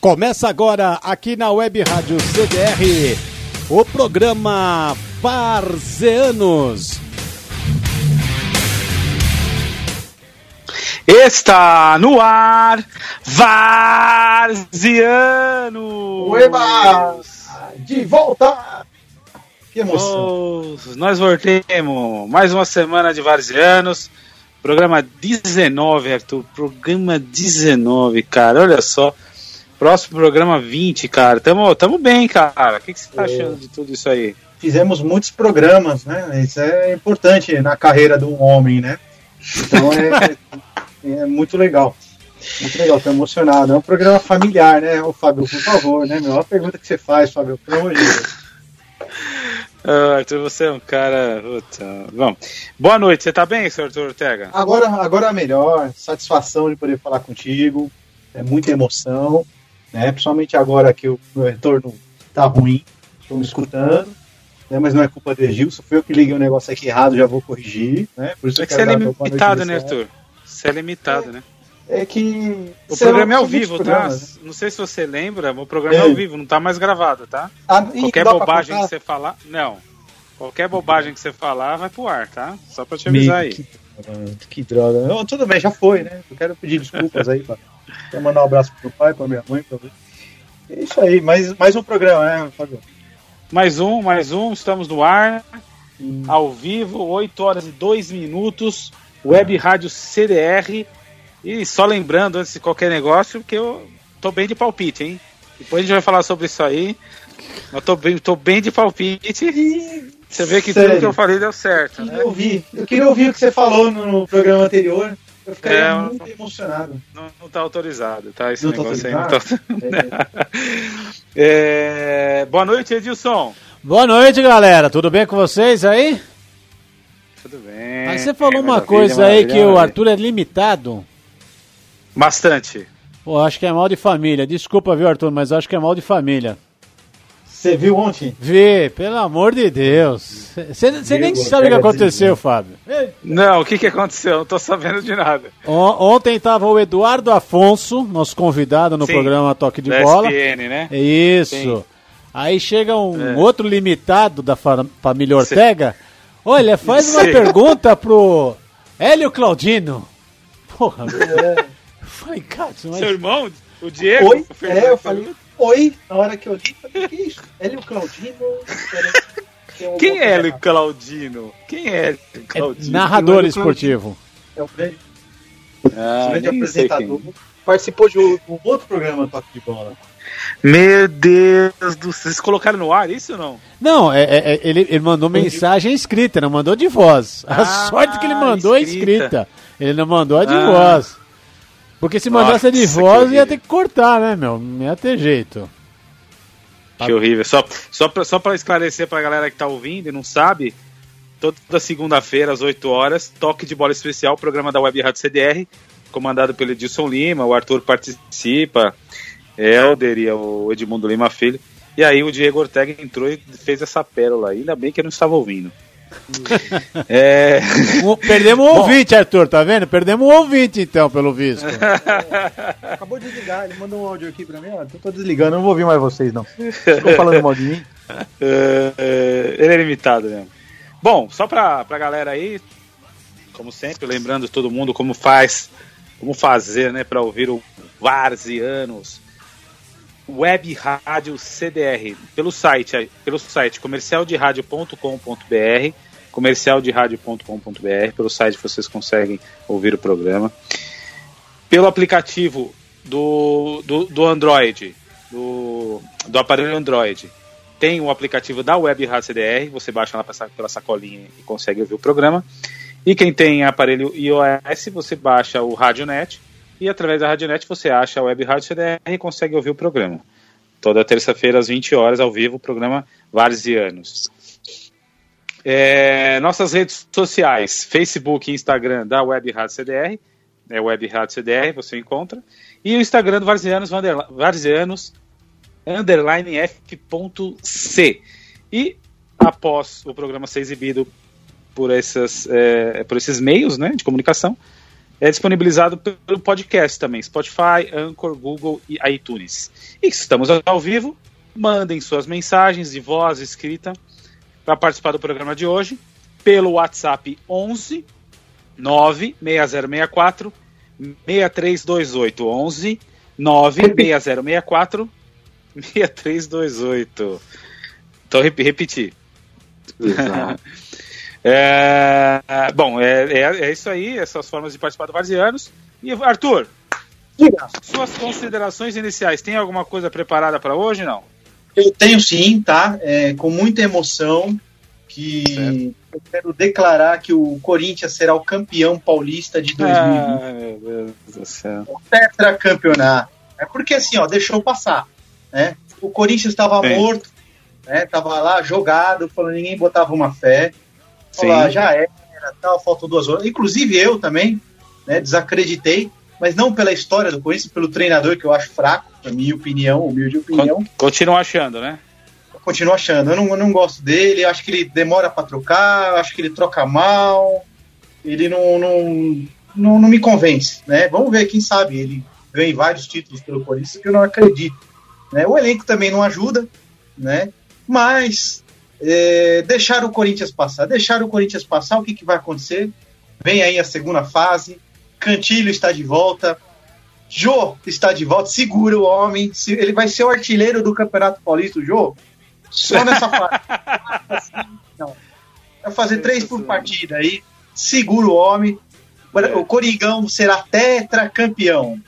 Começa agora aqui na Web Rádio CDR o programa Varzeanos. Está no ar Varziano! Ueba! De volta! Que emoção! Oh, nós voltemos! Mais uma semana de Varzianos. Programa 19, Arthur. Programa 19, cara. Olha só. Próximo programa 20, cara. Tamo, tamo bem, cara. O que, que você tá é. achando de tudo isso aí? Fizemos muitos programas, né? Isso é importante na carreira de um homem, né? Então é, é muito legal. Muito legal, tô emocionado. É um programa familiar, né? Ô, Fábio, por favor, né, a pergunta que você faz, Fábio, pelo amor de Deus. Ah, Arthur, você é um cara. Puta. Bom, boa noite, você tá bem, senhor Arthur Ortega? Agora, agora melhor, satisfação de poder falar contigo, é muita emoção né? Principalmente agora que o meu retorno tá ruim, estou me escutando, né? Mas não é culpa de Gilson, foi eu que liguei o um negócio aqui errado, já vou corrigir, né? Por isso é que você é limitado, né, Arthur? Você é limitado, é, né? É que. O programa é ao vivo, tá? Né? Não sei se você lembra, o programa é, é ao vivo, não tá mais gravado, tá? Ah, Qualquer bobagem que você falar. Não. Qualquer bobagem que você falar vai pro ar, tá? Só pra te avisar aí. Que, que droga. Não, tudo bem, já foi, né? Eu quero pedir desculpas aí, pá. Quer mandar um abraço pro pai, pra minha mãe, pra. É isso aí, mais, mais um programa, né, Fábio? Mais um, mais um, estamos no ar, hum. ao vivo, 8 horas e 2 minutos, Web Rádio CDR. E só lembrando, antes de qualquer negócio, que eu tô bem de palpite, hein? Depois a gente vai falar sobre isso aí. Eu tô bem, tô bem de palpite. Você vê que Sério? tudo que eu falei deu certo. Eu né? ouvir, eu queria ouvir o que você falou no programa anterior. Eu ficaria é, muito emocionado. Não, não tá autorizado, tá? Esse não tá negócio tá aí não tá. É. é... Boa noite, Edilson. Boa noite, galera. Tudo bem com vocês aí? Tudo bem. Aí você falou uma coisa aí que o Arthur é limitado. Bastante. Pô, acho que é mal de família. Desculpa, viu, Arthur, mas acho que é mal de família. Você viu ontem? Vi, pelo amor de Deus. Você nem sabe o que aconteceu, Fábio. Não, o que, que aconteceu? Não tô sabendo de nada. O, ontem estava o Eduardo Afonso, nosso convidado no Sim, programa Toque de Bola. SPN, né? Isso. Sim. Aí chega um é. outro limitado da família Ortega. Olha, faz uma Sim. pergunta pro Hélio Claudino. Porra, é. Falei, cara, mas... Seu irmão, o Diego? Oi? É, eu falei, Oi, na hora que eu li, falei, que isso? Hélio Claudino? Quem é Hélio Claudino? Quem é Hélio Claudino? É narrador esportivo. É o grande, ah, grande apresentador. Participou de um, um outro programa do Toque de Bola. Meu Deus do céu. Vocês colocaram no ar isso ou não? Não, é, é, é ele, ele mandou mensagem escrita, não mandou de voz. A ah, sorte que ele mandou é escrita. escrita. Ele não mandou a de ah. voz. Porque se mandasse Nossa, de voz, ia ter que cortar, né, meu? Não ia ter jeito. Que horrível. Só, só, pra, só pra esclarecer pra galera que tá ouvindo e não sabe, toda segunda-feira, às 8 horas, toque de bola especial, programa da Web Rádio CDR, comandado pelo Edilson Lima, o Arthur participa, Helder e o Edmundo Lima Filho. E aí o Diego Ortega entrou e fez essa pérola. Ainda bem que eu não estava ouvindo. É... Perdemos um ouvinte, Arthur, tá vendo? Perdemos um ouvinte, então, pelo visto. É, acabou de desligar, ele mandou um áudio aqui pra mim, ó. Eu tô desligando, não vou ouvir mais vocês, não. Ficou falando mal de mim. É, é, ele é limitado mesmo. Bom, só pra, pra galera aí, como sempre, lembrando todo mundo como faz, como fazer, né, pra ouvir o Varzianos Web Rádio CDR pelo site, pelo site comercialderadio.com.br, comercialderadio.com.br, pelo site vocês conseguem ouvir o programa. Pelo aplicativo do, do, do Android, do, do aparelho Android, tem o aplicativo da Web Rádio CDR, você baixa lá pela sacolinha e consegue ouvir o programa. E quem tem aparelho iOS, você baixa o RadioNet e através da Radionet você acha a Web Rádio CDR e consegue ouvir o programa. Toda terça-feira às 20 horas ao vivo o programa Varzianos. É, nossas redes sociais, Facebook e Instagram da Web Rádio CDR, é Web Rádio CDR, você encontra, e o Instagram do Varzianos, Varzianos underline f.c. E após o programa ser exibido por, essas, é, por esses meios né, de comunicação, é disponibilizado pelo podcast também, Spotify, Anchor, Google e iTunes. E estamos ao vivo, mandem suas mensagens de voz escrita para participar do programa de hoje pelo WhatsApp 11 96064 6328 11 96064 6328. Então rep repetir. é, bom, é, é, é, isso aí, essas formas de participar do Varzianos. E Arthur, suas considerações iniciais, tem alguma coisa preparada para hoje, não? Eu tenho sim, tá? É, com muita emoção que certo. eu quero declarar que o Corinthians será o campeão paulista de 2020. Ah, meu Deus do céu. O tetracampeonato. É porque assim, ó, deixou passar, né? O Corinthians estava morto, né? Tava lá jogado, falando ninguém botava uma fé. Falou, ah, já era, tal, faltam duas horas. Inclusive eu também, né? Desacreditei, mas não pela história do Corinthians, pelo treinador que eu acho fraco, na minha opinião, humilde opinião. Continua achando, né? continuo achando. Eu não, eu não gosto dele, acho que ele demora para trocar, acho que ele troca mal, ele não, não, não, não, me convence, né? Vamos ver, quem sabe ele ganhe vários títulos pelo Corinthians, que eu não acredito. Né? O elenco também não ajuda, né? Mas é, deixar o Corinthians passar, deixar o Corinthians passar, o que, que vai acontecer? Vem aí a segunda fase, Cantilho está de volta, Jô está de volta, segura o homem, ele vai ser o artilheiro do Campeonato Paulista, o Jô. Só nessa fase. não. Vai fazer três por partida aí. Segura o homem. O Coringão será tetracampeão.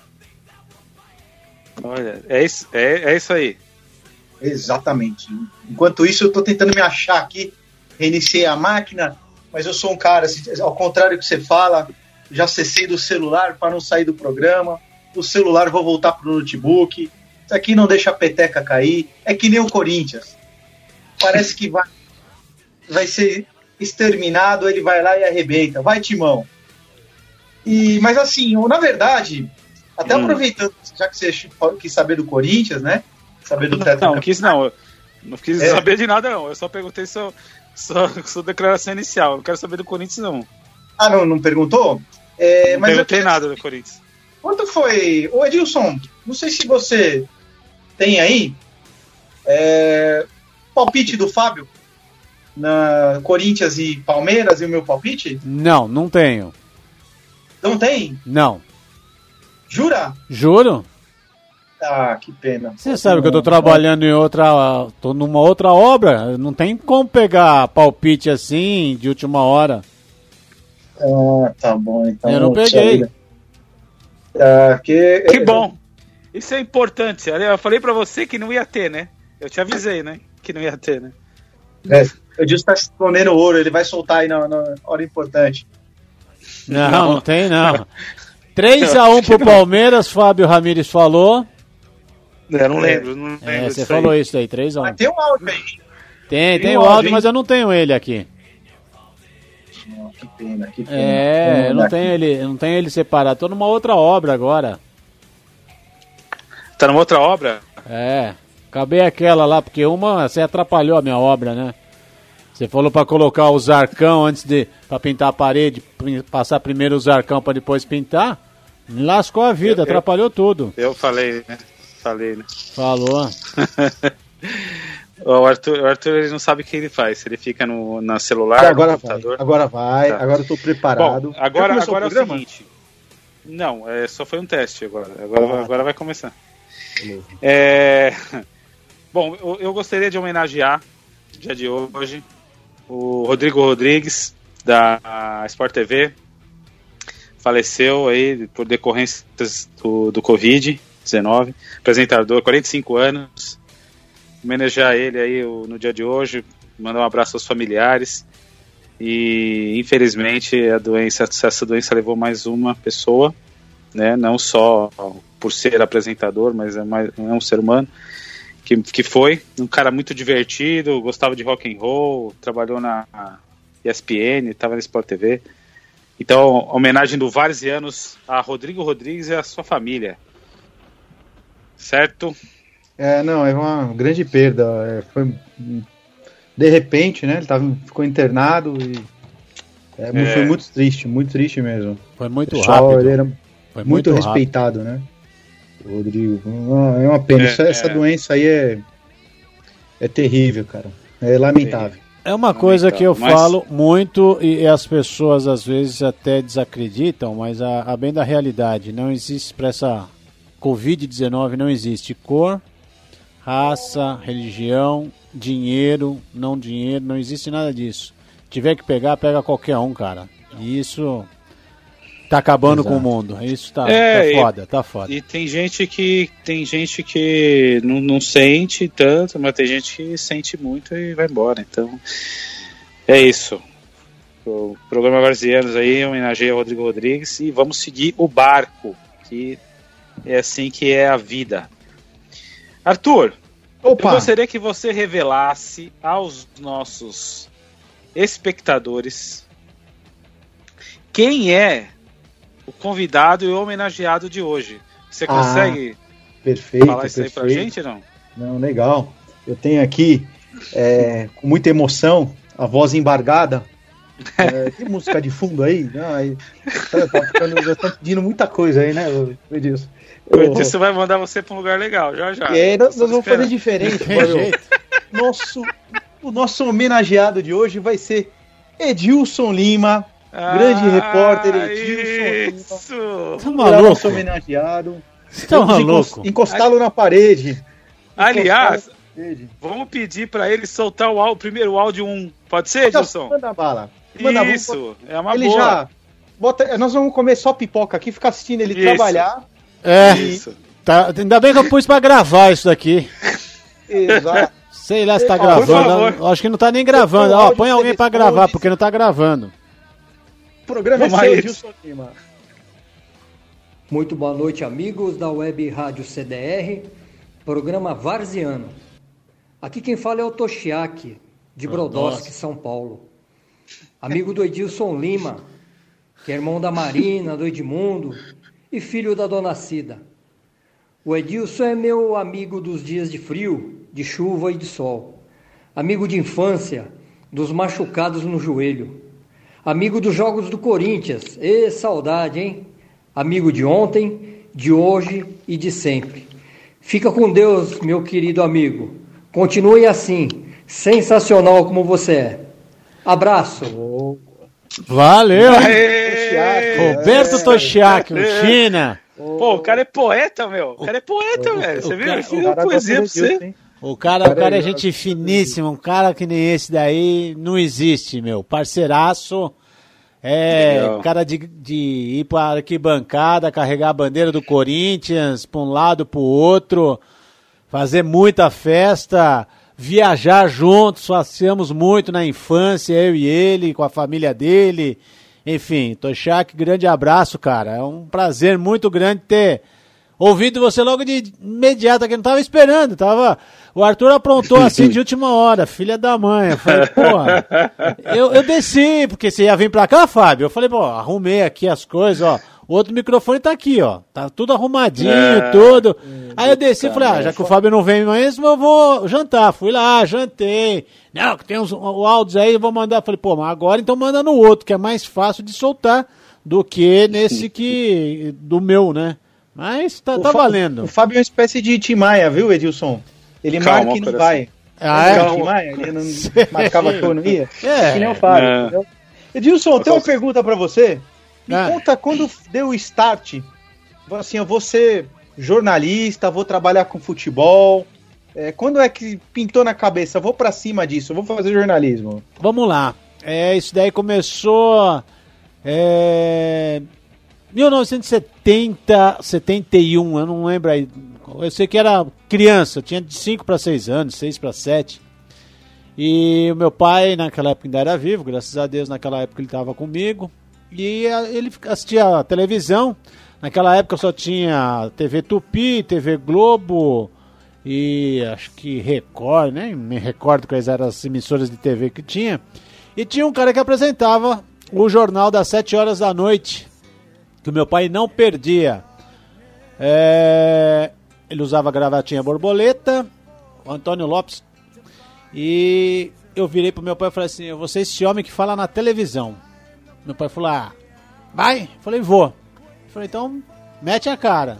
Olha, é isso, é, é isso aí. Exatamente. Enquanto isso, eu estou tentando me achar aqui. Reiniciei a máquina, mas eu sou um cara, assim, ao contrário do que você fala, já cessei do celular para não sair do programa. O celular vou voltar pro notebook. Isso aqui não deixa a peteca cair. É que nem o Corinthians parece que vai, vai ser exterminado, ele vai lá e arrebenta. Vai, Timão. E, mas assim, na verdade, até hum. aproveitando, já que você quis saber do Corinthians, né? Saber do teto. Não, não quis não. Eu não quis é. saber de nada, não. Eu só perguntei sua, sua, sua declaração inicial. Não quero saber do Corinthians, não. Ah, não, não perguntou? É, não mas perguntei eu... nada do Corinthians. Quanto foi? Ô Edilson, não sei se você tem aí. É, palpite do Fábio? Na Corinthians e Palmeiras e o meu palpite? Não, não tenho. Não tem? Não. Jura? Juro. Ah, que pena. Você sabe que eu tô trabalhando em outra. tô numa outra obra. Não tem como pegar palpite assim de última hora. Ah, tá bom, então. Eu não peguei. Ah, que... que bom. Isso é importante. Eu falei para você que não ia ter, né? Eu te avisei, né? que não ia ter, né? É, o Edilson tá escondendo ouro, ele vai soltar aí na, na hora importante. Não, não, não tem não. 3x1 pro Palmeiras, Fábio Ramires falou. Eu não lembro, não lembro. É, você falou aí. isso aí, 3x1. Mas tem um áudio aí. Tem, tem, tem o áudio, mas eu não tenho ele aqui. Que pena, que pena. É, eu não tenho ele, não tenho ele separado. Tô numa outra obra agora. Tá numa outra obra? É. Acabei aquela lá, porque uma você atrapalhou a minha obra, né? Você falou para colocar o zarcão antes de para pintar a parede, passar primeiro o zarcão para depois pintar. Me lascou a vida, eu, atrapalhou eu, tudo. Eu falei, né? Falei, né? Falou. o Arthur, o Arthur ele não sabe o que ele faz. Se ele fica no na celular, agora no computador. Vai, agora vai, tá. agora eu tô preparado. Bom, agora agora é o seguinte. Não, é, só foi um teste agora. Agora, ah, agora vai começar. É, Bom, eu, eu gostaria de homenagear, no dia de hoje, o Rodrigo Rodrigues, da Sport TV. Faleceu aí por decorrências do, do Covid-19. Apresentador, 45 anos. Homenagear ele aí no dia de hoje. Mandar um abraço aos familiares. E infelizmente a doença, essa doença levou mais uma pessoa, né? Não só por ser apresentador, mas é, mais, é um ser humano que, que foi um cara muito divertido, gostava de rock and roll, trabalhou na ESPN, estava na Sport TV. Então, homenagem do Varzianos a Rodrigo Rodrigues e a sua família. Certo? É, não, é uma grande perda. É, foi de repente, né? Ele tava, ficou internado e É, é. Foi muito triste, muito triste mesmo. Foi muito rápido. Ele era foi muito, muito respeitado, né? Rodrigo. É uma pena. É, essa, essa é. doença aí é, é terrível, cara. É lamentável. É uma coisa que eu mas... falo muito e as pessoas às vezes até desacreditam, mas a, a bem da realidade, não existe para essa Covid-19 não existe cor, raça, religião, dinheiro, não dinheiro, não existe nada disso. Tiver que pegar, pega qualquer um, cara. E isso tá acabando Exato. com o mundo. Isso tá, é, tá foda, e, tá foda. E tem gente que tem gente que não, não sente tanto, mas tem gente que sente muito e vai embora. Então é isso. O programa Varzianos aí homenageia Rodrigo Rodrigues e vamos seguir o barco, que é assim que é a vida. Arthur, Opa. eu gostaria que você revelasse aos nossos espectadores quem é o convidado e o homenageado de hoje. Você ah, consegue ah, perfeito, falar isso perfeito. aí pra gente, não? Não, legal. Eu tenho aqui, é, com muita emoção, a voz embargada. É, tem música de fundo aí? Não, aí tá, tá ficando, já estão pedindo muita coisa aí, né, Edilson? O Edilson vai mandar você para um lugar legal, já já. É, nós, nós vamos fazer diferente, Nosso, o nosso homenageado de hoje vai ser Edilson Lima, ah, grande repórter Edilson isso. Lima. Tá maluco? Nosso homenageado. Tá maluco? Encostá-lo na parede. Aliás, vamos pedir para ele soltar o, áudio, o primeiro áudio 1. Pode ser, Edilson? Manda bala. Manda Isso, é uma ele boa. Já bota, nós vamos comer só pipoca aqui, ficar assistindo ele isso. trabalhar. É, isso. Tá, ainda bem que eu pus pra gravar isso daqui. Exato. Sei lá se tá gravando. Acho que não tá nem gravando. Ó, põe alguém pra gravar, porque não tá gravando. O programa Vamos é seu, Gilson Lima. Muito boa noite, amigos da Web Rádio CDR, programa Varziano. Aqui quem fala é o Toshiaki, de Brodowski, São Paulo. Amigo do Edilson Lima, que é irmão da Marina, do Edmundo e filho da dona Cida. O Edilson é meu amigo dos dias de frio, de chuva e de sol. Amigo de infância, dos machucados no joelho. Amigo dos jogos do Corinthians. E saudade, hein? Amigo de ontem, de hoje e de sempre. Fica com Deus, meu querido amigo. Continue assim, sensacional como você é. Abraço. Valeu! Aê, Roberto é, Toshiaki, o China. Pô, o cara é poeta, meu. O cara é poeta, o, velho. Você viu? Ele fez uma poesia pra você. O cara, o cara é gente finíssima, um cara que nem esse daí não existe, meu. Parceiraço. É, Legal. cara de, de ir pra arquibancada, carregar a bandeira do Corinthians pra um lado, pro outro, fazer muita festa viajar juntos, passeamos muito na infância, eu e ele, com a família dele. Enfim, Toshak, grande abraço, cara. É um prazer muito grande ter ouvido você logo de imediato, que não tava esperando, tava... O Arthur aprontou assim de última hora, filha da mãe. Eu falei, porra, eu, eu desci, porque você ia vir pra cá, Fábio. Eu falei, pô, arrumei aqui as coisas, ó. O outro microfone tá aqui, ó. Tá tudo arrumadinho, é, tudo. Aí eu desci e falei, ah, já que o Fábio não vem mesmo, eu vou jantar. Fui lá, jantei. Não, que tem uns áudios aí, vou mandar. Falei, pô, mas agora então manda no outro, que é mais fácil de soltar do que nesse que. do meu, né? Mas tá, tá valendo. O Fábio é uma espécie de Tim Maia, viu, Edilson? Ele Calma, marca e não vai. Ah, é? Tim Maia, ele não marcava que eu não ia. É. Que nem o Fábio. Edilson, tem uma pergunta pra você. Me ah. conta quando deu o start. Assim, eu vou ser jornalista, vou trabalhar com futebol. É, quando é que pintou na cabeça? Vou para cima disso, vou fazer jornalismo. Vamos lá. É, isso daí começou. É, 1970, 71, eu não lembro aí. Eu sei que era criança, tinha de 5 para 6 anos, 6 para 7. E o meu pai, naquela época, ainda era vivo, graças a Deus, naquela época ele estava comigo. E ele assistia televisão. Naquela época só tinha TV Tupi, TV Globo e acho que Record, nem me recordo quais eram as emissoras de TV que tinha. E tinha um cara que apresentava o jornal das 7 horas da noite, que o meu pai não perdia. É... Ele usava gravatinha borboleta, o Antônio Lopes. E eu virei pro meu pai e falei assim: você é esse homem que fala na televisão. Meu pai falou: ah, vai? falei: vou. falei: então, mete a cara.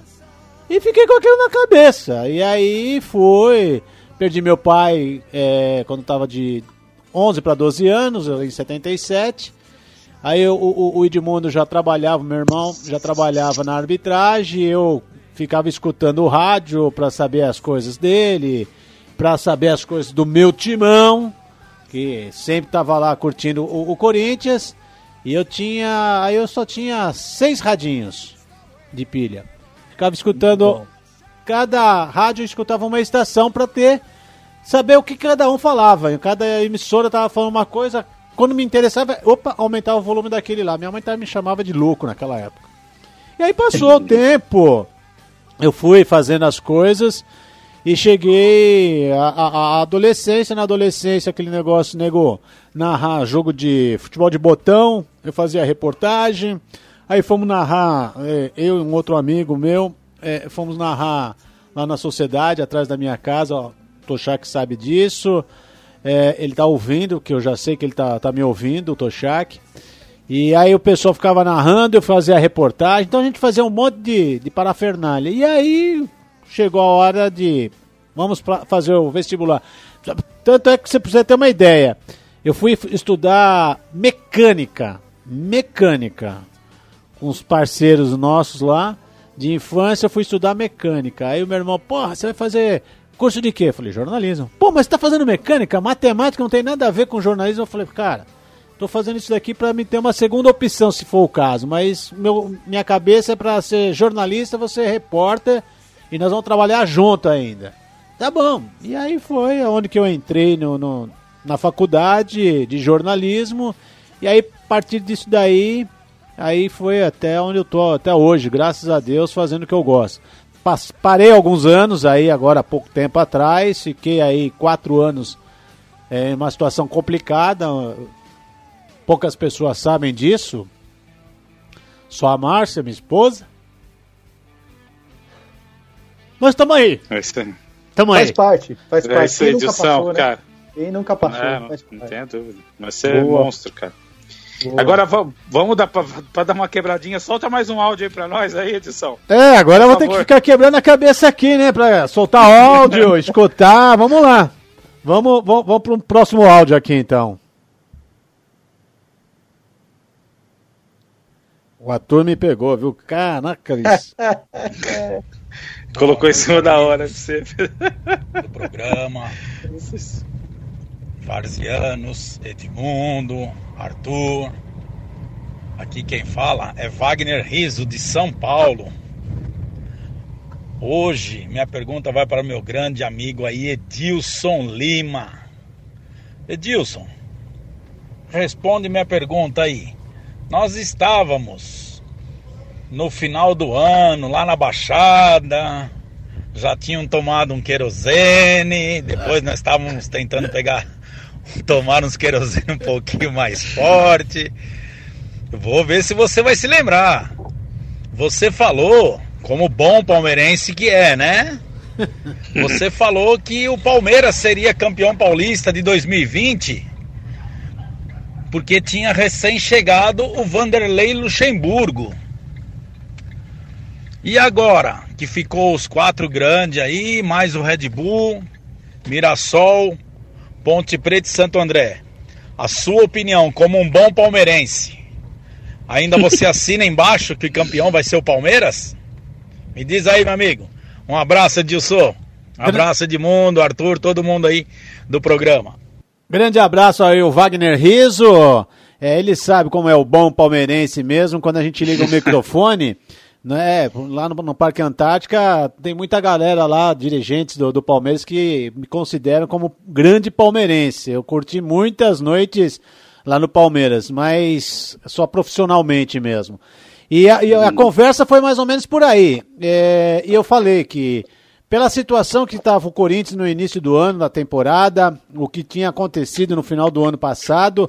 E fiquei com aquilo na cabeça. E aí foi. Perdi meu pai é, quando tava de 11 para 12 anos, em 77. Aí o, o, o Edmundo já trabalhava, meu irmão já trabalhava na arbitragem, eu ficava escutando o rádio para saber as coisas dele, para saber as coisas do meu timão, que sempre estava lá curtindo o, o, Corinthians. E eu tinha, aí eu só tinha seis radinhos de pilha. Ficava escutando cada rádio eu escutava uma estação para ter saber o que cada um falava. Cada emissora tava falando uma coisa, quando me interessava, opa, aumentava o volume daquele lá. Minha mãe me chamava de louco naquela época. E aí passou o tempo, eu fui fazendo as coisas e cheguei à adolescência. Na adolescência, aquele negócio negou narrar jogo de futebol de botão. Eu fazia reportagem. Aí fomos narrar, é, eu e um outro amigo meu, é, fomos narrar lá na sociedade, atrás da minha casa. Ó, Toshak sabe disso. É, ele tá ouvindo, que eu já sei que ele tá, tá me ouvindo, o Toshak. E aí o pessoal ficava narrando, eu fazia a reportagem, então a gente fazia um monte de, de parafernália. E aí chegou a hora de. Vamos pra, fazer o vestibular. Tanto é que você precisa ter uma ideia. Eu fui estudar mecânica. Mecânica. Com os parceiros nossos lá. De infância eu fui estudar mecânica. Aí o meu irmão, porra, você vai fazer Curso de quê? Eu falei, jornalismo. Pô, mas você tá fazendo mecânica? Matemática não tem nada a ver com jornalismo. Eu falei, cara, tô fazendo isso daqui para me ter uma segunda opção, se for o caso. Mas meu, minha cabeça é para ser jornalista, você é repórter e nós vamos trabalhar junto ainda. Tá bom. E aí foi onde que eu entrei no, no na faculdade de jornalismo. E aí, a partir disso daí, aí foi até onde eu tô até hoje, graças a Deus, fazendo o que eu gosto parei alguns anos aí, agora há pouco tempo atrás, fiquei aí quatro anos é, em uma situação complicada. Poucas pessoas sabem disso. Só a Márcia, minha esposa. Mas estamos aí. É isso aí. Tamo faz aí. parte, faz é parte. Quem edição, nunca passou, cara. Né? Quem nunca passou, é, não tem dúvida. Mas você é monstro, cara. Boa. Agora vamos dar para dar uma quebradinha. Solta mais um áudio aí para nós aí, edição. É, agora eu vou ter que ficar quebrando a cabeça aqui, né, para soltar áudio, escutar. Vamos lá. Vamos, vamos, vamos para um próximo áudio aqui então. O ator me pegou, viu? Caraca, isso. Colocou em cima da hora de você. Do programa. Varzianos, Edmundo, Arthur. Aqui quem fala é Wagner Riso, de São Paulo. Hoje, minha pergunta vai para meu grande amigo aí, Edilson Lima. Edilson, responde minha pergunta aí. Nós estávamos no final do ano, lá na Baixada, já tinham tomado um querosene, depois nós estávamos tentando pegar tomar uns querosene um pouquinho mais forte. Vou ver se você vai se lembrar. Você falou, como bom palmeirense que é, né? Você falou que o Palmeiras seria campeão paulista de 2020 porque tinha recém-chegado o Vanderlei Luxemburgo. E agora, que ficou os quatro grandes aí, mais o Red Bull, Mirassol, Ponte Preta e Santo André. A sua opinião como um bom palmeirense. Ainda você assina embaixo que o campeão vai ser o Palmeiras? Me diz aí, meu amigo. Um abraço, Edilson. Um abraço, Edmundo, Arthur, todo mundo aí do programa. Grande abraço aí, o Wagner Riso. É, ele sabe como é o bom palmeirense mesmo, quando a gente liga o microfone. Né, lá no, no, Parque Antártica tem muita galera lá, dirigentes do, do, Palmeiras, que me consideram como grande palmeirense. Eu curti muitas noites lá no Palmeiras, mas só profissionalmente mesmo. E a, e a conversa foi mais ou menos por aí. É, e eu falei que, pela situação que estava o Corinthians no início do ano, da temporada, o que tinha acontecido no final do ano passado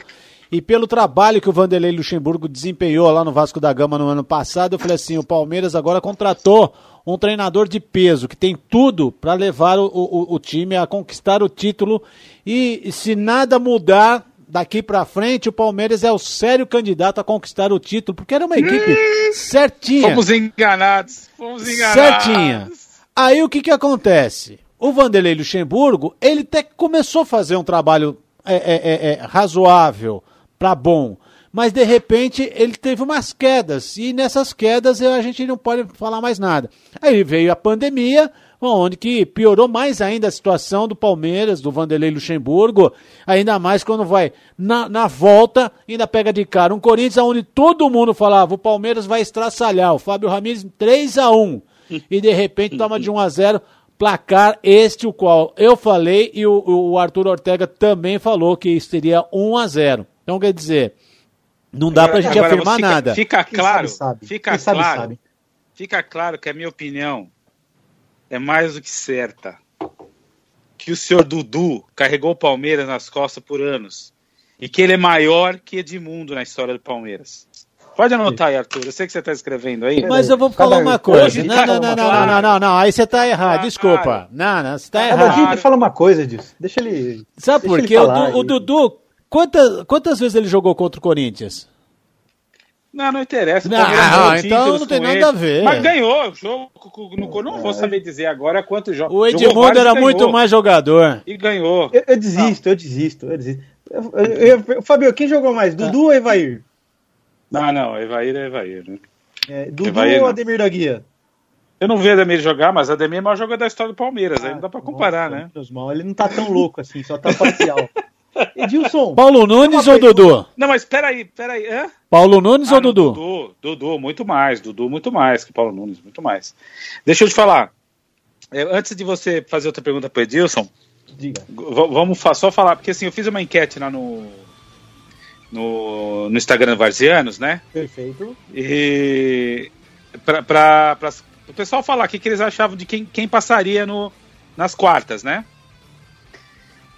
e pelo trabalho que o Vanderlei Luxemburgo desempenhou lá no Vasco da Gama no ano passado, eu falei assim: o Palmeiras agora contratou um treinador de peso, que tem tudo para levar o, o, o, time a conquistar o título. E se nada mudar daqui para frente o Palmeiras é o sério candidato a conquistar o título, porque era uma equipe certinha. Fomos enganados, fomos enganados. Certinha. Aí o que que acontece? O Vanderlei Luxemburgo, ele até começou a fazer um trabalho é, é, é, é razoável para bom, mas de repente ele teve umas quedas, e nessas quedas a gente não pode falar mais nada. Aí veio a pandemia, onde que piorou mais ainda a situação do Palmeiras, do Vanderlei Luxemburgo, ainda mais quando vai na, na volta, ainda pega de cara um Corinthians onde todo mundo falava, o Palmeiras vai estraçalhar, o Fábio Ramires 3 a 1 e de repente toma de 1 a 0 placar este o qual eu falei e o, o Arthur Ortega também falou que seria 1 a 0 Então quer dizer, não dá pra gente Agora, afirmar fica, nada. Fica claro, sabe, sabe. fica Quem claro, sabe, sabe. fica claro que a minha opinião é mais do que certa que o senhor Dudu carregou o Palmeiras nas costas por anos e que ele é maior que Edmundo na história do Palmeiras. Pode anotar aí, Arthur. Eu sei que você está escrevendo aí. Mas eu vou falar uma coisa. Não, não, não, não, não, não, não. Aí você está errado. Desculpa. Não, não, você está errado. Cada fala uma coisa disso. Deixa ele. Sabe por quê? O Dudu, quantas, quantas vezes ele jogou contra o Corinthians? Não, não interessa. Não, não então não tem nada ele. a ver. Mas ganhou o jogo. Não, não vou saber dizer agora quantos jogos. O Edmundo era muito mais jogador. E ganhou. Eu, eu desisto, eu desisto, eu desisto. Eu, eu, Fabio, quem jogou mais? Dudu ou Evair? Não, não, Evair é Evair, né? É, Dudu Evair, ou Ademir da Guia? Eu não vi Ademir jogar, mas Ademir é o maior jogador da história do Palmeiras. Ah, aí não dá pra comparar, nossa, né? Mal. Ele não tá tão louco assim, só tá parcial. Edilson. Paulo Nunes ou Dudu? Não, mas peraí, peraí. Hã? Paulo Nunes ah, ou Dudu? Dudu? Dudu, muito mais. Dudu, muito mais que Paulo Nunes, muito mais. Deixa eu te falar. É, antes de você fazer outra pergunta pro Edilson, Diga. vamos só falar, porque assim, eu fiz uma enquete lá no, no, no Instagram Varzianos, né? Perfeito. E para o pessoal falar o que, que eles achavam de quem, quem passaria no, nas quartas, né?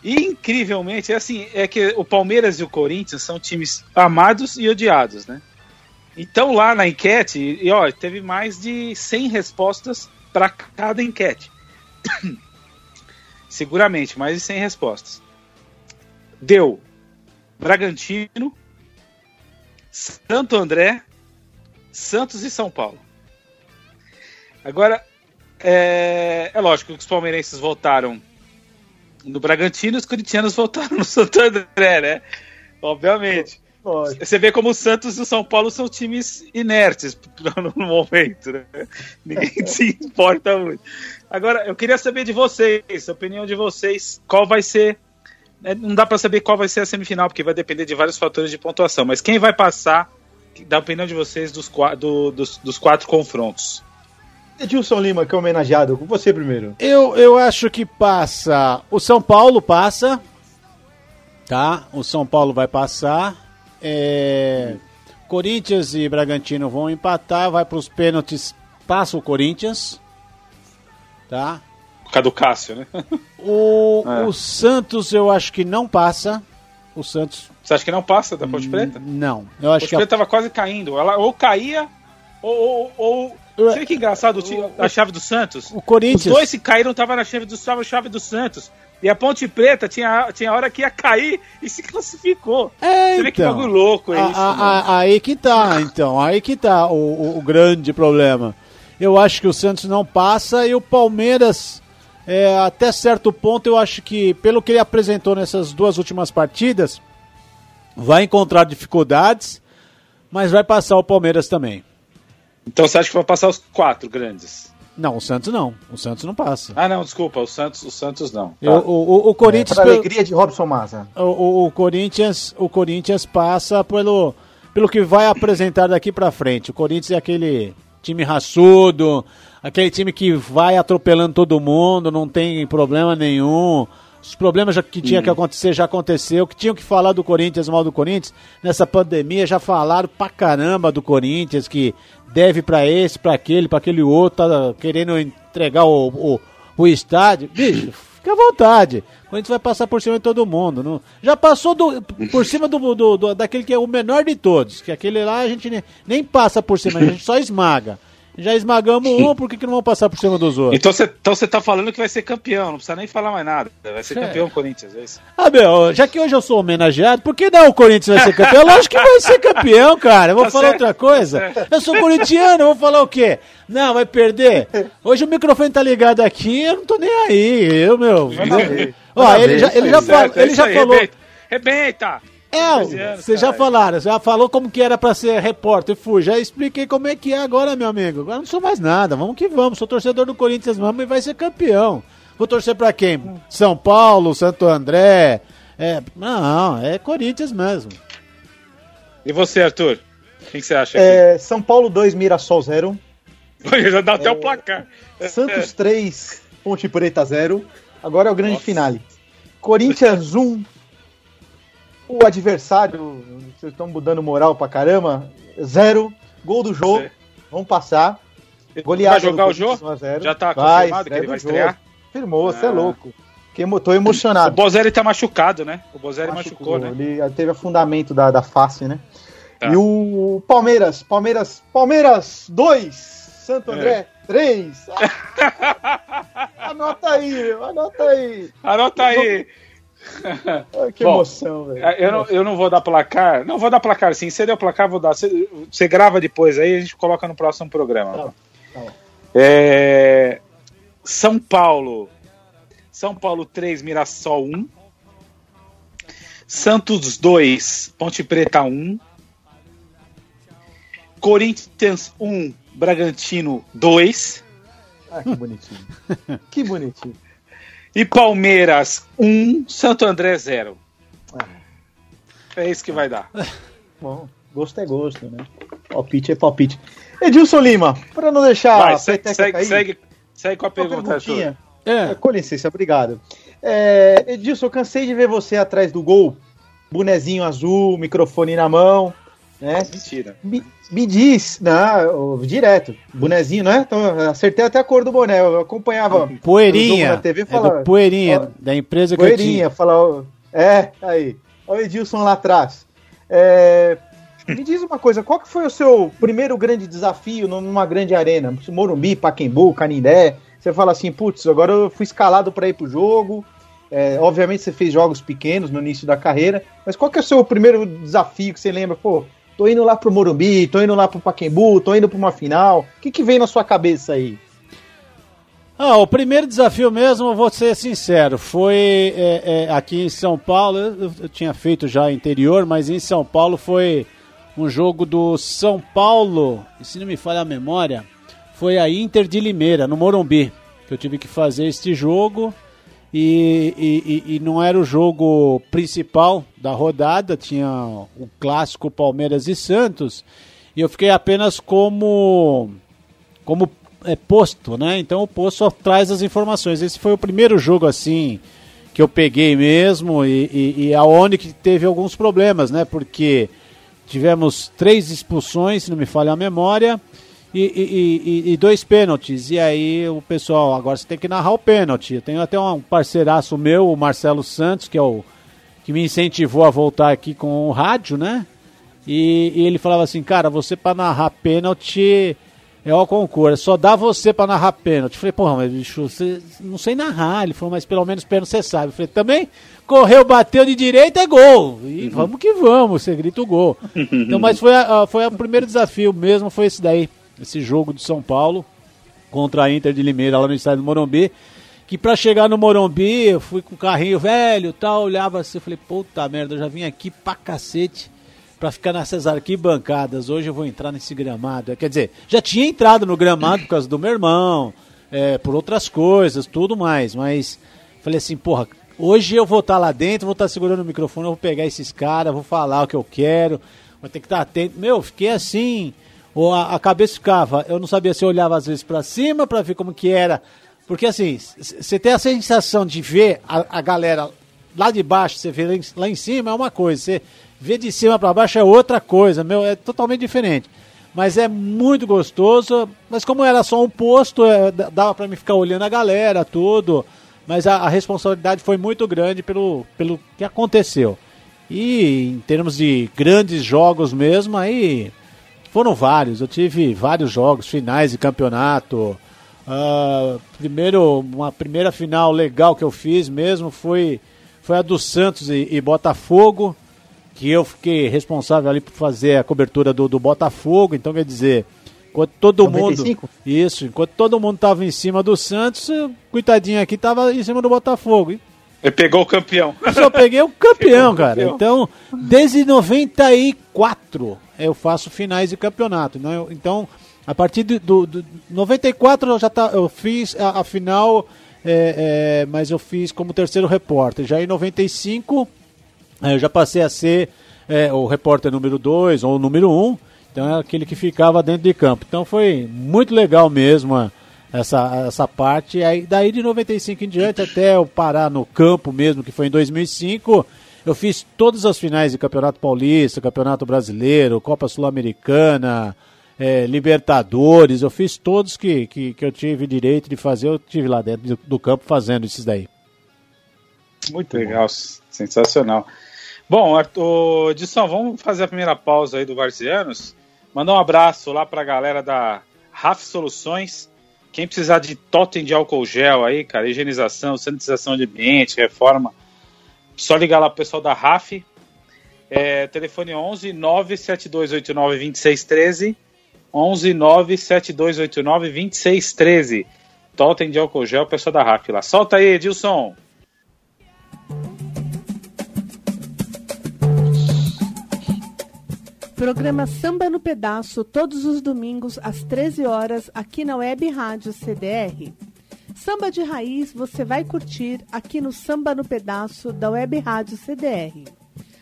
E incrivelmente, é assim, é que o Palmeiras e o Corinthians são times amados e odiados, né? Então lá na enquete, e ó, teve mais de 100 respostas para cada enquete. Seguramente, mais de 100 respostas. Deu Bragantino, Santo André, Santos e São Paulo. Agora, é, é lógico que os palmeirenses votaram no Bragantino, os corintianos voltaram no Santo André, né? Obviamente. Lógico. Você vê como o Santos e o São Paulo são times inertes no momento, né? Ninguém se importa muito. Agora, eu queria saber de vocês, a opinião de vocês, qual vai ser. Né? Não dá para saber qual vai ser a semifinal, porque vai depender de vários fatores de pontuação, mas quem vai passar, da opinião de vocês, dos, do, dos, dos quatro confrontos? Edilson Lima, que é homenageado, com você primeiro. Eu, eu acho que passa. O São Paulo passa. Tá? O São Paulo vai passar. É... Corinthians e Bragantino vão empatar. Vai para os pênaltis. Passa o Corinthians. Tá? Por causa do Cássio, né? O, é. o Santos eu acho que não passa. O Santos. Você acha que não passa da Ponte Preta? Não. Eu acho Ponte que. Preta a... tava quase caindo. Ela ou caía ou, ou, ou Sabe que engraçado? O, a chave do Santos. O Corinthians. Os dois se caíram, tava na chave do, tava chave do Santos. E a Ponte Preta tinha, tinha hora que ia cair e se classificou. É, Você então, vê que então. bagulho louco é a, isso. A, a, aí que tá, então. Aí que tá o, o, o, grande problema. Eu acho que o Santos não passa e o Palmeiras, é, até certo ponto, eu acho que, pelo que ele apresentou nessas duas últimas partidas, vai encontrar dificuldades, mas vai passar o Palmeiras também. Então você acha que vai passar os quatro grandes? Não, o Santos não. O Santos não passa. Ah, não, desculpa, o Santos, o Santos não. Tá. O, o, o, Corinthians. É, alegria de Robson Massa. O, o, o, Corinthians, o Corinthians passa pelo, pelo que vai apresentar daqui para frente. O Corinthians é aquele time raçudo, aquele time que vai atropelando todo mundo, não tem problema nenhum. Os problemas que tinha que uhum. acontecer já aconteceu. Que tinham que falar do Corinthians, mal do Corinthians, nessa pandemia já falaram pra caramba do Corinthians, que deve para esse, para aquele, para aquele outro, tá querendo entregar o, o, o estádio. Bicho, fica à vontade. O Corinthians vai passar por cima de todo mundo. Não? Já passou do, por cima do, do, do, daquele que é o menor de todos, que aquele lá a gente nem, nem passa por cima, a gente só esmaga. Já esmagamos um, por que, que não vamos passar por cima dos outros? Então você então tá falando que vai ser campeão, não precisa nem falar mais nada. Vai ser é. campeão Corinthians, é isso? Ah, meu, já que hoje eu sou homenageado, por que não o Corinthians vai ser campeão? Lógico que vai ser campeão, cara. Eu vou tá falar certo, outra coisa. Tá eu sou corintiano, eu vou falar o quê? Não, vai perder. Hoje o microfone tá ligado aqui, eu não tô nem aí. Eu, meu. Ó, ele já, ele já, falou, ele já falou. Rebenta! É, vocês já falaram, já falou como que era para ser repórter, fui, já expliquei como é que é agora, meu amigo. Agora não sou mais nada, vamos que vamos, sou torcedor do Corinthians mesmo e vai ser campeão. Vou torcer para quem? São Paulo, Santo André, é, não, é Corinthians mesmo. E você, Arthur? O que você acha? É, São Paulo 2, Mirassol 0. Já dá até o placar. Santos 3, Ponte Preta 0. Agora é o grande Nossa. finale. Corinthians 1, o adversário, vocês estão mudando moral pra caramba. Zero, gol do jogo. Vamos passar. Goleada vai jogar o jogo? Já tá vai, confirmado que ele vai estrear? Firmou, você é ah. é louco. Que tô emocionado. O Bozelli tá machucado, né? O Bozelli machucou, machucou né? Ele teve afundamento da, da face, né? Tá. E o Palmeiras, Palmeiras, Palmeiras 2, Santo é. André 3. anota aí, anota aí. Anota aí que Bom, emoção, velho. Eu, não, eu não vou dar placar. Não vou dar placar sim. Se der placar, vou dar. Você, você grava depois aí a gente coloca no próximo programa. Tá é, São Paulo. São Paulo 3, Mirassol 1. Santos 2, Ponte Preta 1. Corinthians 1, Bragantino 2. Ah, que bonitinho. que bonitinho. E Palmeiras 1, Santo André 0. É isso que vai dar. Bom, gosto é gosto, né? Palpite é palpite. Edilson Lima, para não deixar vai, a segue, segue, cair, segue, segue com a pergunta, Arthur. É. Com licença, obrigado. É, Edilson, eu cansei de ver você atrás do gol, bonezinho azul, microfone na mão. Né? Mentira. Me, me diz, não, direto, bonezinho, né? Então, acertei até a cor do boné, eu acompanhava. Poeirinha. Na TV, falava, é Poeirinha, ó, da empresa que Poeirinha, fala, é, aí. Olha o Edilson lá atrás. É, me diz uma coisa, qual que foi o seu primeiro grande desafio numa grande arena? Morumbi, Paquembu, Canindé. Você fala assim, putz, agora eu fui escalado para ir pro jogo. É, obviamente você fez jogos pequenos no início da carreira, mas qual que é o seu primeiro desafio que você lembra? Pô, tô indo lá pro Morumbi, tô indo lá pro Paquembu, tô indo pra uma final. O que, que vem na sua cabeça aí? Ah, o primeiro desafio mesmo, vou ser sincero, foi é, é, aqui em São Paulo, eu, eu, tinha feito já interior, mas em São Paulo foi um jogo do São Paulo, se não me falha a memória, foi a Inter de Limeira, no Morumbi, que eu tive que fazer este jogo e, e, e, não era o jogo principal da rodada, tinha o clássico Palmeiras e Santos, e eu fiquei apenas como como é, posto, né? Então o posto só traz as informações. Esse foi o primeiro jogo assim que eu peguei mesmo e, e, e aonde que teve alguns problemas, né? Porque tivemos três expulsões, se não me falha a memória, e, e, e, dois pênaltis. E aí o pessoal, agora você tem que narrar o pênalti. Eu tenho até um parceiraço meu, o Marcelo Santos, que é o que me incentivou a voltar aqui com o rádio, né? E, e ele falava assim, cara, você para narrar pênalti é o concurso, só dá você para narrar pênalti. Eu falei, porra, mas bicho, você não sei narrar. Ele falou, mas pelo menos pênalti você sabe. Eu falei, também correu, bateu de direita, é gol. E uhum. vamos que vamos, você grita o gol. então, mas foi, a, foi o primeiro desafio mesmo, foi esse daí esse jogo de São Paulo contra a Inter de Limeira lá no estádio do Morumbi. Que pra chegar no Morumbi, eu fui com o carrinho velho tal, olhava assim, falei, puta merda, eu já vim aqui pra cacete pra ficar nessas arquibancadas. Hoje eu vou entrar nesse gramado. Quer dizer, já tinha entrado no gramado por causa do meu irmão, é, por outras coisas, tudo mais, mas falei assim, porra, hoje eu vou estar tá lá dentro, vou estar tá segurando o microfone, eu vou pegar esses caras, vou falar o que eu quero, vou ter que estar tá atento. Meu, fiquei assim ou a, a cabeça ficava, eu não sabia se eu olhava às vezes para cima para ver como que era, porque assim, você tem a sensação de ver a, a galera lá de baixo, você vê lá em, lá em cima é uma coisa, você vê de cima para baixo é outra coisa, meu, é totalmente diferente. Mas é muito gostoso, mas como era só um posto, é, dava para mim ficar olhando a galera, tudo, mas a, a responsabilidade foi muito grande pelo, pelo que aconteceu. E em termos de grandes jogos mesmo, aí foram vários. Eu tive vários jogos, finais de campeonato. Uh, primeiro, uma primeira final legal que eu fiz mesmo foi, foi a do Santos e, e Botafogo, que eu fiquei responsável ali por fazer a cobertura do, do Botafogo. Então, quer dizer, enquanto todo 95? mundo. Isso, enquanto todo mundo tava em cima do Santos, coitadinho aqui tava em cima do Botafogo. Ele pegou o campeão. Eu só peguei o campeão, cara. Campeão. Então, desde 94 eu faço finais de campeonato. Então, a partir do, do, do 94 eu já tá, eu fiz a, a final, é, é, mas eu fiz como terceiro repórter. Já em 95 é, eu já passei a ser é, o repórter número 2 ou número 1. Um, então é aquele que ficava dentro de campo. Então foi muito legal mesmo essa, essa parte. Aí, daí de 95 em diante até eu parar no campo mesmo, que foi em 2005 eu fiz todas as finais de Campeonato Paulista, Campeonato Brasileiro, Copa Sul-Americana, é, Libertadores, eu fiz todos que, que, que, eu tive direito de fazer, eu tive lá dentro do, campo fazendo esses daí. Muito legal, sensacional. Bom, Arthur, Edson, vamos fazer a primeira pausa aí do Varzianos. Mandar um abraço lá para a galera da RAF Soluções. Quem precisar de totem de álcool gel aí, cara, higienização, sanitização de ambiente, reforma, só ligar lá pro pessoal da RAF. É, telefone 11 97289 2613. 11 97289 2613. Totem de álcool gel, pessoal da RAF lá. Solta aí, Edilson. Programa Samba no Pedaço, todos os domingos às 13 horas, aqui na Web Rádio CDR. Samba de raiz você vai curtir aqui no Samba no Pedaço da Web Rádio CDR.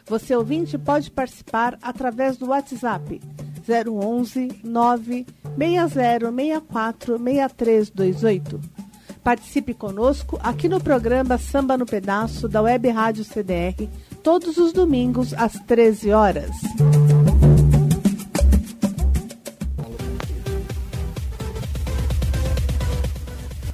Você ouvinte pode participar através do WhatsApp 011 9 6064 6328. Participe conosco aqui no programa Samba no Pedaço da Web Rádio CDR, todos os domingos às 13 horas.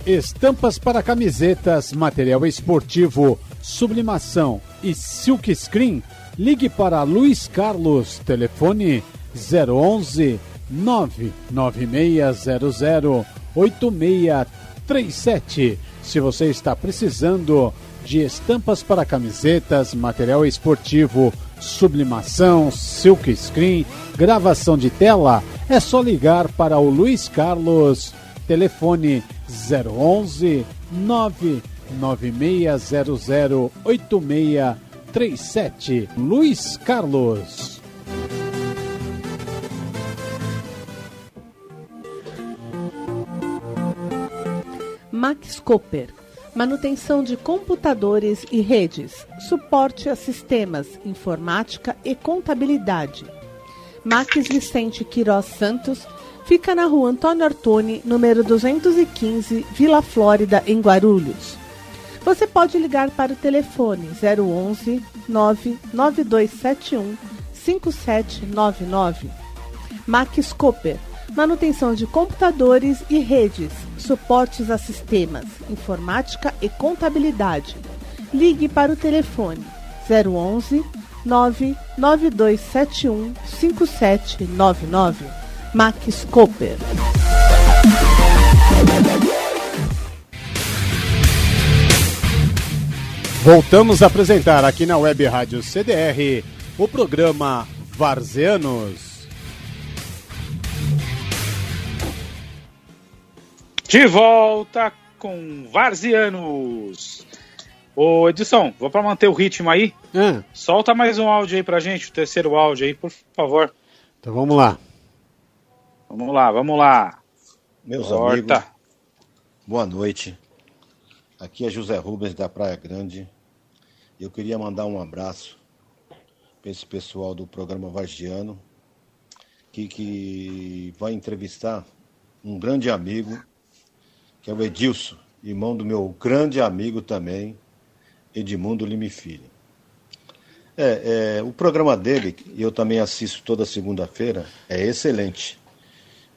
Estampas para camisetas, material esportivo, sublimação e silk screen. Ligue para Luiz Carlos, telefone 011 99600 8637. Se você está precisando de estampas para camisetas, material esportivo, sublimação, silk screen, gravação de tela, é só ligar para o Luiz Carlos, telefone 011 99600 8637. Luiz Carlos. Max Cooper. Manutenção de computadores e redes, suporte a sistemas, informática e contabilidade. Max Vicente Quirós Santos Fica na rua Antônio Artoni, número 215, Vila Flórida, em Guarulhos. Você pode ligar para o telefone 011 99271 5799. Max Cooper, manutenção de computadores e redes, suportes a sistemas, informática e contabilidade. Ligue para o telefone 011 99271 5799. Max Cooper. Voltamos a apresentar aqui na Web Rádio CDR o programa Varzeanos. De volta com Varzianos. Ô Edson, vou para manter o ritmo aí. É. Solta mais um áudio aí pra gente, o terceiro áudio aí, por favor. Então vamos lá. Vamos lá, vamos lá. Meus Corta. amigos, boa noite. Aqui é José Rubens da Praia Grande. Eu queria mandar um abraço para esse pessoal do programa Vargiano, que, que vai entrevistar um grande amigo, que é o Edilson, irmão do meu grande amigo também, Edmundo Lime Filho. É, é, o programa dele, eu também assisto toda segunda-feira, é excelente.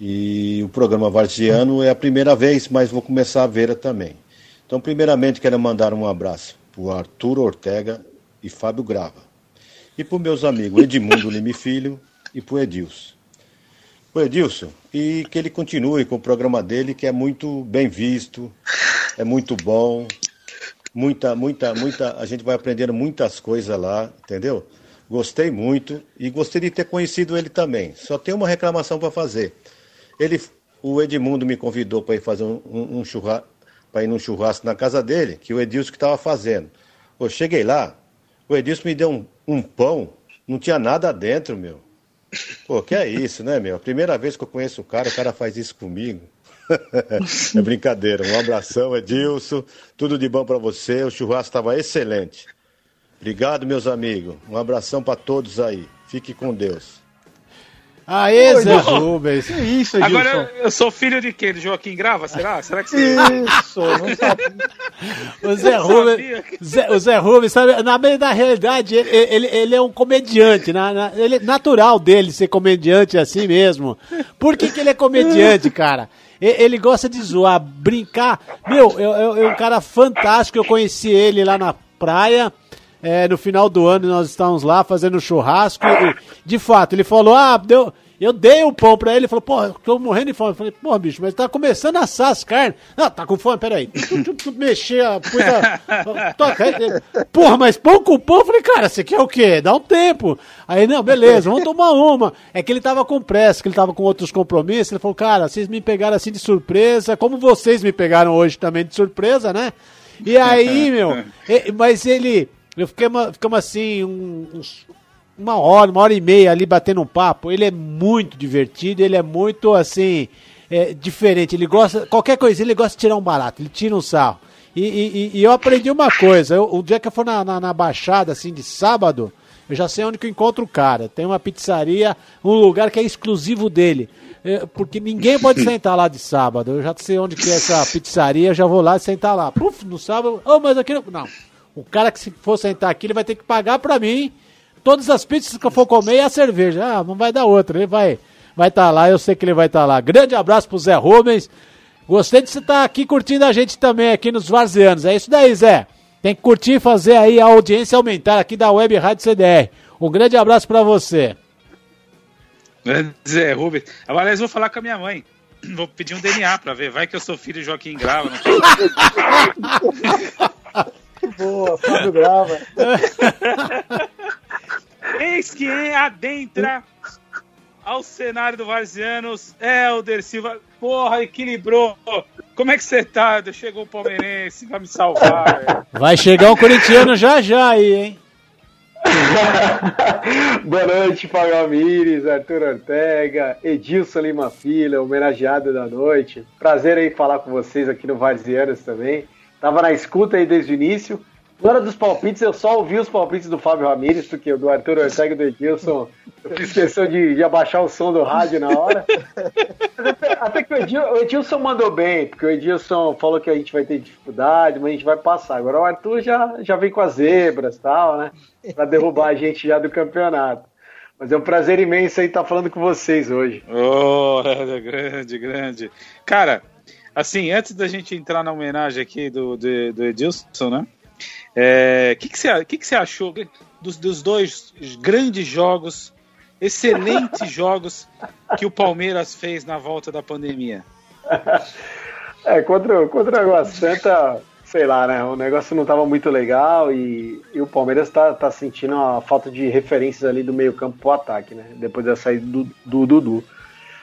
E o programa Varziano é a primeira vez, mas vou começar a ver também. Então, primeiramente, quero mandar um abraço para o Arthur Ortega e Fábio Grava. E para os meus amigos Edmundo Lime Filho e para o Edilson. o Edilson, e que ele continue com o programa dele, que é muito bem visto, é muito bom, muita, muita, muita, a gente vai aprendendo muitas coisas lá, entendeu? Gostei muito e gostei de ter conhecido ele também. Só tem uma reclamação para fazer. Ele, o Edmundo me convidou para ir fazer um, um, um churrasco, para ir num churrasco na casa dele, que o Edilson que estava fazendo. Eu cheguei lá, o Edilson me deu um, um pão, não tinha nada dentro, meu. Pô, que é isso, né, meu? Primeira vez que eu conheço o cara, o cara faz isso comigo. é brincadeira. Um abração, Edilson. Tudo de bom para você. O churrasco estava excelente. Obrigado, meus amigos. Um abração para todos aí. Fique com Deus. Aê, Zé Rubens. Que isso, Edilson? Agora eu sou filho de quem? Do Joaquim Grava? Será? Será que você. Isso, não sabia. o Zé Rubens. Zé, o Zé Rubens, sabe, na meio da realidade, ele, ele, ele é um comediante. Na, na, ele é natural dele ser comediante assim mesmo. Por que, que ele é comediante, cara? Ele gosta de zoar, brincar. Meu, é um cara fantástico. Eu conheci ele lá na praia. É, no final do ano nós estávamos lá fazendo churrasco. E, de fato, ele falou: Ah, deu, eu dei um pão pra ele, ele falou, porra, tô morrendo de fome. Eu falei, porra, bicho, mas tá começando a assar as carnes. Não, tá com fome, peraí. Mexer, pus a. Toca. Porra, mas pão com pão? Eu falei, cara, você quer o quê? Dá um tempo. Aí, não, beleza, vamos tomar uma. É que ele tava com pressa, que ele tava com outros compromissos. Ele falou, cara, vocês me pegaram assim de surpresa, como vocês me pegaram hoje também de surpresa, né? E aí, meu, mas ele. Eu fiquei, ficamos assim, uns, uma hora, uma hora e meia ali batendo um papo. Ele é muito divertido, ele é muito assim, é, diferente. Ele gosta, qualquer coisa, ele gosta de tirar um barato, ele tira um sarro. E, e, e eu aprendi uma coisa: eu, o dia que eu for na, na, na, Baixada, assim, de sábado, eu já sei onde que eu encontro o cara. Tem uma pizzaria, um lugar que é exclusivo dele. É, porque ninguém pode sentar lá de sábado. Eu já sei onde que é essa pizzaria, já vou lá e sentar lá. Puf, no sábado, oh, mas aqui não. Não. O cara que se for sentar aqui, ele vai ter que pagar pra mim todas as pizzas que eu for comer e a cerveja. Ah, não vai dar outra. Ele vai vai estar tá lá, eu sei que ele vai estar tá lá. Grande abraço pro Zé Rubens. Gostei de você estar tá aqui curtindo a gente também aqui nos Varzianos. É isso daí, Zé. Tem que curtir e fazer aí a audiência aumentar aqui da Web Rádio CDR. Um grande abraço para você. Zé Rubens. Agora eu vou falar com a minha mãe. Vou pedir um DNA para ver. Vai que eu sou filho de Joaquim Grava. Boa, Fábio Grava. Eis que adentra ao cenário do Varzianos, Helder Silva. Porra, equilibrou. Como é que você tá? Chegou o palmeirense, vai me salvar. Vai chegar o corintiano já já aí, hein? Boa noite, Fábio Amires, Arthur Ortega, Edilson Lima Filha, homenageado da noite. Prazer aí falar com vocês aqui no Varzianos também. Tava na escuta aí desde o início. Na hora dos palpites, eu só ouvi os palpites do Fábio Ramírez, porque do Arthur Ortega e do Edilson, eu fiz de, de abaixar o som do rádio na hora. Até, até, que o Edilson, o Edilson, mandou bem, porque o Edilson falou que a gente vai ter dificuldade, mas a gente vai passar. Agora o Arthur já, já vem com as zebras e tal, né? Pra derrubar a gente já do campeonato. Mas é um prazer imenso aí estar falando com vocês hoje. Oh, grande, grande. Cara, assim, antes da gente entrar na homenagem aqui do, do, do Edilson, né? O é, que, que, você, que, que você achou dos, dos dois grandes jogos, excelentes jogos que o Palmeiras fez na volta da pandemia? É, contra, contra a Água Santa, sei lá, né? O negócio não estava muito legal e, e o Palmeiras está tá sentindo a falta de referências ali do meio-campo pro ataque, né? Depois da saída do Dudu.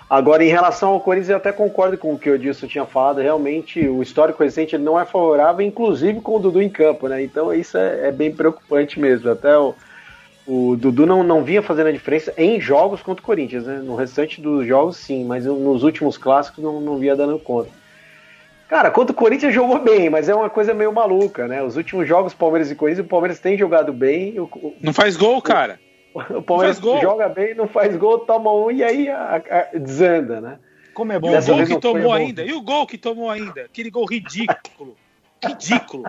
Agora, em relação ao Corinthians, eu até concordo com o que o Edilson tinha falado. Realmente, o histórico recente não é favorável, inclusive com o Dudu em campo, né? Então, isso é, é bem preocupante mesmo. Até o, o Dudu não, não vinha fazendo a diferença em jogos contra o Corinthians, né? No restante dos jogos, sim, mas nos últimos clássicos não, não via dando conta. Cara, contra o Corinthians jogou bem, mas é uma coisa meio maluca, né? Os últimos jogos, Palmeiras e Corinthians, o Palmeiras tem jogado bem. O, não faz gol, cara. O Palmeiras joga bem, não faz gol, toma um e aí a, a, desanda, né? Como é bom. o gol que tomou ainda. E o gol que tomou ainda? Aquele gol ridículo. ridículo.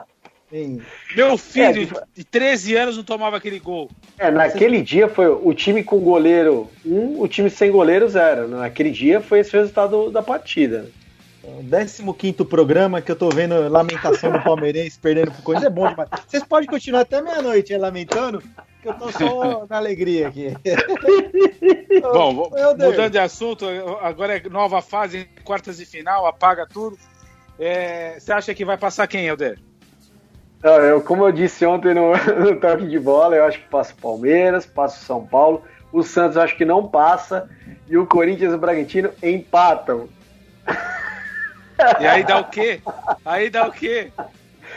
Sim. Meu filho é, de 13 anos não tomava aquele gol. É, naquele dia foi o time com goleiro 1, um, o time sem goleiro 0. Naquele dia foi esse resultado da partida. O 15 programa que eu tô vendo lamentação do Palmeirense perdendo por coisa é bom demais. Vocês podem continuar até meia-noite lamentando, que eu tô só na alegria aqui. Bom, mudando de assunto, agora é nova fase, quartas de final, apaga tudo. É, você acha que vai passar quem, Helder? Eu, como eu disse ontem no, no toque de bola, eu acho que passa o Palmeiras, passa o São Paulo, o Santos acho que não passa e o Corinthians e o Bragantino empatam. E aí dá o quê? Aí dá o quê?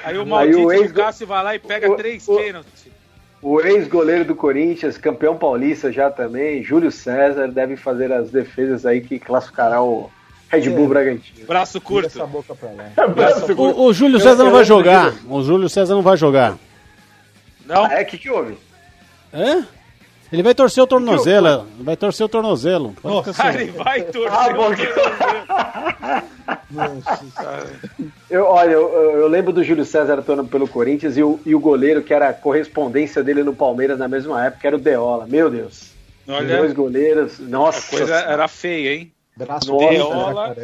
Aí o maldito aí o ex... Cássio vai lá e pega o, três pênaltis. O ex-goleiro do Corinthians, campeão paulista já também, Júlio César, deve fazer as defesas aí que classificará o Red Bull é. Bragantino. Braço curto. Essa boca pra lá. Braço o, o, Júlio César não vai jogar. O Júlio César não vai jogar. Não? Ah, é? O que, que houve? É? Ele vai torcer o tornozelo. Vai torcer o tornozelo. Nossa, ele vai torcer ah, o tornozelo. eu, olha, eu, eu, lembro do Júlio César atuando pelo Corinthians e o, e o goleiro que era a correspondência dele no Palmeiras na mesma época era o Deola. Meu Deus. Olha, dois goleiros. Nossa. A coisa era feia, hein? Braço Deola,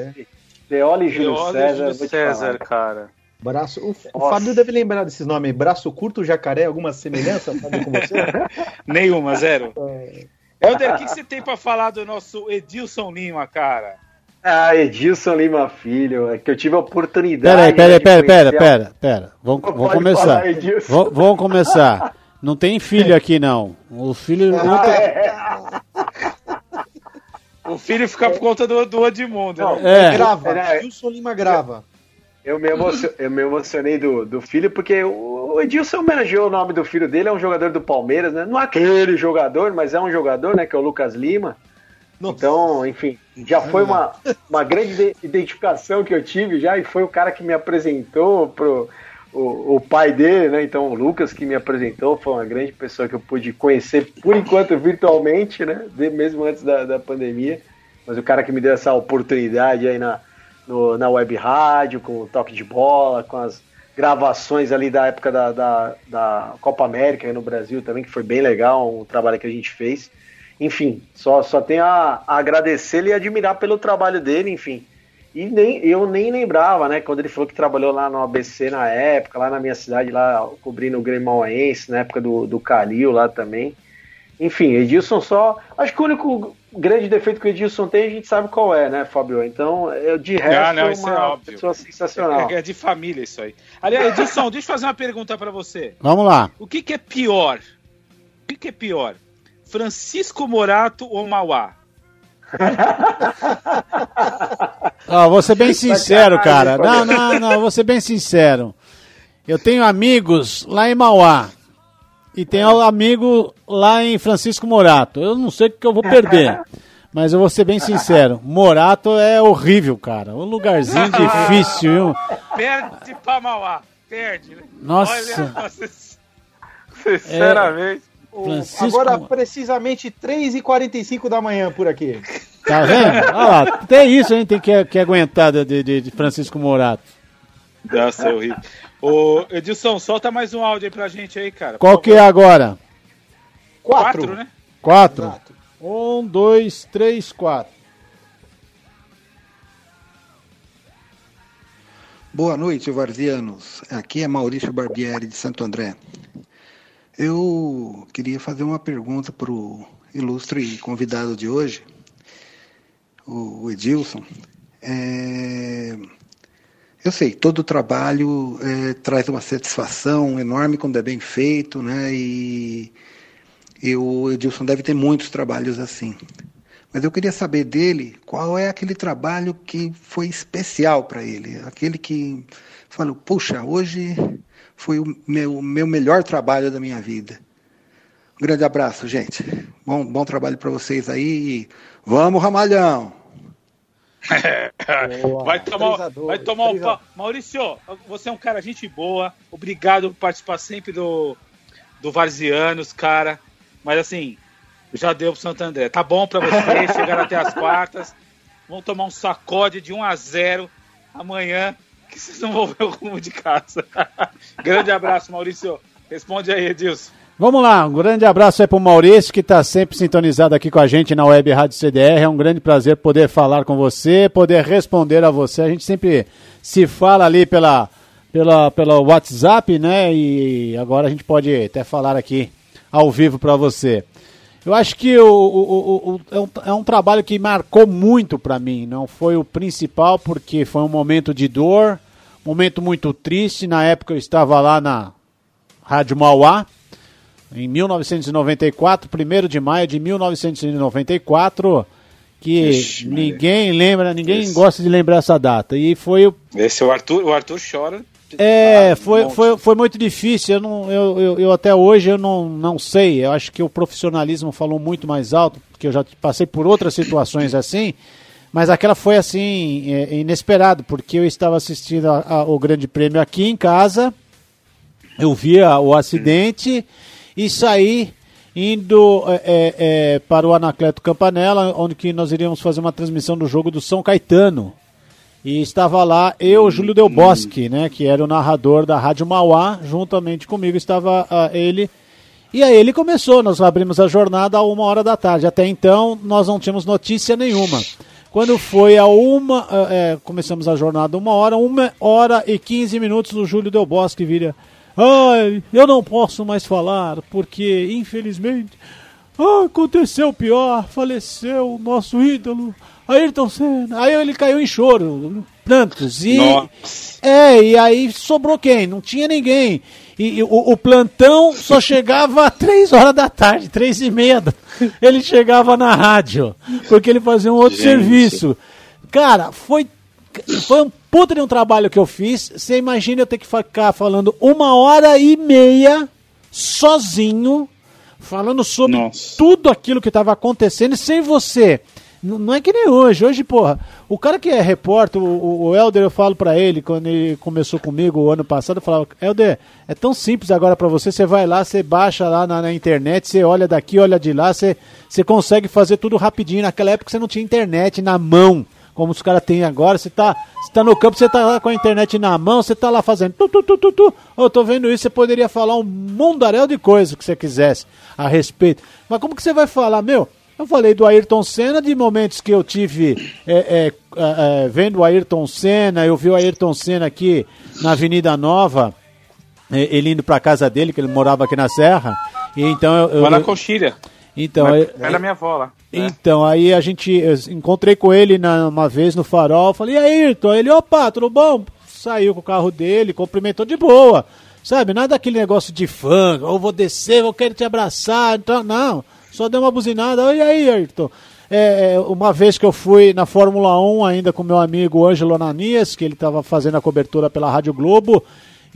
Deola e Júlio Deola César. Júlio César, cara. Braço, o, o Fábio deve lembrar desses nomes. Braço curto, jacaré, alguma semelhança com você? Nenhuma, zero. É. Helder, o que você tem para falar do nosso Edilson Lima, cara? Ah, Edilson Lima Filho, é que eu tive a oportunidade. Peraí, peraí, peraí, pera, pera, pera. Vamos, vamos começar. Falar, vamos começar. Não tem filho aqui, não. O filho. Ah, é. O filho fica por conta do, do Edmundo. Não, né? é. Grava. É. Edilson Lima grava. Eu me, emocionei, eu me emocionei do, do filho, porque o Edilson homenageou o nome do filho dele, é um jogador do Palmeiras, né? Não é aquele jogador, mas é um jogador, né? Que é o Lucas Lima. Nossa. Então, enfim, já foi uma, uma grande identificação que eu tive já, e foi o cara que me apresentou pro o, o pai dele, né? Então, o Lucas que me apresentou, foi uma grande pessoa que eu pude conhecer por enquanto virtualmente, né? Mesmo antes da, da pandemia. Mas o cara que me deu essa oportunidade aí na, no, na web rádio, com o toque de bola, com as gravações ali da época da, da, da Copa América no Brasil também, que foi bem legal, um trabalho que a gente fez. Enfim, só, só tenho a, a agradecer e admirar pelo trabalho dele, enfim. E nem, eu nem lembrava, né, quando ele falou que trabalhou lá no ABC na época, lá na minha cidade, lá cobrindo o Grêmio Mauense, na época do, do Calil lá também. Enfim, Edilson só. Acho que o único grande defeito que o Edilson tem, a gente sabe qual é, né, Fábio? Então, eu, de resto, ah, não, isso é uma é pessoa sensacional. É, é, de família isso aí. Aliás, Edilson, deixa eu fazer uma pergunta para você. Vamos lá. O que, que é pior? O que, que é pior? Francisco Morato ou Mauá? oh, vou ser bem sincero, cara. Não, não, não, vou ser bem sincero. Eu tenho amigos lá em Mauá. E tenho amigo lá em Francisco Morato. Eu não sei o que eu vou perder. Mas eu vou ser bem sincero. Morato é horrível, cara. Um lugarzinho difícil, viu? Perde pra Mauá. Perde. Né? Nossa. Olha, sinceramente. É, Francisco... Agora, precisamente 3h45 da manhã por aqui. Tá vendo? Olha lá, até isso a gente tem que, que aguentar de, de, de Francisco Morato. Nossa, é horrível. Ô, Edilson, solta mais um áudio aí pra gente aí, cara. Qual que é agora? Quatro, quatro né? Quatro. Exato. Um, dois, três, quatro. Boa noite, varzianos. Aqui é Maurício Barbieri, de Santo André. Eu queria fazer uma pergunta para o ilustre convidado de hoje o Edilson, é, eu sei, todo trabalho é, traz uma satisfação enorme quando é bem feito, né? E, o Edilson deve ter muitos trabalhos assim. Mas eu queria saber dele qual é aquele trabalho que foi especial para ele, aquele que falou, puxa, hoje foi o meu, meu melhor trabalho da minha vida. Um grande abraço, gente. Bom, bom trabalho para vocês aí. Vamos, Ramalhão! Vai tomar, vai tomar um pau. Maurício, você é um cara gente boa. Obrigado por participar sempre do, do Varzianos, cara. Mas assim, já deu pro Santo André. Tá bom para vocês chegar até as quartas. Vão tomar um sacode de 1 a 0 amanhã, que vocês não vão ver o rumo de casa. Grande abraço, Maurício. Responde aí, Edilson. Vamos lá, um grande abraço aí para o Maurício, que está sempre sintonizado aqui com a gente na Web Rádio CDR. É um grande prazer poder falar com você, poder responder a você. A gente sempre se fala ali pela, pela, pela WhatsApp, né? E agora a gente pode até falar aqui ao vivo para você. Eu acho que o, o, o, é, um, é um trabalho que marcou muito para mim. Não foi o principal, porque foi um momento de dor, momento muito triste. Na época eu estava lá na Rádio Mauá, em 1994, 1 de maio de 1994 que Ixi, ninguém lembra, ninguém esse. gosta de lembrar essa data. E foi o. Esse o Arthur, o Arthur chora. É, foi, um foi, foi muito difícil. Eu, não, eu, eu, eu, até hoje eu não, não sei. Eu acho que o profissionalismo falou muito mais alto, porque eu já passei por outras situações assim. Mas aquela foi assim, é, inesperado, porque eu estava assistindo a, a, o Grande Prêmio aqui em casa, eu via o acidente e saí indo é, é, é, para o Anacleto Campanella, onde que nós iríamos fazer uma transmissão do jogo do São Caetano. E estava lá eu, Júlio Del Bosque, né, que era o narrador da Rádio Mauá, juntamente comigo estava uh, ele. E aí ele começou, nós abrimos a jornada a uma hora da tarde. Até então nós não tínhamos notícia nenhuma. Quando foi a uma, uh, é, começamos a jornada uma hora, uma hora e quinze minutos, o Júlio Del Bosque vira Ai, eu não posso mais falar, porque, infelizmente, ah, aconteceu o pior, faleceu o nosso ídolo, Ayrton Senna. Aí ele caiu em choro, plantos. E, Nossa. É, e aí sobrou quem? Não tinha ninguém. E, e o, o, plantão só chegava às três horas da tarde, três e meia. Ele chegava na rádio, porque ele fazia um outro Gente. serviço. Cara, foi, foi um puta de um trabalho que eu fiz. Você imagina eu ter que ficar falando uma hora e meia sozinho, falando sobre Nossa. tudo aquilo que estava acontecendo sem você. Não é que nem hoje. Hoje, porra, o cara que é repórter, o, o Helder, eu falo para ele, quando ele começou comigo o ano passado, eu falava, Helder, é tão simples agora para você, você vai lá, você baixa lá na, na, internet, você olha daqui, olha de lá, você, você consegue fazer tudo rapidinho. Naquela época você não tinha internet na mão como os caras têm agora. Você tá, você tá no campo, você tá lá com a internet na mão, você tá lá fazendo tu, tu, tu, tu, tu. Eu tô vendo isso, você poderia falar um mundaréu de coisas que você quisesse a respeito. Mas como que você vai falar, meu? Eu falei do Ayrton Senna, de momentos que eu tive é, é, é, é vendo o Ayrton Senna, eu vi o Ayrton Senna aqui na Avenida Nova, é, ele indo para casa dele, que ele morava aqui na Serra. E então eu, eu, Lá na Coxilha. Então, é, era minha avó lá. Né? Então, aí a gente encontrei com ele na, uma vez no farol, falei, e aí, Ayrton? Ele, opa, tudo bom? Saiu com o carro dele, cumprimentou de boa. Sabe, nada daquele negócio de fã, ou vou descer, eu quero te abraçar, então, não. Só deu uma buzinada, e aí, Ayrton? É, é, uma vez que eu fui na Fórmula 1 ainda com meu amigo Ângelo Ananias, que ele estava fazendo a cobertura pela Rádio Globo,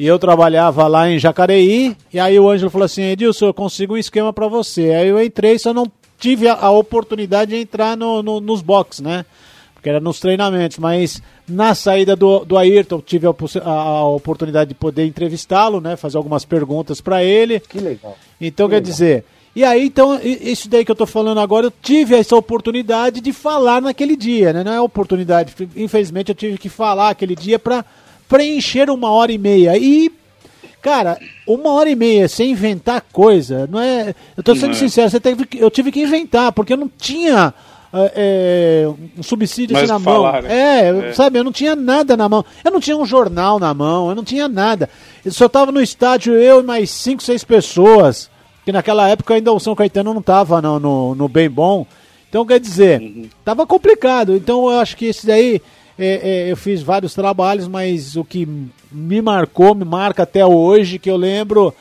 e eu trabalhava lá em Jacareí, e aí o Ângelo falou assim, Edilson, eu consigo um esquema para você. Aí eu entrei, só não tive a, a oportunidade de entrar no, no, nos boxes, né? Porque era nos treinamentos, mas na saída do, do Ayrton tive a, a, a oportunidade de poder entrevistá-lo, né? Fazer algumas perguntas para ele. Que legal. Então que quer legal. dizer, e aí então isso daí que eu tô falando agora, eu tive essa oportunidade de falar naquele dia, né? Não é oportunidade, infelizmente eu tive que falar aquele dia para preencher uma hora e meia. E, cara, uma hora e meia sem inventar coisa, não é. Eu tô sendo é. sincero, você teve, eu tive que inventar, porque eu não tinha. É, um subsídio assim na falar, mão. Né? É, é, sabe, eu não tinha nada na mão. Eu não tinha um jornal na mão, eu não tinha nada. Eu só tava no estádio eu e mais cinco, seis pessoas. Que naquela época ainda o São Caetano não tava no, no, no bem bom. Então, quer dizer, uhum. tava complicado. Então, eu acho que esse daí é, é, eu fiz vários trabalhos, mas o que me marcou, me marca até hoje, que eu lembro,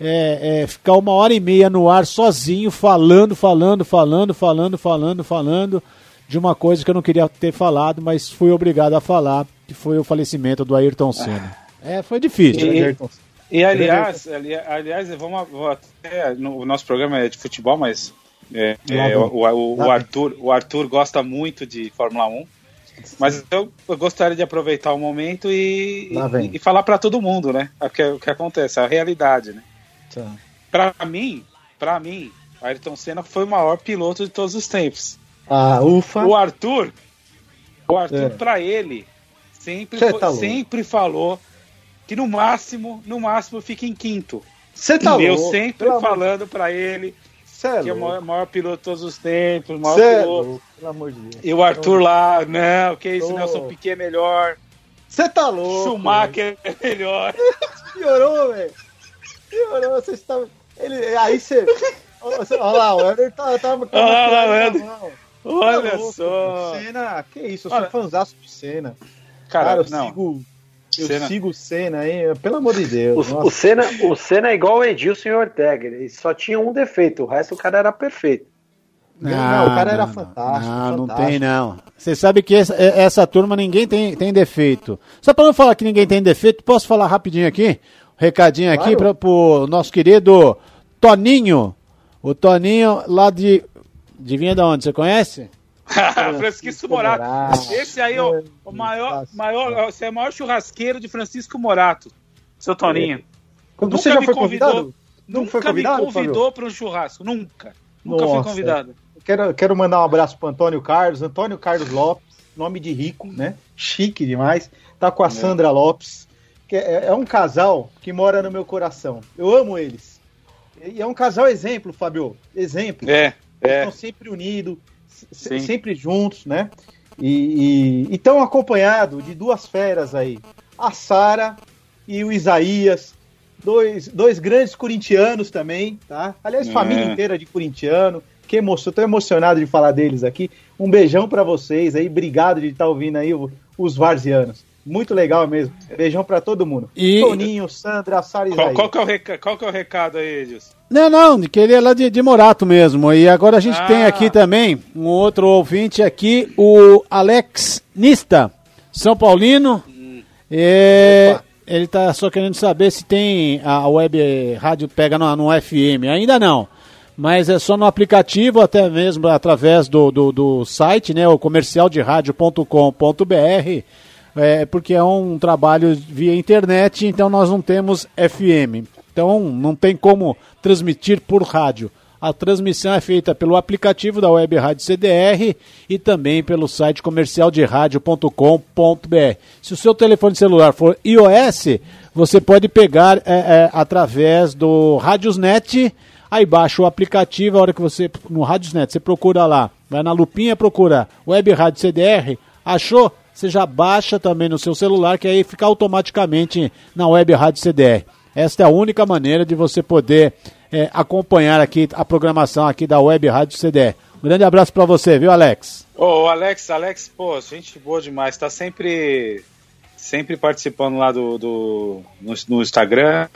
é, é, ficar uma hora e meia no ar sozinho, falando, falando, falando, falando, falando, falando, de uma coisa que eu não queria ter falado, mas fui obrigado a falar, que foi o falecimento do Ayrton Senna. É, foi difícil. E, e aliás, aliás, vamos, até, no, o nosso programa é de futebol, mas é, é, o, o, o, Arthur, o Arthur gosta muito de Fórmula 1. Mas eu, eu, gostaria de aproveitar o momento e, e, e, falar para todo mundo, né? O que, o que acontece, a realidade, né? Tá. Para mim, para mim, Ayrton Senna foi o maior piloto de todos os tempos. Ah, ufa. O Arthur, o Arthur é. para ele sempre, tá sempre falou que no máximo, no máximo fica em quinto. Você tá eu louco? sempre falando para ele é que é o maior, maior, piloto de todos os tempos, o maior Cê é piloto. louco, pelo amor de Deus. E o Arthur lá, não, que isso, Nelson Piquet é melhor. Você tá louco. Schumacher é melhor. Piorou, velho. Piorou, você está. Ele, aí você. Olha lá, o Éder tá, tá, Olha lá, o. Olha tá só. Cena, que isso, eu sou fãzaço de cena. Cara, Cara eu não. sigo. Eu Senna. sigo o Senna aí, pelo amor de Deus. O, o, Senna, o Senna é igual o Edilson e o Ortega. Ele só tinha um defeito, o resto o cara era perfeito. Não, não, o cara era não, fantástico. Não, fantástico. não tem não. Você sabe que essa, essa turma ninguém tem, tem defeito. Só para não falar que ninguém tem defeito, posso falar rapidinho aqui? Um recadinho claro. aqui para o nosso querido Toninho. O Toninho lá de. Adivinha de onde? Você conhece? Francisco Morato. Esse aí é o, o maior, maior, você é o maior churrasqueiro de Francisco Morato, seu Toninho. Quando você já foi convidado? Convidou, nunca foi convidado, me convidou para um churrasco, nunca. Nunca Nossa. fui convidado. Quero, quero mandar um abraço para Antônio Carlos, Antônio Carlos Lopes, nome de rico, né? Chique demais. Tá com a é. Sandra Lopes, que é, é um casal que mora no meu coração. Eu amo eles. E é um casal exemplo, Fabio. Exemplo. É. é. Estão sempre unidos, sempre juntos, né? E estão acompanhados de duas feras aí. A Sara e o Isaías, dois, dois grandes corintianos também, tá? Aliás, é. família inteira de corintiano. Que emoção, tô emocionado de falar deles aqui. Um beijão para vocês aí, obrigado de estar tá ouvindo aí os varzianos. Muito legal mesmo. Beijão para todo mundo. E... Toninho, Sandra, Sara qual, qual, que é o recado, qual que é o recado aí, Edilson? Não, não, que ele é lá de, de Morato mesmo. E agora a gente ah. tem aqui também um outro ouvinte aqui, o Alex Nista, São Paulino. Hum. É, ele está só querendo saber se tem a web rádio pega no, no FM. Ainda não. Mas é só no aplicativo, até mesmo através do, do, do site, né? O comercialderadio.com.br. É, porque é um trabalho via internet, então nós não temos FM. Então não tem como transmitir por rádio. A transmissão é feita pelo aplicativo da Web Rádio CDR e também pelo site comercialderadio.com.br. Se o seu telefone celular for iOS, você pode pegar é, é, através do Radiosnet, aí baixa o aplicativo, a hora que você, no Radiosnet, você procura lá, vai na lupinha, procura Web Rádio CDR, achou? Você já baixa também no seu celular, que aí fica automaticamente na Web Rádio CDR. Esta é a única maneira de você poder é, acompanhar aqui a programação aqui da Web Rádio CDE. Um grande abraço para você, viu, Alex? Ô, oh, Alex, Alex, pô, gente boa demais. Tá sempre, sempre participando lá do, do no, no, Instagram.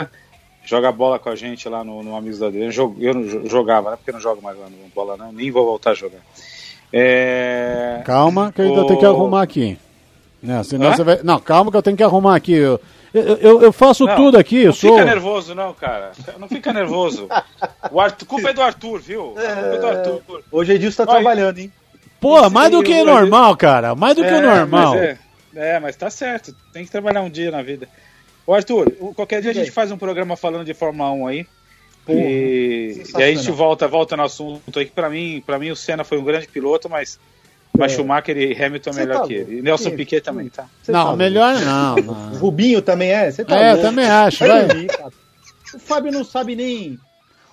Joga bola com a gente lá no, no Amigos da Adriana. Eu, não jogava, né? Porque eu não jogo mais lá no bola, não. Nem vou voltar a jogar. É... Calma, que eu ainda tenho que arrumar aqui. Não, senão você vai... não, calma que eu tenho que arrumar aqui. Eu, eu, eu faço não, tudo aqui. Eu não sou... fica nervoso, não, cara. Não fica nervoso. O Arthur, culpa é do Arthur, viu? É, culpa é do Arthur. Hoje Edilson tá Olha, trabalhando, hein? Pô, mais do que normal, cara. Mais do é, que o normal. Mas é, é, mas tá certo. Tem que trabalhar um dia na vida. Ô, Arthur, qualquer dia a gente faz um programa falando de Fórmula 1 aí. Porra, e, e aí a gente volta, volta no assunto aí. Pra mim, pra mim, o Senna foi um grande piloto, mas mas é. Schumacher e Hamilton é melhor tá que ele. E Nelson. Piquet também, tá? Cê não, tá melhor não, não. Rubinho também é? Você tá é, louco. eu também acho. Vai. O Fábio não sabe nem.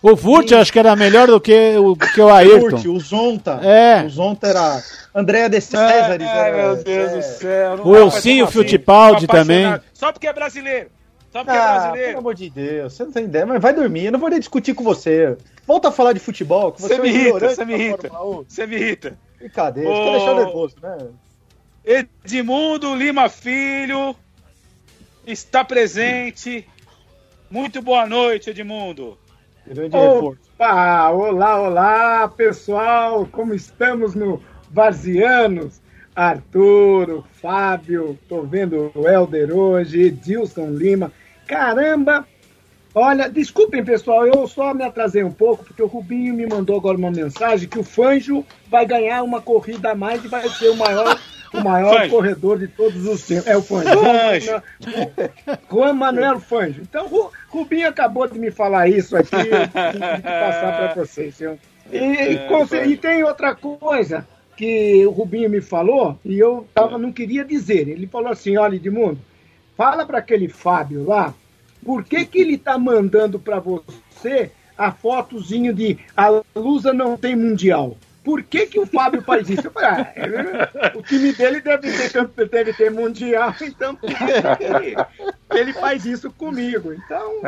O Vurt acho que era melhor do que o, que o Ayrton. Vurt, o Zonta. É. O Zonta era. Andréa de Césares. É, meu Deus é. do céu. O Elcinho Fittipaldi também. Só porque é brasileiro. Só porque é ah, é brasileiro. Pelo amor de Deus, você não tem ideia, mas vai dormir. Eu não vou nem discutir com você. Volta a falar de futebol. Que você, você me irrita, você me irrita. Você me irrita. Brincadeira, oh, deixar nervoso, né? Edmundo Lima Filho está presente. Muito boa noite, Edmundo. Grande Opa, olá, olá, pessoal. Como estamos no Varzianos? Arturo, Fábio, tô vendo o Helder hoje, Edilson Lima. Caramba, Olha, desculpem, pessoal, eu só me atrasei um pouco, porque o Rubinho me mandou agora uma mensagem que o Fanjo vai ganhar uma corrida a mais e vai ser o maior, o maior corredor de todos os tempos. É o Fanjo. Fanjo. Juan Manuel Fanjo. Então, o Rubinho acabou de me falar isso aqui, que passar para vocês. E, é, e tem outra coisa que o Rubinho me falou e eu tava, não queria dizer. Ele falou assim: olha, Edmundo, fala para aquele Fábio lá por que, que ele está mandando para você a fotozinho de a Lusa não tem mundial? Por que, que o Fábio faz isso? Eu falei, ah, é, o time dele deve ter, deve ter mundial, então ele, ele faz isso comigo. Então,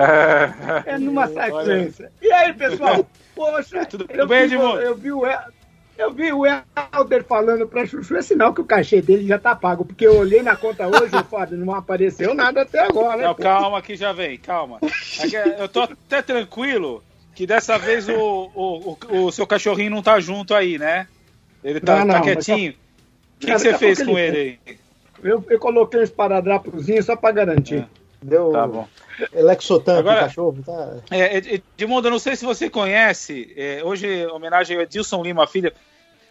é numa sequência. E aí, pessoal? Poxa, Tudo eu, bem, vi, eu vi o eu vi o Helder falando pra Chuchu, é sinal que o cachê dele já tá pago, porque eu olhei na conta hoje, Fábio, não apareceu nada até agora. Né? Não, calma que já vem, calma. É eu tô até tranquilo que dessa vez o, o, o, o seu cachorrinho não tá junto aí, né? Ele tá, não, não, tá quietinho. O que, você fez com ele aí? Eu, eu coloquei uns paradrapozinhos só pra garantir. É. Deu tá bom. Elexotan Agora, cachorro, tá? É, Edmundo, eu não sei se você conhece, é, hoje homenagem ao Edilson Lima Filho,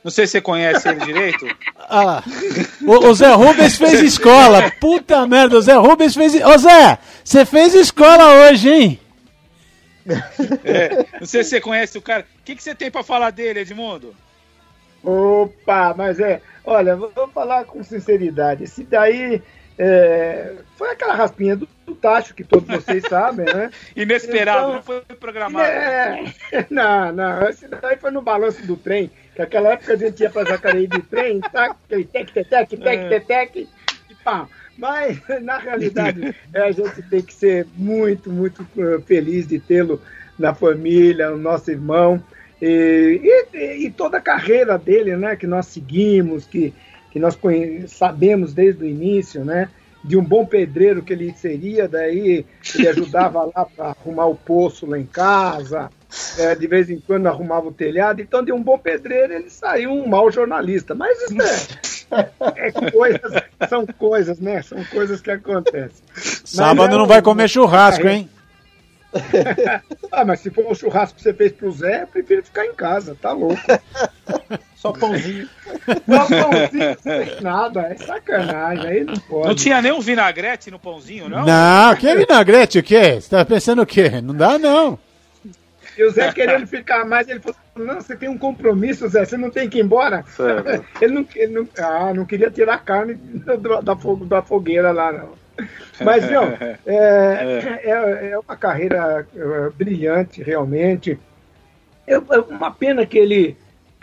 não sei se você conhece ele direito. Ah, o, o, Zé Rubens fez escola. Puta merda, o Zé Rubens fez. Ô Zé, você fez escola hoje, hein? É, não sei se você conhece o cara. O que, que você tem para falar dele, Edmundo? Opa, mas é. Olha, vou falar com sinceridade. Esse daí é, foi aquela raspinha do, do, tacho que todos vocês sabem, né? Inesperado, então, não foi programado. É, não, não. Esse daí foi no balanço do trem. Naquela época a gente ia pra Jacareí de trem, tá? Tec, tec, tec, tec, tec, e pá. Mas, na realidade, é, a gente tem que ser muito, muito uh, feliz de tê-lo na família, o nosso irmão. E, e, e, toda a carreira dele, né, que nós seguimos, que, que nós sabemos desde o início, né, de um bom pedreiro que ele seria, daí ele ajudava lá para arrumar o poço lá em casa, é, de vez em quando arrumava o telhado, então de um bom pedreiro ele saiu um mau jornalista. Mas isso é, é coisas, são coisas, né? São coisas que acontecem. Sábado é, não vai comer churrasco, hein? ah, mas se for um churrasco que você fez pro Zé, eu prefiro ficar em casa, tá louco. Só pãozinho. Só pãozinho sem nada, é sacanagem, aí não pode. Não tinha nem um vinagrete no pãozinho, não? Não, que vinagrete o quê? Você tá pensando o quê? Não dá, não. E o Zé querendo ficar mais, ele falou: Não, você tem um compromisso, Zé, você não tem que ir embora. Ele não, ele não, ah, não queria tirar a carne da, da, da fogueira lá, não. Mas, não, é, é, é, é uma carreira é, brilhante, realmente. É, é uma pena que ele,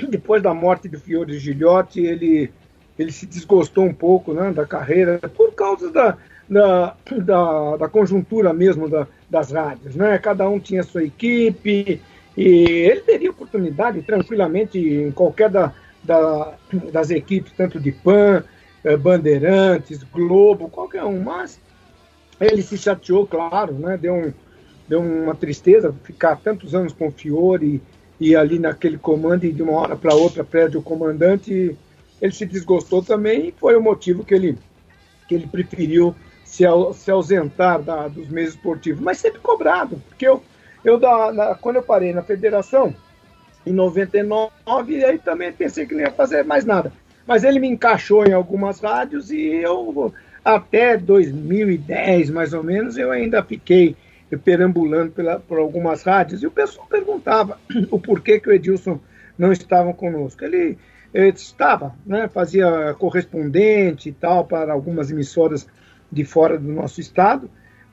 depois da morte do Fiore Gilhote, ele, ele se desgostou um pouco né, da carreira por causa da, da, da, da conjuntura mesmo da, das rádios. Né? Cada um tinha sua equipe e ele teria oportunidade tranquilamente em qualquer da, da, das equipes, tanto de PAN, eh, Bandeirantes, Globo, qualquer um, mas ele se chateou, claro, né? deu, um, deu uma tristeza ficar tantos anos com o Fiore e, ali naquele comando e de uma hora para outra perde o comandante. Ele se desgostou também e foi o motivo que ele, que ele preferiu se, se ausentar da, dos meios esportivos, mas sempre cobrado, porque eu, eu da, na, quando eu parei na federação, em 99, e aí também pensei que não ia fazer mais nada. Mas ele me encaixou em algumas rádios e eu, até 2010, mais ou menos, eu ainda fiquei perambulando pela, por algumas rádios e o pessoal perguntava o porquê que o Edilson não estava conosco. Ele, ele estava, né, fazia correspondente e tal para algumas emissoras de fora do nosso estado,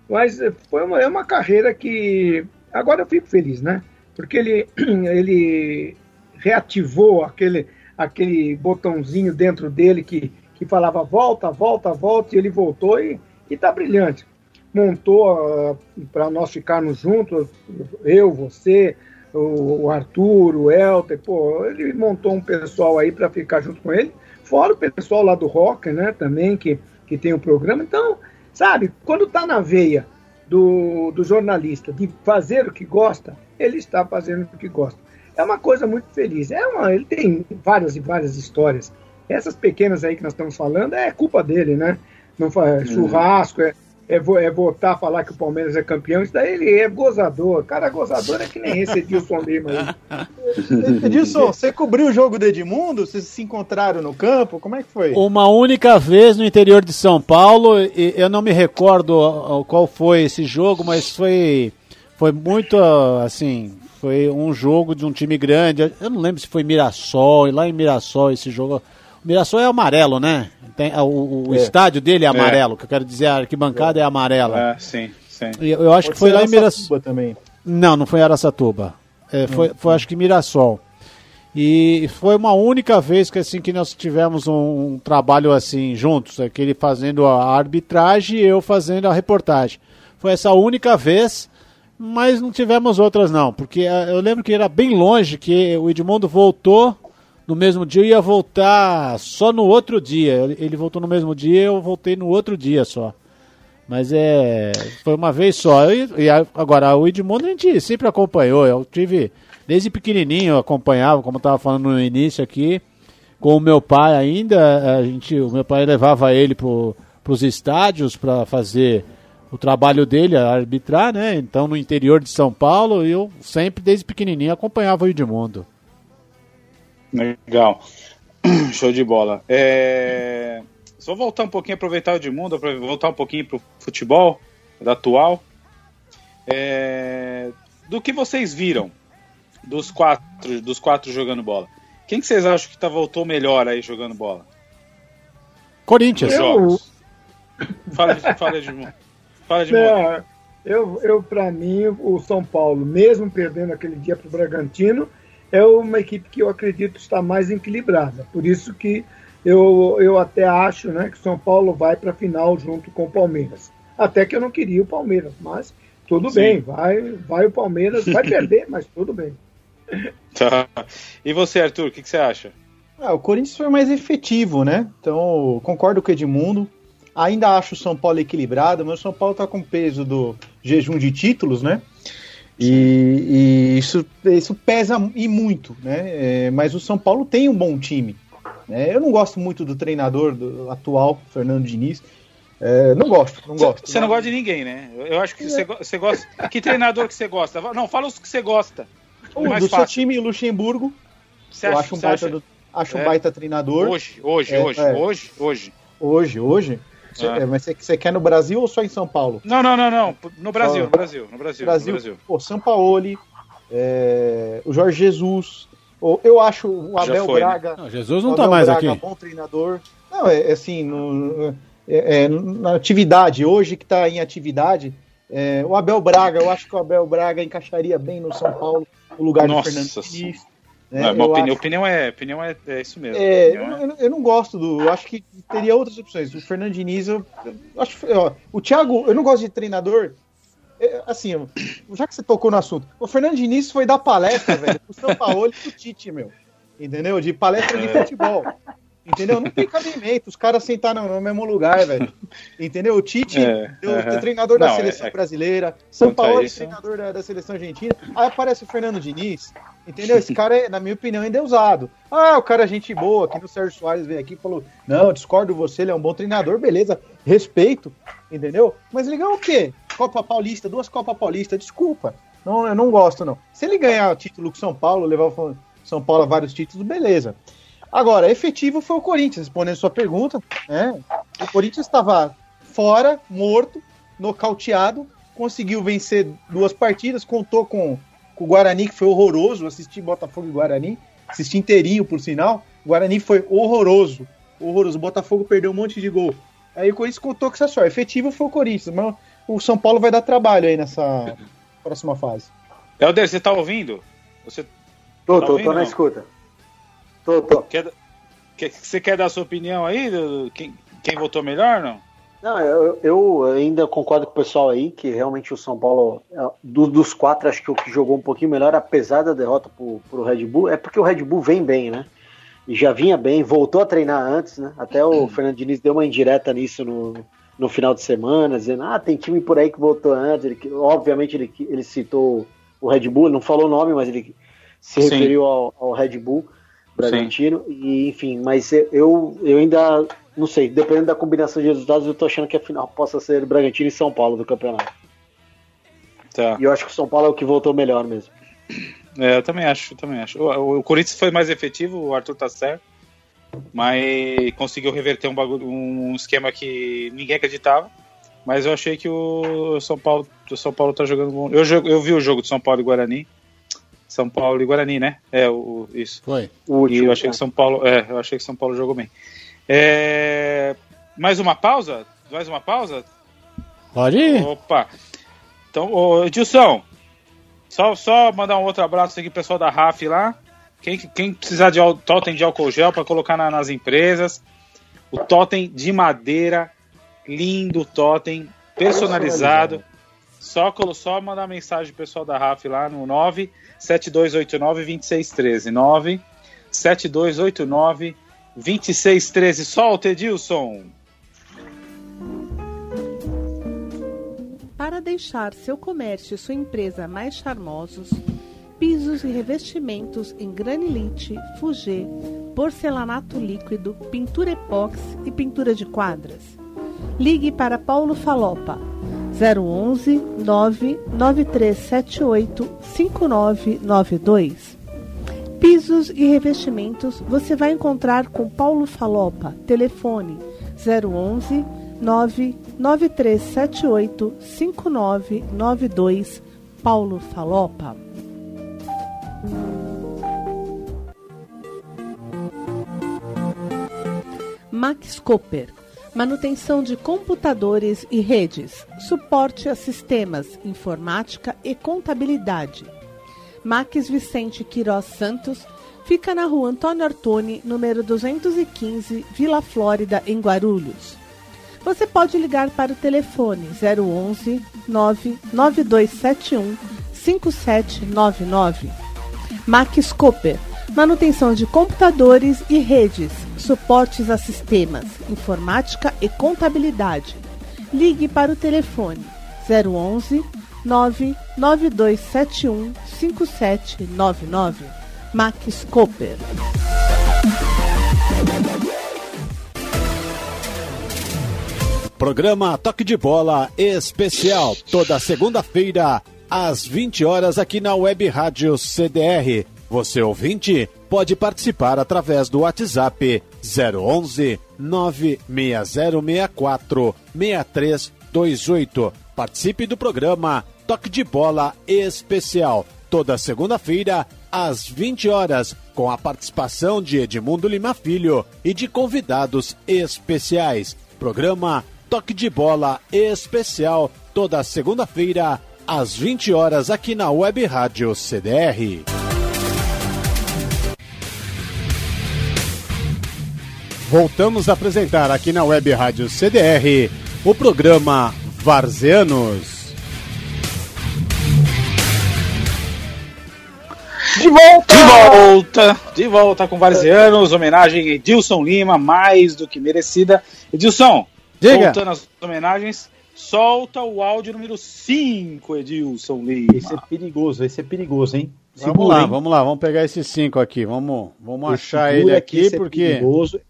mas foi uma, é uma carreira que agora eu fico feliz, né? Porque ele, ele reativou aquele, aquele botãozinho dentro dele que, que falava volta, volta, volta, e ele voltou e está brilhante. Montou uh, para nós ficarmos juntos, eu, você, o, o Arthur, o Elter, pô, ele montou um pessoal aí para ficar junto com ele, fora o pessoal lá do rock, né, também, que que tem o programa. Então, sabe, quando está na veia do, do jornalista de fazer o que gosta, ele está fazendo o que gosta. É uma coisa muito feliz. É uma, ele tem várias e várias histórias. Essas pequenas aí que nós estamos falando é culpa dele, né? Não faz uhum. churrasco, é, é, é votar, falar que o Palmeiras é campeão, isso daí ele é gozador. Cara, gozador é que nem esse Edilson Lima aí. Edilson, você cobriu o jogo do Edmundo? Vocês se encontraram no campo? Como é que foi? Uma única vez no interior de São Paulo, e eu não me recordo qual foi esse jogo, mas foi, foi muito assim. Foi um jogo de um time grande. Eu não lembro se foi Mirassol, e lá em Mirassol esse jogo. Mirassol é amarelo, né? Tem, o, o é. estádio dele é, é. amarelo, é. que eu quero dizer, a arquibancada é, é amarela. É, sim, sim. Eu, eu acho Pode que foi lá em Mirassol. também. Não, não foi em Aracatuba. É, foi, foi, acho que Mirassol. E foi uma única vez que assim que nós tivemos um, um trabalho assim juntos, aquele fazendo a arbitragem e eu fazendo a reportagem. Foi essa única vez, mas não tivemos outras não, porque eh, eu lembro que era bem longe que o Edmundo voltou no mesmo dia e ia voltar só no outro dia. Ele voltou no mesmo dia, eu voltei no outro dia só. Mas é. Foi uma vez só. E, agora, o Edmundo a gente sempre acompanhou. Eu tive desde pequenininho, eu acompanhava, como eu estava falando no início aqui, com o meu pai ainda, a gente, o meu pai levava ele para os estádios para fazer o trabalho dele, arbitrar, né? Então no interior de São Paulo, eu sempre desde pequenininho acompanhava o Edmundo. Legal. Show de bola. É... Só voltar um pouquinho, aproveitar o Edmundo, voltar um pouquinho para o futebol da atual. É... Do que vocês viram dos quatro, dos quatro jogando bola. Quem que vocês acham que tá, voltou melhor aí jogando bola? Corinthians. Eu... Fala, de, fala de, fala de Não, eu, eu para mim, o São Paulo, mesmo perdendo aquele dia para o Bragantino, é uma equipe que eu acredito está mais equilibrada. Por isso que eu, eu até acho né, que o São Paulo vai para a final junto com o Palmeiras. Até que eu não queria o Palmeiras, mas tudo Sim. bem, vai, vai o Palmeiras, vai perder, mas tudo bem. Tá. E você, Arthur, o que, que, você acha? Ah, o Corinthians foi mais efetivo, né? Então, concordo com o Edmundo. Ainda acho o São Paulo equilibrado, mas o São Paulo tá com peso do jejum de títulos, né? E, e isso, isso pesa e muito, né? É, mas o São Paulo tem um bom time. Né? Eu não gosto muito do treinador do atual, Fernando Diniz. É, não gosto, não gosto. Você não gosta de ninguém, né? Eu acho que você, você gosta. Que treinador que você gosta? Não, fala os que você gosta. O do fácil. seu time, Luxemburgo. Você eu acho um baita, do, acho é. um baita treinador. Hoje, hoje, é, hoje, é. hoje, hoje. Hoje, hoje. Cê, ah. mas você quer no Brasil ou só em São Paulo? Não, não, não, não. No Brasil, só... no Brasil, no Brasil. Brasil, no Brasil. Pô, São Paulo, é, o Jorge Jesus. Eu acho o Abel foi, né? Braga. Né? Não, Jesus não tá mais Braga, aqui. bom treinador. Não, é, é assim, no, é, é, na atividade, hoje que está em atividade, é, o Abel Braga, eu acho que o Abel Braga encaixaria bem no São Paulo o lugar Nossa do Fernando Diniz. Né? Não, opinião, acho... opinião, é, opinião é, é isso mesmo. É, eu, é... eu, não gosto do. Eu acho que teria outras opções. O Fernando Diniz, eu, eu acho. Ó, o Thiago, eu não gosto de treinador. É, assim, já que você tocou no assunto, o Fernando Diniz foi dar palestra, velho, pro São Paulo e pro Tite, meu. Entendeu? De palestra de é. futebol. Entendeu? Não tem cabimento os caras sentaram no mesmo lugar, velho. Entendeu? O Tite, é, uh -huh. treinador da Não, seleção é, brasileira, São Paulo, é treinador da, da, seleção argentina. Aí aparece o Fernando Diniz. Entendeu? Esse cara, é, na minha opinião, ainda é usado. Ah, o cara é gente boa, aqui no Sérgio Soares veio aqui e falou: Não, discordo você, ele é um bom treinador, beleza, respeito, entendeu? Mas ele ganhou o quê? Copa Paulista, duas Copa Paulista, desculpa. Não, eu não gosto, não. Se ele ganhar o título com São Paulo, levar o São Paulo a vários títulos, beleza. Agora, efetivo foi o Corinthians, respondendo sua pergunta. Né? O Corinthians estava fora, morto, nocauteado, conseguiu vencer duas partidas, contou com, com o Guarani, que foi horroroso. Assisti Botafogo e Guarani, assisti inteirinho, por sinal. O Guarani foi horroroso, horroroso. O Botafogo perdeu um monte de gol. Aí o Corinthians contou com essa sorte. Efetivo foi o Corinthians, mas o São Paulo vai dar trabalho aí nessa próxima fase. Helder, você tá ouvindo? Você tô, tá tô, ouvindo, tô na escuta. Tô, tô. Quer, quer, você quer dar sua opinião aí? Quem, quem votou melhor não? Não, eu, eu, ainda concordo com o pessoal aí que realmente o São Paulo, é, do, dos quatro, acho que o que jogou um pouquinho melhor, apesar da derrota pro, pro Red Bull, é porque o Red Bull vem bem, né? E já vinha bem, voltou a treinar antes, né? Até o Fernando Diniz deu uma indireta nisso no, no final de semana, dizendo, ah, tem time por aí que voltou antes. Ele, obviamente ele, ele citou o Red Bull, não falou o nome, mas ele se referiu ao, ao Red Bull. Bragantino. E, enfim, mas eu, eu ainda não sei, dependendo da combinação de resultados, eu tô achando que a final possa ser Bragantino e São Paulo do campeonato. Tá. E eu acho que o São Paulo é o que voltou melhor mesmo. É, eu também acho, eu também acho. O, o, Corinthians foi mais efetivo, o Arthur tá certo, mas conseguiu reverter um, bagulho, um esquema que ninguém acreditava. Mas eu achei que o São Paulo, o São Paulo tá jogando bom. Eu, eu vi o jogo de São Paulo e Guarani. São Paulo e Guarani, né? É, o, isso. Foi. O último, e eu achei que São Paulo. É, eu achei que São Paulo jogou bem. É, mais uma pausa? Mais uma pausa? Pode ir. Opa. Então, ô, Edilson, só, só mandar um outro abraço aqui pro pessoal da RAF lá, Quem, quem precisar de totem de álcool gel para colocar na, nas empresas, o totem de madeira, lindo totem, personalizado. Só, só mandar mensagem pro pessoal da RAF lá no 97289-2613. 97289-2613. Solta, Edilson! Para deixar seu comércio e sua empresa mais charmosos, pisos e revestimentos em granilite, fugê, porcelanato líquido, pintura epóxi e pintura de quadras. Ligue para Paulo Falopa 011 99378 5992. Pisos e revestimentos você vai encontrar com Paulo Falopa. Telefone 011 99378 5992. Paulo Falopa. Max Cooper manutenção de computadores e redes, suporte a sistemas, informática e contabilidade. Max Vicente Quirós Santos fica na rua Antônio Artoni, número 215, Vila Flórida, em Guarulhos. Você pode ligar para o telefone 011 99271 5799. Max Cooper, manutenção de computadores e redes, suportes a sistemas, informática e contabilidade. Ligue para o telefone 011 99271 5799. Max Cooper. Programa Toque de Bola Especial, toda segunda-feira, às 20 horas, aqui na Web Rádio CDR. Você ouvinte pode participar através do WhatsApp 011 96064 6328. Participe do programa Toque de Bola Especial, toda segunda-feira, às 20 horas, com a participação de Edmundo Lima Filho e de convidados especiais. Programa Toque de Bola Especial, toda segunda-feira, às 20 horas, aqui na Web Rádio CDR. Voltamos a apresentar aqui na Web Rádio CDR o programa Varzeanos. De volta! De volta! De volta com Varzeanos, homenagem a Edilson Lima, mais do que merecida. Edilson, Diga. voltando às homenagens, solta o áudio número 5, Edilson Lima. Esse é perigoso, esse é perigoso, hein? Segura, vamos lá, hein? vamos lá, vamos pegar esses cinco aqui, vamos, vamos achar ele aqui, porque... É perigoso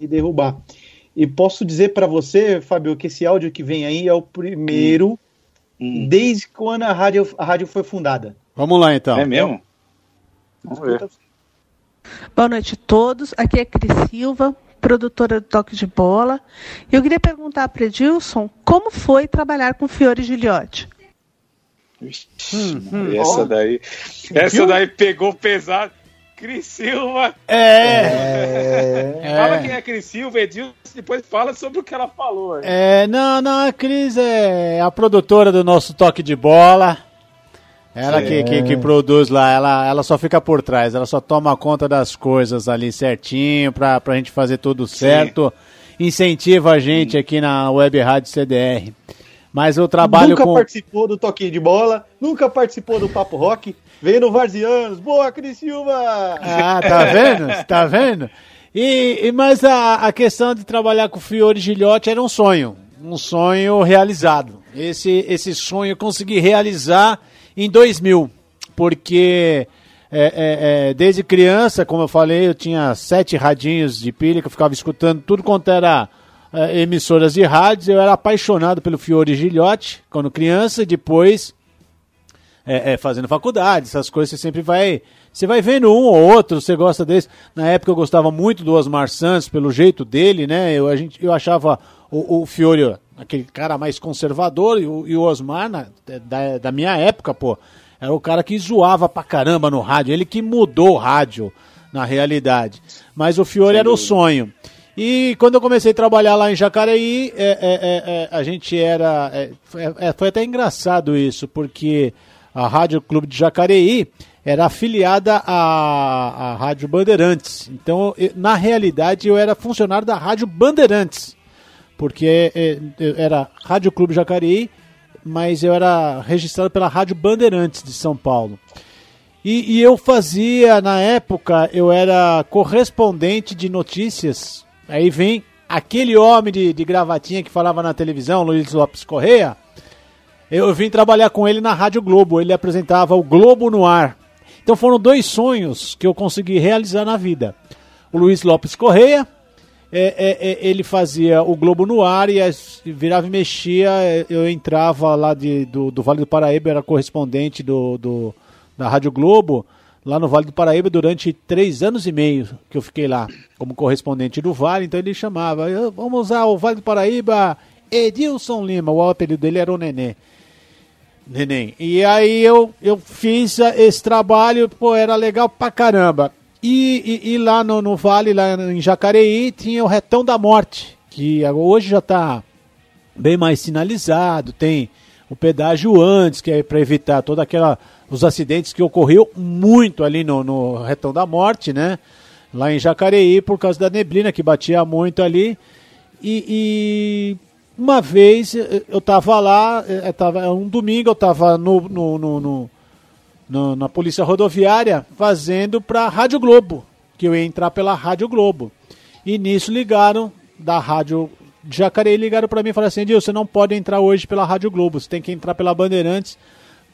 e derrubar. E posso dizer para você, Fábio, que esse áudio que vem aí é o primeiro hum. desde quando a rádio, a rádio foi fundada. Vamos lá então. É mesmo? Vamos ver. Boa noite a todos. Aqui é Cris Silva, produtora do Toque de Bola. Eu queria perguntar para Edilson como foi trabalhar com Fiore Giliotti. Hum, hum, essa oh. daí, essa daí pegou pesado. Cris Silva. É. é. Fala quem é Cris Silva, Edilson, depois fala sobre o que ela falou. É, não, não, a Cris é a produtora do nosso toque de bola. Ela que, que, que, produz lá, ela, ela só fica por trás, ela só toma conta das coisas ali certinho pra, pra gente fazer tudo certo. Sim. Incentiva a gente Sim. aqui na Web Rádio CDR. Mas eu trabalho nunca com. Nunca participou do Toquinho de Bola, nunca participou do Papo Rock, veio no Varzianos. Boa, Cris Silva! Ah, tá vendo? tá vendo? E, e mas a, a questão de trabalhar com o Fiore Gilhote era um sonho, um sonho realizado. Esse, esse sonho eu consegui realizar em 2000, porque é, é, é, desde criança, como eu falei, eu tinha sete radinhos de pilha que eu ficava escutando tudo quanto era é, emissoras de rádios. Eu era apaixonado pelo Fiore Gilhote quando criança e depois é, é, fazendo faculdade, essas coisas você sempre vai. Você vai vendo um ou outro, você gosta desse. Na época eu gostava muito do Osmar Santos, pelo jeito dele, né? Eu, a gente, eu achava o, o Fiore aquele cara mais conservador e o, e o Osmar, na, da, da minha época, pô, era o cara que zoava pra caramba no rádio. Ele que mudou o rádio na realidade. Mas o Fiore era o sonho. E quando eu comecei a trabalhar lá em Jacareí, é, é, é, é a gente era. É, é, foi até engraçado isso, porque a Rádio Clube de Jacareí era afiliada à, à Rádio Bandeirantes. Então, eu, na realidade, eu era funcionário da Rádio Bandeirantes, porque era Rádio Clube Jacareí, mas eu era registrado pela Rádio Bandeirantes de São Paulo. E, e, eu fazia, na época, eu era correspondente de notícias. Aí vem aquele homem de, de gravatinha que falava na televisão, Luiz Lopes Correia. Eu vim trabalhar com ele na Rádio Globo. Ele apresentava o Globo no Ar. Então foram dois sonhos que eu consegui realizar na vida. O Luiz Lopes Correia, é, é, é, ele fazia o Globo no ar e virava e mexia. Eu entrava lá de, do, do Vale do Paraíba, era correspondente do, do, da Rádio Globo, lá no Vale do Paraíba, durante três anos e meio que eu fiquei lá como correspondente do Vale. Então ele chamava: vamos usar o Vale do Paraíba, Edilson Lima. O apelido dele era o Nenê. Neném. E aí eu, eu fiz esse trabalho, pô, era legal pra caramba. E, e, e, lá no, no Vale, lá em Jacareí, tinha o Retão da Morte, que hoje já está bem mais sinalizado, tem o pedágio antes, que é para evitar toda aquela os acidentes que ocorreu muito ali no, no Retão da Morte, né? Lá em Jacareí, por causa da neblina que batia muito ali. E, e uma vez eu estava lá, eu tava, um domingo eu estava no, no, no, no, na Polícia Rodoviária fazendo para a Rádio Globo, que eu ia entrar pela Rádio Globo. E nisso ligaram da Rádio Jacareí, ligaram para mim e falaram assim, Dil, você não pode entrar hoje pela Rádio Globo, você tem que entrar pela Bandeirantes,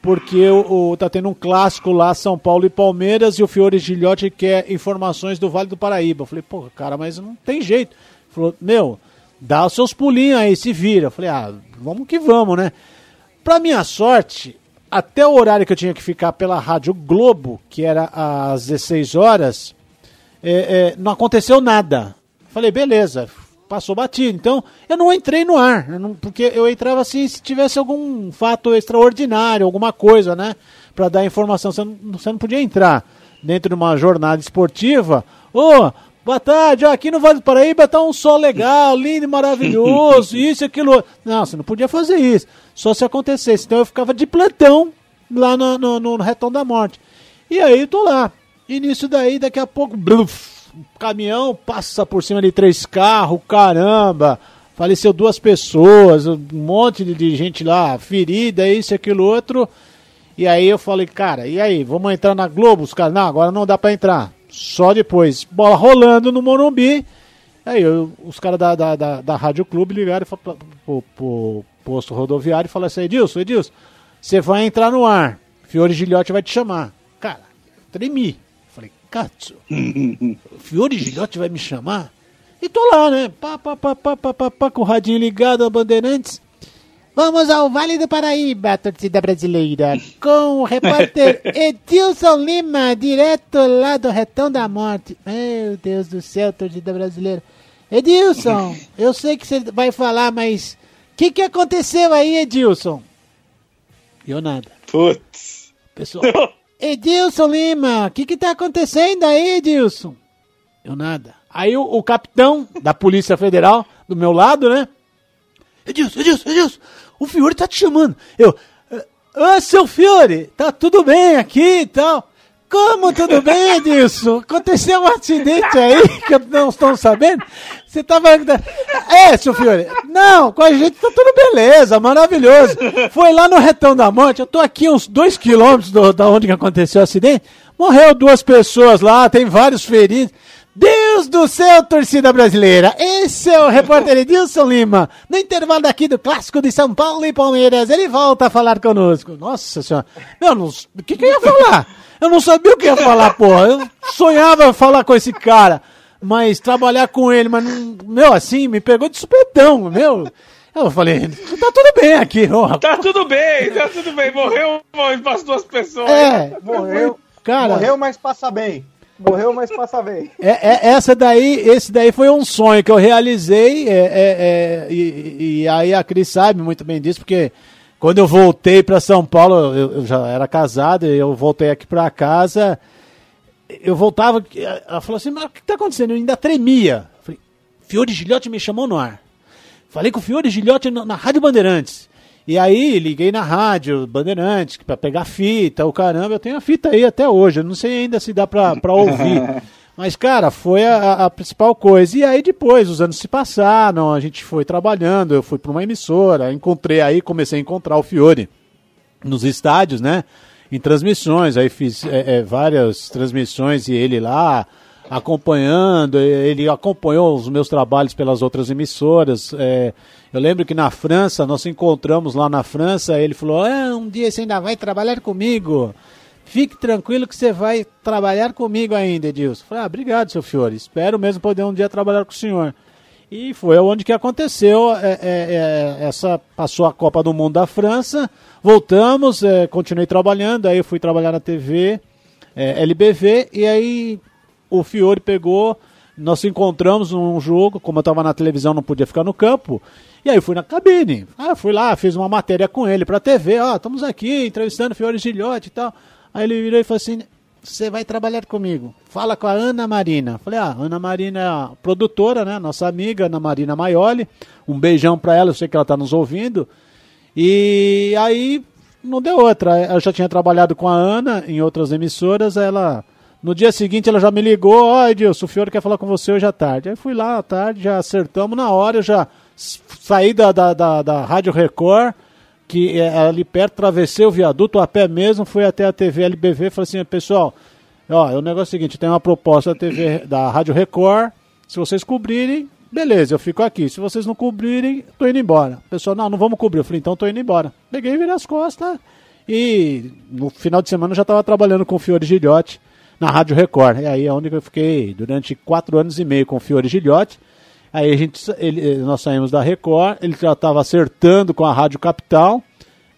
porque o, o, tá tendo um clássico lá, São Paulo e Palmeiras, e o Fiore Gilhote quer informações do Vale do Paraíba. Eu falei, pô, cara, mas não tem jeito. Ele falou, meu, dá os seus pulinhos aí, se vira. Eu falei, ah, vamos que vamos, né? Pra minha sorte, até o horário que eu tinha que ficar pela Rádio Globo, que era às 16 horas, é, é, não aconteceu nada. Falei, beleza, passou batido. Então, eu não entrei no ar, não, porque eu entrava assim se tivesse algum fato extraordinário, alguma coisa, né? Para dar informação. Você não, você não podia entrar dentro de uma jornada esportiva. Ô, oh, Boa tarde, aqui no Vale do Paraíba tá um sol legal, lindo e maravilhoso, isso e aquilo. Não, você não podia fazer isso. Só se acontecesse. Então eu ficava de plantão lá no, no, no Retão da Morte. E aí eu tô lá. E nisso daí, daqui a pouco, bluf, caminhão passa por cima de três carros, caramba. Faleceu duas pessoas, um monte de gente lá, ferida, isso e aquilo outro. E aí eu falei, cara, e aí, vamos entrar na Globo? Os caras, não, agora não dá pra entrar. Só depois. Bola rolando no Morumbi. Aí eu, os caras da, da, da, da, Rádio Clube ligaram pro, pro posto rodoviário e falaram assim, Edilson, Edilson, você vai entrar no ar. Fiore Gilhote vai te chamar. Cara, tremi. Katsu, Fiore Gilhote vai me chamar? E tô lá, né? Pá, pá, pá, pá, pá, pá, pá, com o radinho ligado a Bandeirantes. Vamos ao Vale do Paraíba, torcida brasileira, com o repórter Edilson Lima, direto lá do Retão da Morte. Meu Deus do céu, torcida brasileira. Edilson, eu sei que você vai falar, mas o que, que aconteceu aí, Edilson? Eu nada. Putz. Pessoal, Edilson Lima, o que que tá acontecendo aí, Edilson? Eu nada. Aí o, o capitão da Polícia Federal, do meu lado, né? Edilson, Edilson, Edilson, o Fiore tá te chamando. Eu, ô seu Fiore, tá tudo bem aqui e tal. Como tudo bem, Edilson? Aconteceu um acidente aí que não estão sabendo? Você tava. É, seu Fiore. Não, com a gente tá tudo beleza, maravilhoso. Foi lá no Retão da Morte, eu tô aqui uns dois quilômetros do, da onde que aconteceu o acidente. Morreu duas pessoas lá, tem vários feridos. Deus do céu, torcida brasileira! Esse é o repórter Edilson Lima. No intervalo aqui do Clássico de São Paulo e Palmeiras, ele volta a falar conosco. Nossa senhora. Meu, o que, que eu ia falar? Eu não sabia o que ia falar, porra. Eu sonhava falar com esse cara, mas trabalhar com ele, mas não... Meu, assim, me pegou de supetão, meu. Eu falei, tá tudo bem aqui, ó. Tá tudo bem, tá tudo bem. Morreu as duas pessoas. É, morreu. Cara, morreu, mas passa bem. Morreu, mas passa bem. É, é, essa daí, esse daí foi um sonho que eu realizei, é, é, é e, e, aí a Cris sabe muito bem disso, porque quando eu voltei para São Paulo, eu, eu, já era casado, eu voltei aqui para casa, eu voltava, ela falou assim, mas o que está acontecendo? Eu ainda tremia. Falei, Fiore Gilhote me chamou no ar. Falei com o Fiore Gilhote na, na Rádio Bandeirantes. E aí liguei na rádio Bandeirantes para pegar fita, o caramba, eu tenho a fita aí até hoje, eu não sei ainda se dá para ouvir. Mas, cara, foi a, a, principal coisa. E aí depois, os anos se passaram, a gente foi trabalhando, eu fui para uma emissora, encontrei aí, comecei a encontrar o Fiore nos estádios, né? Em transmissões, aí fiz é, é, várias transmissões e ele lá acompanhando, ele acompanhou os meus trabalhos pelas outras emissoras. É, eu lembro que na França, nós encontramos lá na França, ele falou: ah, um dia você ainda vai trabalhar comigo. Fique tranquilo que você vai trabalhar comigo ainda, Edilson. Falei, ah, obrigado, seu Fiore. Espero mesmo poder um dia trabalhar com o senhor. E foi onde que aconteceu. É, é, é, essa passou a Copa do Mundo da França. Voltamos, é, continuei trabalhando. Aí eu fui trabalhar na TV é, LBV. E aí o Fiore pegou, nós encontramos num jogo, como eu estava na televisão, não podia ficar no campo. E aí eu fui na cabine. Ah, fui lá, fiz uma matéria com ele para TV, ó, estamos aqui entrevistando o Fiore Gilhote e tal. Aí ele virou e falou assim: "Você vai trabalhar comigo. Fala com a Ana Marina". Falei: "Ah, Ana Marina é a produtora, né? Nossa amiga Ana Marina Maioli. Um beijão para ela, eu sei que ela tá nos ouvindo". E aí não deu outra. Eu já tinha trabalhado com a Ana em outras emissoras, ela no dia seguinte ela já me ligou, ó, oh, Edilson, o Fiore quer falar com você hoje à tarde. Aí fui lá à tarde, já acertamos na hora, eu já saí da, da, da, da Rádio Record, que é ali perto, travessei o viaduto a pé mesmo, fui até a TV LBV e falei assim, pessoal, ó, o negócio é o seguinte, tem uma proposta da TV da Rádio Record, se vocês cobrirem, beleza, eu fico aqui. Se vocês não cobrirem, tô indo embora. Pessoal, não, não vamos cobrir. Eu falei, então tô indo embora. Peguei, virei as costas e no final de semana eu já estava trabalhando com o Fiore Gilhote na Rádio Record. E aí é onde eu fiquei durante quatro anos e meio com o Fiore Gilhote. Aí a gente, ele, nós saímos da Record, ele já estava acertando com a Rádio Capital,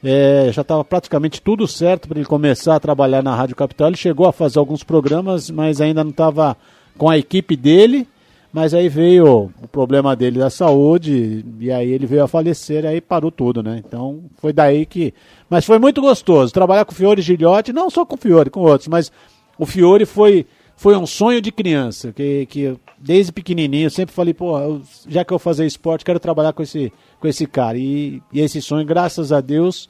é, já estava praticamente tudo certo para ele começar a trabalhar na Rádio Capital. Ele chegou a fazer alguns programas, mas ainda não estava com a equipe dele. Mas aí veio o problema dele da saúde, e aí ele veio a falecer, e aí parou tudo, né? Então foi daí que. Mas foi muito gostoso trabalhar com o Fiore Gilhote, não só com o Fiore, com outros, mas o Fiore foi, foi um sonho de criança, que, que desde pequenininho eu sempre falei, pô, eu, já que eu fazer esporte, quero trabalhar com esse, com esse cara. E, e esse sonho, graças a Deus,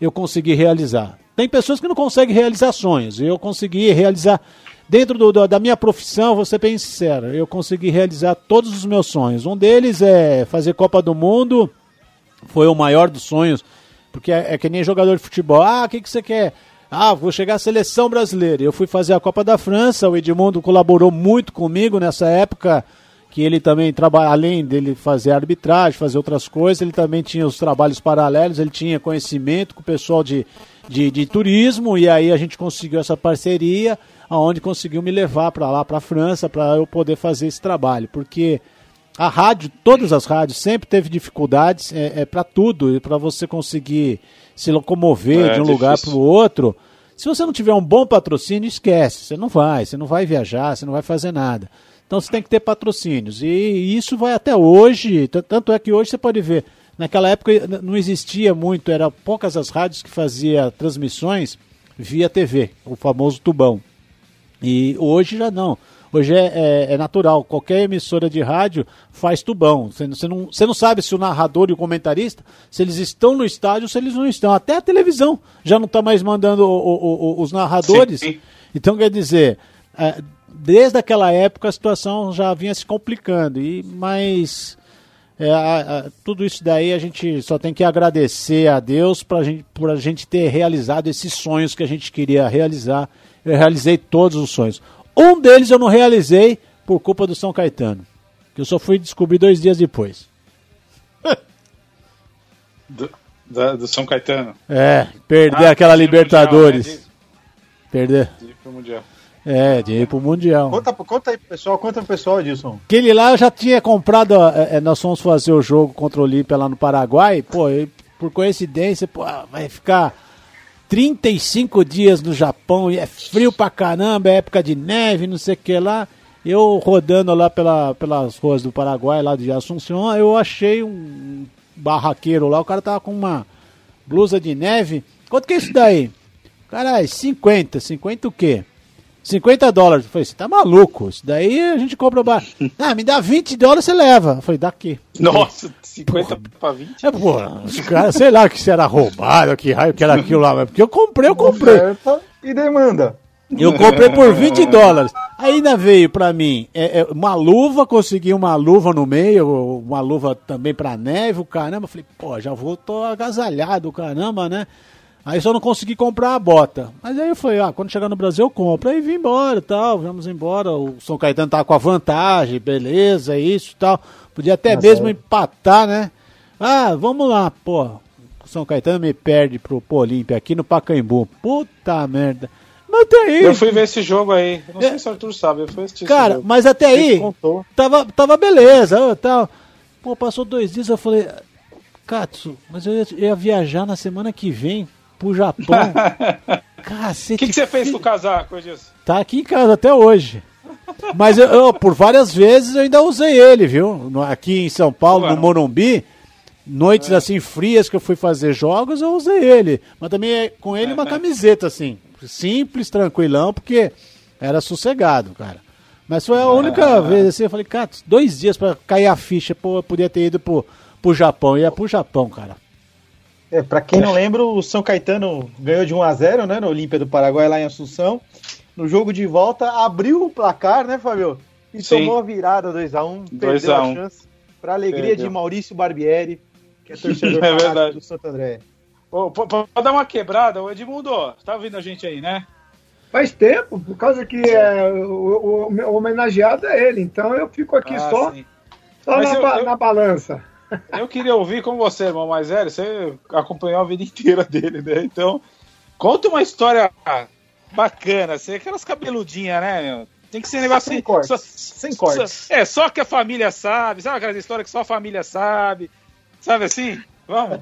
eu consegui realizar. Tem pessoas que não conseguem realizar sonhos, eu consegui realizar. Dentro do, da minha profissão, vou ser bem sincero, eu consegui realizar todos os meus sonhos. Um deles é fazer Copa do Mundo, foi o maior dos sonhos, porque é, é que nem jogador de futebol. Ah, o que, que você quer? Ah, vou chegar à seleção brasileira. Eu fui fazer a Copa da França, o Edmundo colaborou muito comigo nessa época, que ele também trabalha, além dele fazer arbitragem, fazer outras coisas, ele também tinha os trabalhos paralelos, ele tinha conhecimento com o pessoal de, de, de turismo, e aí a gente conseguiu essa parceria, aonde conseguiu me levar para lá, para a França, para eu poder fazer esse trabalho, porque a rádio, todas as rádios, sempre teve dificuldades é, é para tudo, para você conseguir se locomover é, de um lugar para o outro. Se você não tiver um bom patrocínio, esquece. Você não vai, você não vai viajar, você não vai fazer nada. Então você tem que ter patrocínios. E isso vai até hoje. Tanto é que hoje você pode ver. Naquela época não existia muito, eram poucas as rádios que faziam transmissões via TV, o famoso tubão. E hoje já não. Hoje é, é, é, natural, qualquer emissora de rádio faz tubão. Você, você, não, você não sabe se o narrador e o comentarista, se eles estão no estádio ou se eles não estão. Até a televisão já não está mais mandando o, o, o, os narradores. Sim. Então, quer dizer, é, desde aquela época a situação já vinha se complicando. E, mas é, a, a, tudo isso daí a gente só tem que agradecer a Deus pra gente, por a gente ter realizado esses sonhos que a gente queria realizar. Eu realizei todos os sonhos. Um deles eu não realizei por culpa do São Caetano. Que eu só fui descobrir dois dias depois. do, da, do São Caetano? É, perder ah, aquela Libertadores. Mundial, né? Perder. De ir pro Mundial. É, de ir pro Mundial. Conta, conta aí pro pessoal, conta pro pessoal, Edilson. Aquele lá eu já tinha comprado, é, é, nós fomos fazer o jogo contra o Olímpia lá no Paraguai, pô, por coincidência, pô, vai ficar 35 dias no Japão e é frio pra caramba, é época de neve, não sei o que lá. Eu rodando lá pela, pelas ruas do Paraguai, lá de Assunção, eu achei um barraqueiro lá, o cara tava com uma blusa de neve. Quanto que é isso daí? Caralho, 50. 50 o quê? 50 dólares. Eu falei, você tá maluco? Isso daí a gente compra. Bar... Ah, me dá 20 dólares, você leva. Eu falei, daqui. Nossa, 50 para 20? É, pô, os caras, sei lá que se era roubado, que raio que era aquilo lá. Porque eu comprei, eu comprei. Oferta e demanda. Eu comprei por 20 dólares. Ainda veio pra mim é, é, uma luva, consegui uma luva no meio, uma luva também pra neve, o caramba. Falei, pô, já vou, tô agasalhado, caramba, né? Aí só não consegui comprar a bota. Mas aí eu falei, ah, quando chegar no Brasil eu compro. Aí vim embora e tal, vamos embora. O São Caetano tava com a vantagem, beleza, isso e tal. Podia até Mas mesmo é. empatar, né? Ah, vamos lá, pô. O São Caetano me perde pro Olímpia aqui no Pacaembu. Puta merda. Mas até aí. Eu fui ver esse jogo aí. Não é. sei se o Arthur sabe, eu fui assistir Cara, mas até aí. Tava, tava beleza. Tal. Pô, passou dois dias, eu falei. Katsu, mas eu ia, eu ia viajar na semana que vem pro Japão. Cacete. O que, que você fez com o casaco, disso? Tá aqui em casa até hoje. Mas eu, eu, por várias vezes eu ainda usei ele, viu? Aqui em São Paulo, Ué, no Morumbi, noites é. assim frias que eu fui fazer jogos, eu usei ele. Mas também é com ele uma camiseta assim, simples, tranquilão, porque era sossegado, cara. Mas foi a única vez assim, eu falei, cara, dois dias para cair a ficha, pô, eu podia ter ido pro, pro Japão. Ia pro Japão, cara. É, para quem não lembra, o São Caetano ganhou de 1 a 0 né, no Olímpia do Paraguai, lá em Assunção. No jogo de volta, abriu o placar, né, Fabio? E Sim. tomou a virada 2x1, perdeu a, a chance. Para alegria perdeu. de Maurício Barbieri, que é torcedor é verdade. do Santo André. Oh, Pode dar uma quebrada, o Edmundo, tá ouvindo a gente aí, né? Faz tempo, por causa que é, o, o, o, homenageado é ele, então eu fico aqui ah, só, só na, eu, eu... na balança. Eu queria ouvir com você, irmão mais velho. Você acompanhou a vida inteira dele, né? Então, conta uma história bacana. Você, aquelas cabeludinhas, né, meu? Tem que ser um negócio sem assim, cortes. Só, sem cortes. é, só que a família sabe. Sabe aquela história que só a família sabe? Sabe assim? Vamos.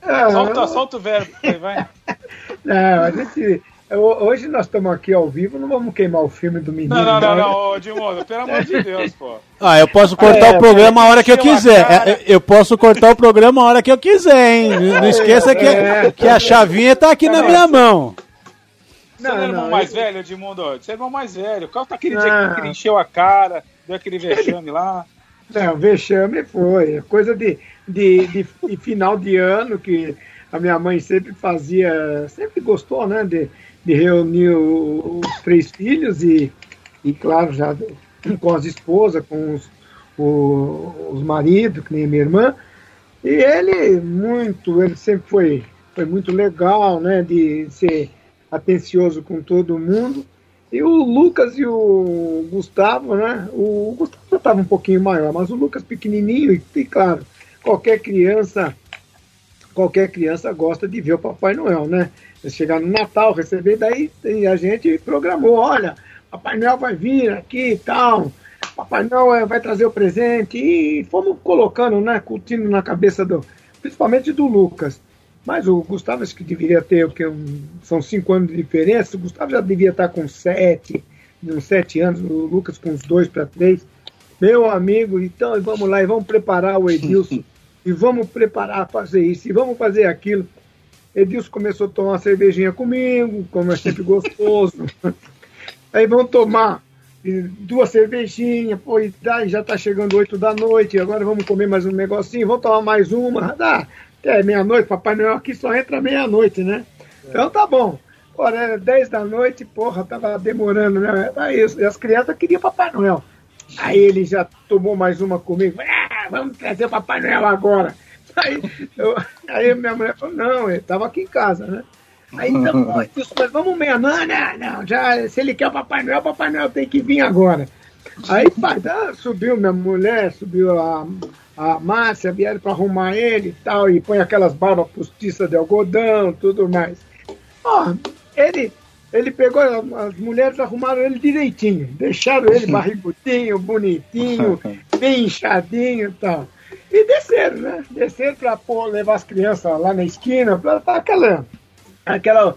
É, solta, solta o verbo aí, vai. Não, a gente Hoje nós estamos aqui ao vivo, não vamos queimar o filme do menino. Não, não, não, não, não Edmundo, pelo amor de Deus, pô. Ah, eu posso cortar é, o programa a hora que eu quiser. É, eu posso cortar o programa a hora que eu quiser, hein? Não esqueça que, é. que a chavinha tá aqui na minha mão. Você não, é irmão mais eu... velho, Edmundo? Você é irmão mais velho. Qual tá aquele dia que ele encheu a cara, deu aquele vexame lá? Não, vexame foi. Coisa de, de, de, de final de ano que a minha mãe sempre fazia, sempre gostou, né? De, de reunir os três filhos e, e claro, já com as esposas, com os, os maridos, que nem minha irmã. E ele muito, ele sempre foi, foi muito legal, né, de ser atencioso com todo mundo. E o Lucas e o Gustavo, né? O Gustavo já estava um pouquinho maior, mas o Lucas pequenininho e, e, claro, qualquer criança, qualquer criança gosta de ver o Papai Noel, né? Chegar no Natal, receber, daí a gente programou, olha, Papai Noel vai vir aqui e tal, Papai Noel vai trazer o presente, e fomos colocando, né, curtindo na cabeça do, principalmente do Lucas. Mas o Gustavo acho que deveria ter, o que um, são cinco anos de diferença, o Gustavo já devia estar com sete, uns sete anos, o Lucas com uns dois para três. Meu amigo, então vamos lá e vamos preparar o Edilson, e vamos preparar fazer isso, e vamos fazer aquilo. Edilson começou a tomar uma cervejinha comigo, como é sempre gostoso. Aí vamos tomar duas cervejinhas, pô, já tá chegando oito da noite, agora vamos comer mais um negocinho, vamos tomar mais uma, dá até meia-noite, Papai Noel aqui só entra meia-noite, né? Então tá bom. Agora era dez da noite, porra, tava demorando, né? Aí as crianças queriam Papai Noel. Aí ele já tomou mais uma comigo, ah, vamos trazer o Papai Noel agora. Aí, eu, aí minha mulher falou, não, ele estava aqui em casa, né? Aí, então, mas vamos meia, não, não, não, já, se ele quer o Papai Noel, o Papai Noel tem que vir agora. Aí, pai, tá, subiu minha mulher, subiu a, a Márcia, vieram para arrumar ele e tal, e põe aquelas barbas postiças de algodão, tudo mais. Ó, ele, ele pegou, as mulheres arrumaram ele direitinho, deixaram ele barrigudinho, bonitinho, bem inchadinho e tal. E desceram, né? Desceram para levar as crianças lá na esquina, para aquela, aquela,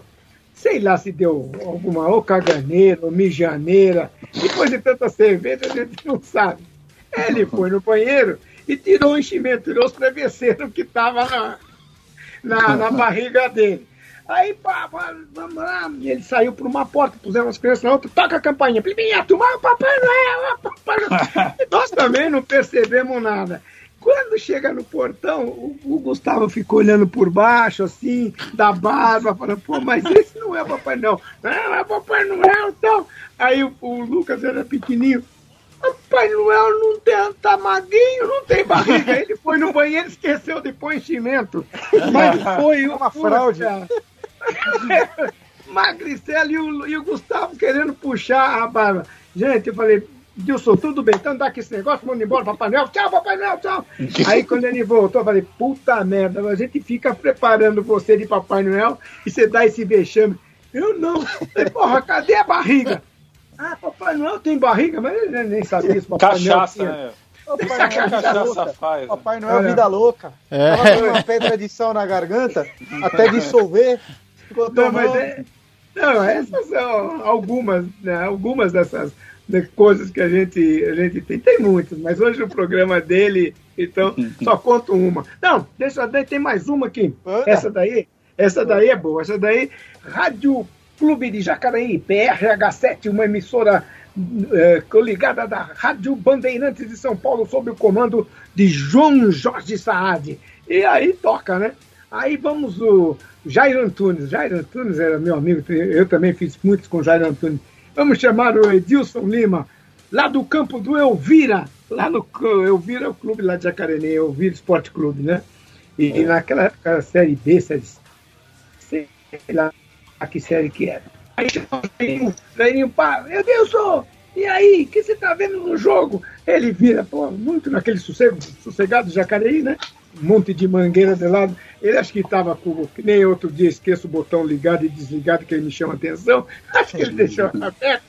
sei lá se deu alguma ou caganeira, ou mijaneira. Depois de tanta cerveja, a gente não sabe. Ele foi no banheiro e tirou o enchimento, tirou os travesseiros que estavam na, na, na barriga dele. Aí, pá, pá, vamos lá. E ele saiu por uma porta, puseram as crianças na outra, toca a campainha. Minha turma, Papai Noel, Papai Noel. Nós também não percebemos nada. Quando chega no portão, o, o, Gustavo ficou olhando por baixo, assim, da barba, falando, pô, mas esse não é Papai Noel. Não, é Papai Noel, então. Aí o, o Lucas era pequenininho. Papai Noel não tem, tá magrinho, não tem barriga. Ele foi no banheiro e esqueceu de pôr enchimento. Mas foi uma fraude. Magricela e o, e o Gustavo querendo puxar a barba. Gente, eu falei, Dilson, tudo bem, então dá aqui esse negócio, manda embora, Papai Noel, tchau, Papai Noel, tchau. Aí quando ele voltou, eu falei, puta merda, a gente fica preparando você de Papai Noel e você dá esse vexame. Eu não. Falei, porra, cadê a barriga? Ah, Papai Noel tem barriga, mas ele nem sabia isso, Papai Cachaça, Noel tinha. Né? Papai Noel, cachaça faz. Papai Noel é vida louca. É. Tava com uma pedra de sal na garganta, até dissolver. Ficou não, mas é, não, essas são algumas, né, algumas dessas né, coisas que a gente, a gente tem. Tem muitas, mas hoje o programa dele, então, só conto uma. Não, deixa daí, tem mais uma aqui. Essa daí, essa daí é boa. Essa daí, Rádio Clube de Jacareí, PRH7, uma emissora é, ligada da Rádio Bandeirantes de São Paulo, sob o comando de João Jorge Saad. E aí toca, né? Aí vamos o Jair Antunes. Jair Antunes era meu amigo, eu também fiz muitos com Jair Antunes. Vamos chamar o Edilson Lima, lá do campo do Elvira, lá no Elvira, o clube lá de Jacareí, Elvira Esporte Clube, né? E, é. naquela época série B, série sei lá que série que era. Aí o Leirinho, pá, Edilson, e aí, o que você tá vendo no jogo? Ele vira, pô, muito naquele sossego, sossegado Jacareí, né? Um monte de mangueira de lado. Ele acho que estava com. Que nem outro dia esqueço o botão ligado e desligado, que ele me chama atenção. Acho que ele deixou aberto.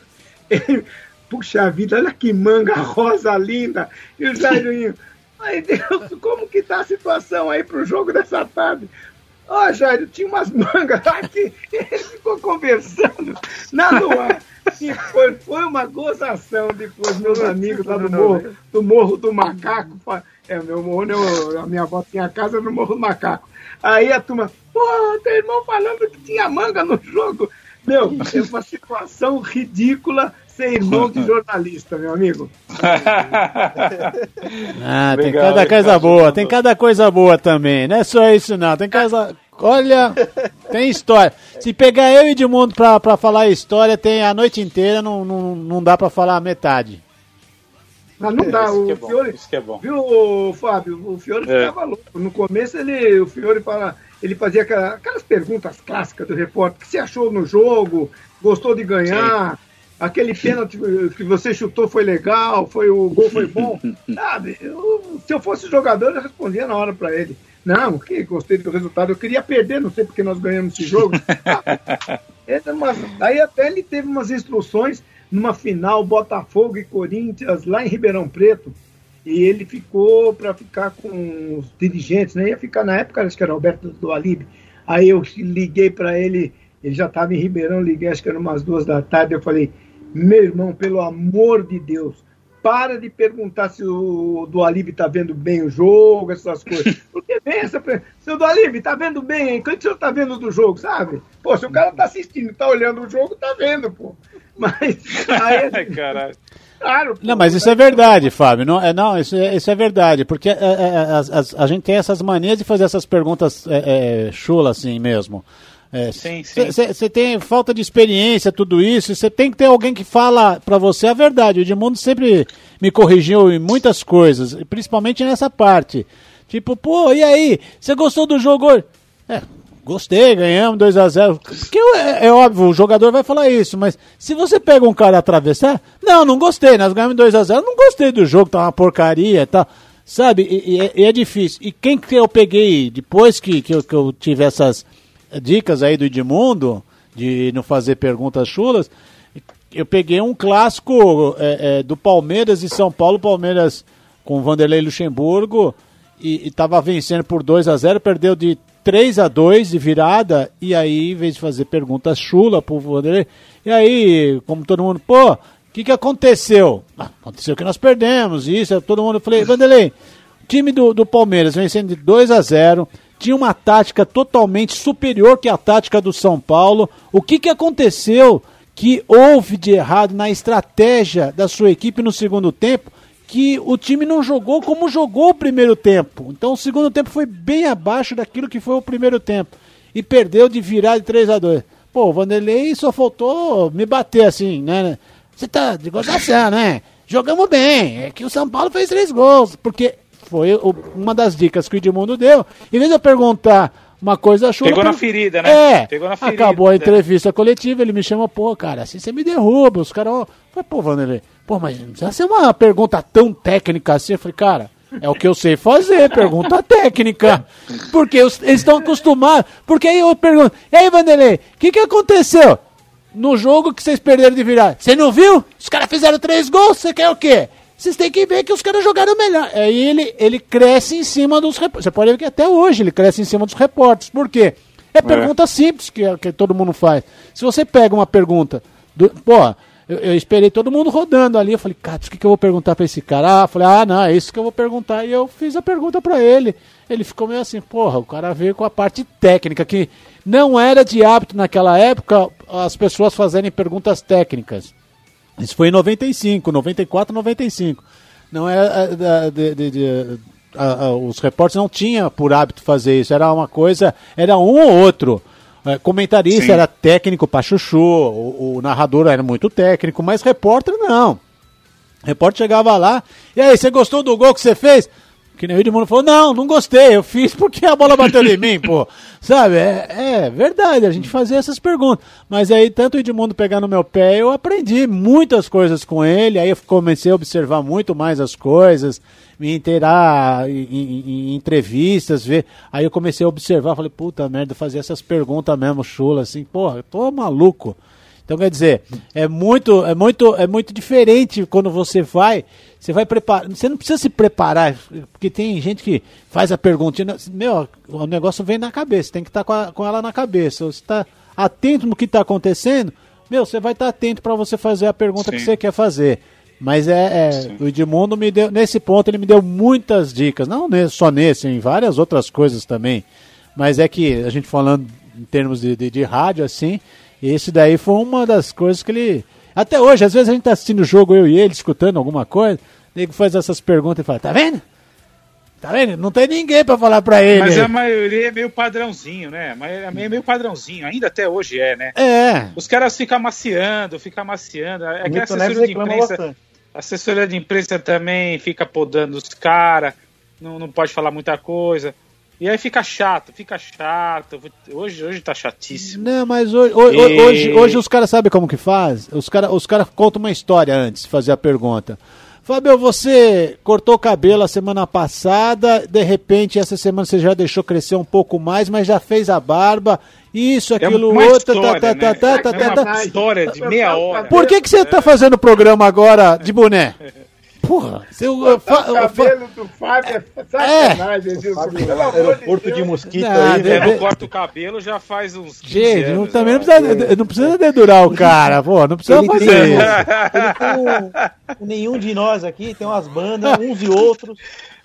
Ele, puxa vida, olha que manga rosa linda. E o Jairinho, ai Deus, como que tá a situação aí pro jogo dessa tarde? Ó, oh, Jair, tinha umas mangas aqui. Ele ficou conversando na lua. E foi, foi uma gozação depois, meus amigos lá do morro, do morro do Macaco é, meu morro, eu, a minha avó tinha casa no Morro do Macaco. Aí a turma, pô, teu irmão falando que tinha manga no jogo. Meu, é uma situação ridícula ser irmão de jornalista, meu amigo. ah, tem Legal, cada coisa boa, tem cada coisa boa também. Não é só isso não, tem coisa... Olha, tem história. Se pegar eu e Edmundo pra, pra falar história, tem a noite inteira, não, não, não dá pra falar a metade. Mas não é, dá, o é Fiore. Isso que é bom. Viu, Fábio? O Fiore é. ficava louco. No começo ele, o Fiore fala, ele fazia aquelas perguntas clássicas do repórter. O que você achou no jogo? Gostou de ganhar? Sim. Aquele pênalti que você chutou foi legal, foi o gol foi bom. Sabe? Eu, se eu fosse jogador, eu respondia na hora para ele. Não, que gostei do resultado. Eu queria perder, não sei porque nós ganhamos esse jogo. mas, aí até ele teve umas instruções numa final Botafogo e Corinthians lá em Ribeirão Preto. E ele ficou para ficar com os dirigentes, né? Ia ficar na época, acho que era Roberto do Alibe. Aí eu liguei para ele, ele já estava em Ribeirão, liguei, acho que era umas duas da tarde. Eu falei: meu irmão, pelo amor de Deus, para de perguntar se o do Alibe está vendo bem o jogo, essas coisas. Porque vem essa. Seu do Alibe, está vendo bem? O que o senhor está vendo do jogo, sabe? Pô, se o cara está assistindo, está olhando o jogo, está vendo, pô. Mas. Aí, Caralho. Claro, não, mas isso é verdade, Fábio. Não, é, não isso, é, isso é verdade, porque é, é, é a, a, a, gente tem essas manias de fazer essas perguntas é, é, chulas assim mesmo. Você tem falta de experiência, tudo isso. Você tem que ter alguém que fala para você a verdade. O Edmundo sempre me corrigiu em muitas coisas, principalmente nessa parte. Tipo, pô, e aí? Você gostou do jogo hoje? É, Gostei, ganhamos 2 a 0 que é, é, óbvio, o jogador vai falar isso, mas se você pega um cara atravessar, não, não gostei, nós ganhamos 2 a 0 não gostei do jogo, tá uma porcaria e tal. Sabe, e, e, e, é difícil. E quem que eu peguei, depois que, que, eu, que eu tive essas dicas aí do Edmundo, de não fazer perguntas chulas, eu peguei um clássico é, é, do Palmeiras e São Paulo, Palmeiras com Vanderlei Luxemburgo, e estava vencendo por 2 a 0 perdeu de 3 a 2 de virada, e aí, em vez de fazer perguntas chula pro Vanderlei, e aí, como todo mundo, pô, o que, que aconteceu? Ah, aconteceu que nós perdemos, isso, todo mundo, eu falei, Vanderlei, time do, do Palmeiras vencendo de 2 a 0 tinha uma tática totalmente superior que a tática do São Paulo. O que, que aconteceu que houve de errado na estratégia da sua equipe no segundo tempo? Que o time não jogou como jogou o primeiro tempo. Então o segundo tempo foi bem abaixo daquilo que foi o primeiro tempo. E perdeu de virar de 3 a 2 Pô, o Vanderlei só faltou me bater assim, né? Você tá de gozação, né? Jogamos bem. É que o São Paulo fez três gols. Porque foi uma das dicas que o Edmundo deu. Em vez de eu perguntar uma coisa chula. Pegou na ferida, né? É. Pegou na ferida. Acabou a entrevista né? coletiva, ele me chama, pô, cara, assim você me derruba. Os caras, falei, pô, Vanderlei, pô, mas não precisa ser uma pergunta tão técnica assim. Eu falei, cara, é o que eu sei fazer, pergunta técnica. Porque eles estão acostumados. Porque aí eu pergunto, e aí, Vanderlei, o que, que aconteceu? No jogo que vocês perderam de virar. Você não viu? Os caras fizeram três gols, você quer o quê? Vocês têm que ver que os caras jogaram melhor. Aí ele, ele cresce em cima dos repórteres. Você pode ver que até hoje ele cresce em cima dos repórteres. Por quê? É, é. pergunta simples que, que todo mundo faz. Se você pega uma pergunta, do, pô, eu, eu, esperei todo mundo rodando ali. Eu falei, cara, o que, que eu vou perguntar pra esse cara? Ah, falei, ah, não, é isso que eu vou perguntar. E eu fiz a pergunta pra ele. Ele ficou meio assim, porra, o cara veio com a parte técnica, que não era de hábito naquela época as pessoas fazerem perguntas técnicas. Isso foi em 95, 94, 95. Não é, é de, de, de, a, a, os repórteres não tinham por hábito fazer isso. Era uma coisa, era um ou outro. É, comentarista Sim. era técnico para chuchu, o, o, narrador era muito técnico, mas repórter não. repórter chegava lá, e aí, você gostou do gol que você fez? Que nem o Edmundo falou, não, não gostei, eu fiz porque a bola bateu em mim, pô. Sabe, é, é, verdade, a gente fazia essas perguntas. Mas aí, tanto o Edmundo pegar no meu pé, eu aprendi muitas coisas com ele, aí eu comecei a observar muito mais as coisas, me inteirar em, em, em entrevistas, ver. Aí eu comecei a observar, falei, puta merda, fazer essas perguntas mesmo, chula, assim, porra, eu tô maluco. Então quer dizer, é muito, é muito, é muito diferente quando você vai, você vai preparar, você não precisa se preparar, porque tem gente que faz a perguntinha, meu, o negócio vem na cabeça, tem que estar tá com, com, ela na cabeça. Você está atento no que está acontecendo, meu, você vai estar tá atento para você fazer a pergunta Sim. que você quer fazer. Mas é, é o Edmundo me deu, nesse ponto ele me deu muitas dicas, não só nesse, em várias outras coisas também. Mas é que a gente falando em termos de, de, de rádio assim, esse daí foi uma das coisas que ele. Até hoje, às vezes a gente tá assistindo o jogo, eu e ele, escutando alguma coisa, ele faz essas perguntas e fala, tá vendo? Tá vendo? Não tem ninguém para falar para ele. Mas a maioria é meio padrãozinho, né? É meio padrãozinho, ainda até hoje é, né? É. Os caras ficam amaciando, ficam amaciando. É que a assessoria de imprensa. A assessoria de imprensa também fica podando os caras, não, não pode falar muita coisa. E aí fica chato, fica chato. Hoje, hoje tá chatíssimo. Não, mas hoje, hoje, e... hoje, hoje os caras sabem como que faz? Os caras os cara contam uma história antes de fazer a pergunta. Fábio, você cortou o cabelo a semana passada, de repente essa semana você já deixou crescer um pouco mais, mas já fez a barba, isso, aquilo, é outro, tá, tá, tá, tá, tá, tá, tá. história de meia hora. Por que, que você tá fazendo o programa agora de boné? Porra, seu. Fa, o cabelo do Fábio é sacanagem, é. Aeroporto de, de mosquito não, aí, né? Eu corto o cabelo já faz uns. Gente, anos, não, também não precisa, não precisa dedurar o cara, pô, não precisa ele fazer tem, isso. Ele nenhum de nós aqui tem umas bandas, uns e outros,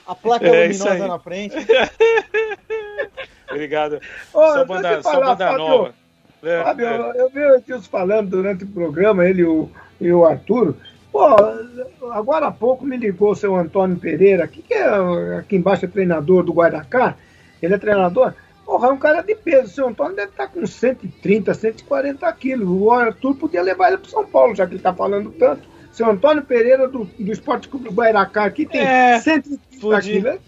a placa é luminosa na frente. Obrigado. Ô, só banda, falar, só banda Fábio, nova. É, Fábio, é. eu vi o Tios falando durante o programa, ele o, e o Arturo. Pô, agora há pouco me ligou o seu Antônio Pereira, que, que é aqui embaixo é treinador do Guaracá. Ele é treinador. Porra, é um cara de peso. O seu Antônio deve estar com 130, 140 quilos. O Arthur podia levar ele para São Paulo, já que ele está falando tanto. Seu Antônio Pereira do, do Esporte Clube do Guaracá aqui tem é, 130 quilos.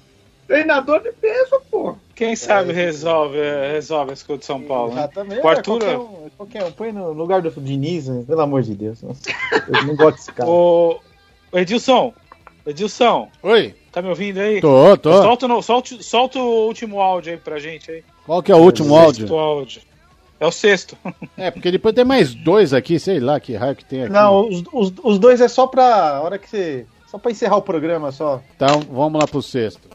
Treinador de peso, pô. Quem sabe é, resolve, resolve esse de São Paulo. Né? Exatamente. O Arthur... qualquer, um, qualquer um. Põe no lugar do Diniz, né? pelo amor de Deus. Eu não gosto desse cara. O Edilson. Edilson. Oi. Tá me ouvindo aí? Tô, tô. Solta, no, solta, solta o último áudio aí pra gente aí. Qual que é o último é o áudio? áudio? É o sexto. É, porque depois tem mais dois aqui, sei lá que raio que tem aqui. Não, os, os, os dois é só pra hora que você. Só pra encerrar o programa só. Então, vamos lá pro sexto.